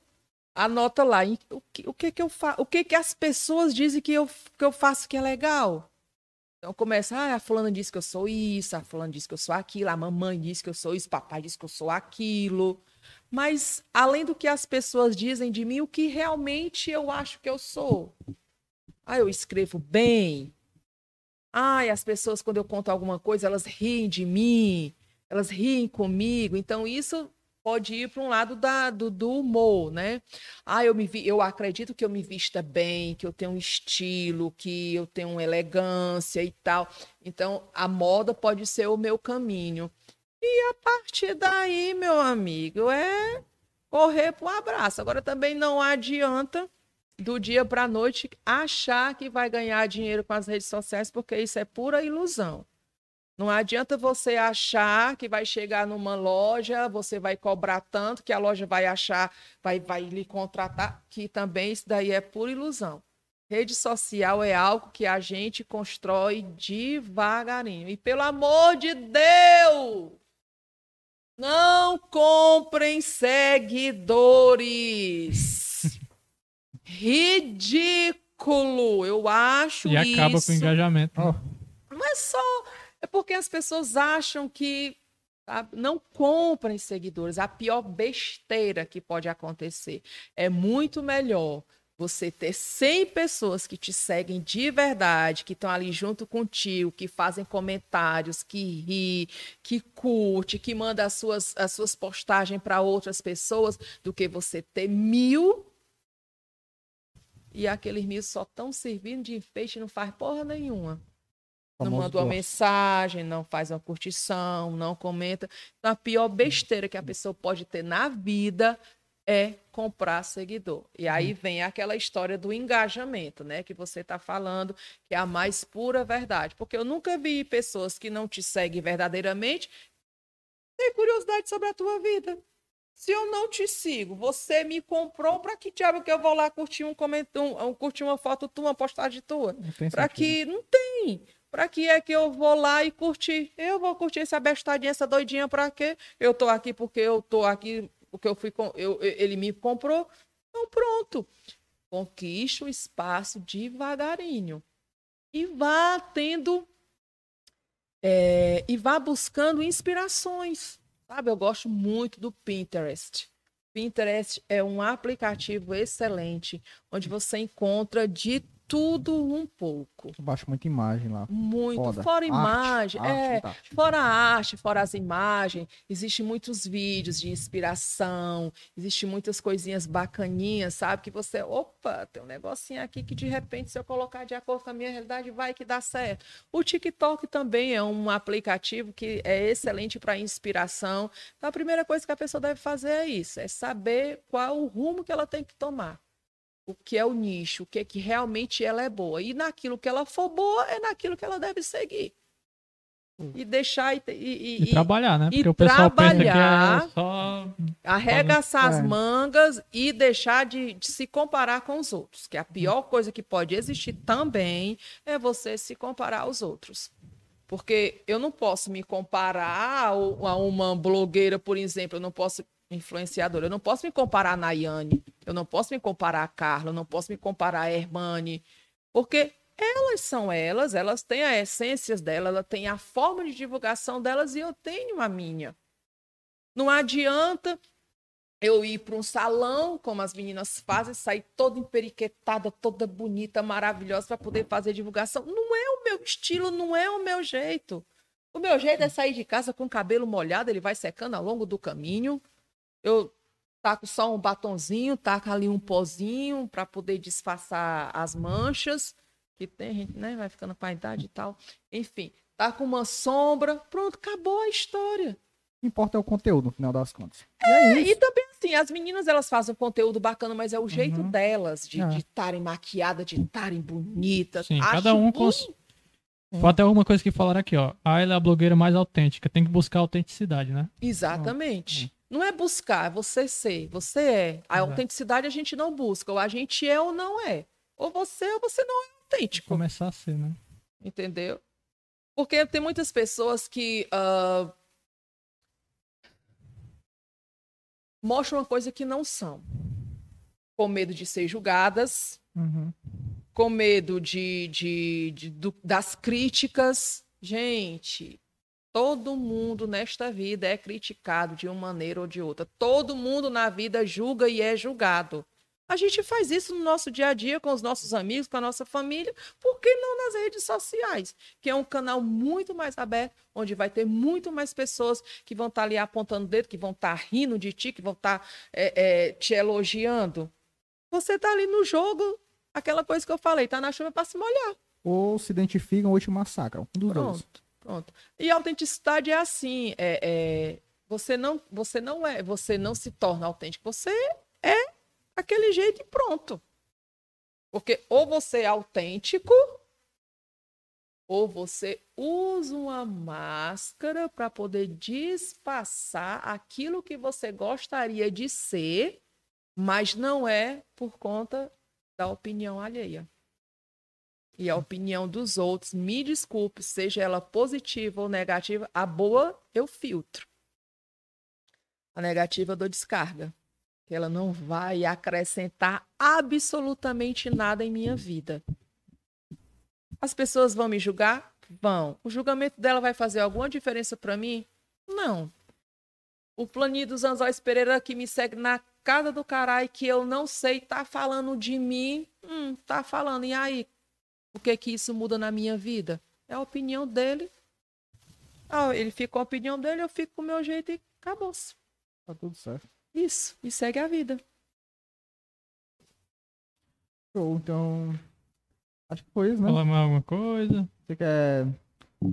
anota lá em- o que, o que, que eu faço, o que, que as pessoas dizem que eu, que eu faço que é legal. Então começa, ah, a fulana disse que eu sou isso, a fulana disse que eu sou aquilo, a mamãe disse que eu sou isso, papai disse que eu sou aquilo. Mas, além do que as pessoas dizem de mim, o que realmente eu acho que eu sou? Ah, eu escrevo bem. Ai, as pessoas, quando eu conto alguma coisa, elas riem de mim, elas riem comigo. Então, isso pode ir para um lado da, do, do, humor, né? Ah, eu, me vi, eu acredito que eu me vista bem, que eu tenho um estilo, que eu tenho elegância e tal. Então, a moda pode ser o meu caminho. E a partir daí, meu amigo, é correr para um abraço. Agora também não adianta do dia para a noite achar que vai ganhar dinheiro com as redes sociais, porque isso é pura ilusão. Não adianta você achar que vai chegar numa loja, você vai cobrar tanto, que a loja vai achar, vai, vai lhe contratar, que também isso daí é pura ilusão. Rede social é algo que a gente constrói devagarinho. E pelo amor de Deus, não comprem seguidores. Ridículo. Eu acho e isso. E acaba com o engajamento. Oh. Não é só é porque as pessoas acham que não comprem seguidores. A pior besteira que pode acontecer. É muito melhor você ter 100 pessoas que te seguem de verdade, que estão ali junto contigo, que fazem comentários, que ri, que curte, que manda as suas, as suas postagens para outras pessoas, do que você ter mil e aqueles mil só estão servindo de enfeite e não faz porra nenhuma não manda uma mensagem, não faz uma curtição, não comenta. Então, a pior besteira que a pessoa pode ter na vida é comprar seguidor. E aí hum. vem aquela história do engajamento, né? Que você está falando, que é a mais pura verdade. Porque eu nunca vi pessoas que não te seguem verdadeiramente ter curiosidade sobre a tua vida. Se eu não te sigo, você me comprou, para que diabo que eu vou lá curtir um comentário, um, curtir uma foto tua, uma postagem tua? Para que não tem. Para que é que eu vou lá e curtir? Eu vou curtir essa bestadinha, essa doidinha para quê? Eu tô aqui porque eu tô aqui porque eu fui com, eu, ele me comprou. Então pronto. Conquiste o espaço devagarinho e vá tendo é, e vá buscando inspirações. Sabe, eu gosto muito do Pinterest. Pinterest é um aplicativo excelente onde você encontra de tudo um pouco. Eu baixo muita imagem lá. Muito. Foda. Fora imagem, arte, é. Arte. Fora a arte, fora as imagens, existem muitos vídeos de inspiração, existem muitas coisinhas bacaninhas, sabe? Que você, opa, tem um negocinho aqui que de repente, se eu colocar de acordo com a minha realidade, vai que dá certo. O TikTok também é um aplicativo que é excelente para inspiração. Então, a primeira coisa que a pessoa deve fazer é isso: é saber qual o rumo que ela tem que tomar o que é o nicho, o que é que realmente ela é boa. E naquilo que ela for boa, é naquilo que ela deve seguir. Hum. E deixar e, e, e, trabalhar, né? Porque o pessoal pensa que é só arregaçar as é. mangas e deixar de, de, se comparar com os outros. Que a pior coisa que pode existir também é você se comparar aos outros. Porque eu não posso me comparar a uma blogueira, por exemplo, eu não posso influenciadora. Eu não posso me comparar a Nayane, eu não posso me comparar a Carla, eu não posso me comparar a Hermane, porque elas são elas, elas têm a essência delas, ela tem a forma de divulgação delas e eu tenho a minha. Não adianta eu ir para um salão, como as meninas fazem, sair toda emperiquetada, toda bonita, maravilhosa para poder fazer divulgação. Não é o meu estilo, não é o meu jeito. O meu jeito é sair de casa com o cabelo molhado, ele vai secando ao longo do caminho eu taco só um batonzinho, taco ali um pozinho para poder disfarçar as manchas, que tem gente, né, vai ficando com a idade e tal. Enfim, taco uma sombra, pronto, acabou a história. O que importa é o conteúdo, no final das contas. E, é, e também assim, as meninas elas fazem um conteúdo bacana, mas é o jeito uhum. delas de é. estarem maquiadas, de estarem bonitas. Sim, Acho cada um com. Foi até uma coisa que falaram aqui, ó. A ela é a blogueira mais autêntica, tem que buscar autenticidade, né? Exatamente. Uhum. Não é buscar, é você ser. Você é. A autenticidade a gente não busca. Ou a gente é ou não é. Ou você é ou você não é autêntico. Começar a ser, né? Entendeu? Porque tem muitas pessoas que uh, mostram uma coisa que não são. Com medo de ser julgadas, uhum. com medo de, de, de do, das críticas. Gente, Todo mundo nesta vida é criticado de uma maneira ou de outra. Todo mundo na vida julga e é julgado. A gente faz isso no nosso dia a dia, com os nossos amigos, com a nossa família, por que não nas redes sociais? Que é um canal muito mais aberto, onde vai ter muito mais pessoas que vão estar ali apontando o dedo, que vão estar rindo de ti, que vão estar é, é, te elogiando. Você está ali no jogo, aquela coisa que eu falei, tá na chuva para se molhar. Ou se identificam ou te massacram. Um dos dois. Pronto. E a autenticidade é assim, é, é, você não, você não é, você não se torna autêntico, você é aquele jeito e pronto. Porque ou você é autêntico, ou você usa uma máscara para poder disfarçar aquilo que você gostaria de ser, mas não é por conta da opinião alheia. E a opinião dos outros, me desculpe, seja ela positiva ou negativa, a boa eu filtro. A negativa eu dou descarga que ela não vai acrescentar absolutamente nada em minha vida. As pessoas vão me julgar? Vão. O julgamento dela vai fazer alguma diferença para mim? Não. O planinho dos Anzóis Pereira que me segue na casa do caralho que eu não sei tá falando de mim, hum, tá falando. E aí? O que que isso muda na minha vida? É a opinião dele. Ah, ele fica com a opinião dele, eu fico com o meu jeito e acabou-se. Tá tudo certo. Isso, e segue a vida. Show, então. Acho que foi isso, né? Falar mais alguma coisa? Você quer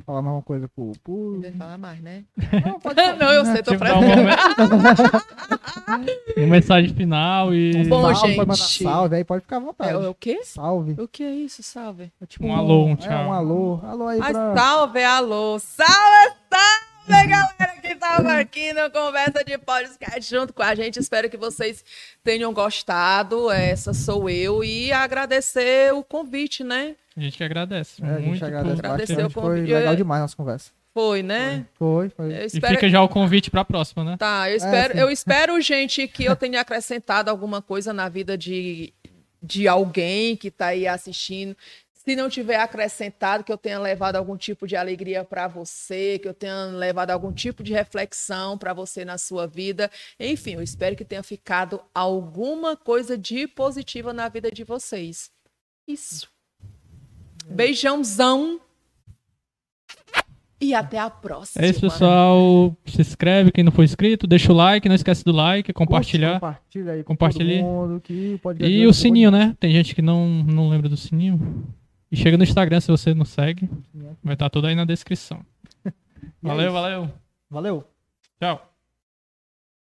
falar mais uma coisa pro público? Deve falar mais, né? Não, pode falar. Não, eu sei, tô Tipo, dar um uma mensagem final e Bom, salve, pode mandar gente. salve aí, pode ficar à vontade. É, o quê? Salve. O que é isso, salve? É tipo Um alô, um É, tchau. um alô. Alô aí Mas pra... salve, alô. Salve, salve, galera que tava aqui no Conversa de Podcast junto com a gente. Espero que vocês tenham gostado. Essa sou eu. E agradecer o convite, né? A gente que agradece. É, a gente muito agradece por- bastante. o Foi convite. legal demais a nossa conversa. Foi, né? Foi, foi. E espero... fica já o convite pra próxima, né? Tá, eu espero, sim. eu espero, gente, que eu tenha acrescentado alguma coisa na vida de, de alguém que tá aí assistindo. Se não tiver acrescentado, que eu tenha levado algum tipo de alegria para você, que eu tenha levado algum tipo de reflexão para você na sua vida. Enfim, eu espero que tenha ficado alguma coisa de positiva na vida de vocês. Isso. Beijãozão. E até a próxima. É isso, pessoal. Se inscreve quem não for inscrito, deixa o like, não esquece do like, compartilhar. Compartilha aí com Compartilhe. todo mundo. E o sininho, né? Tem gente que não, não lembra do sininho. E chega no Instagram se você não segue. Vai estar tudo aí na descrição. É Valeu, isso. valeu. Valeu. Tchau.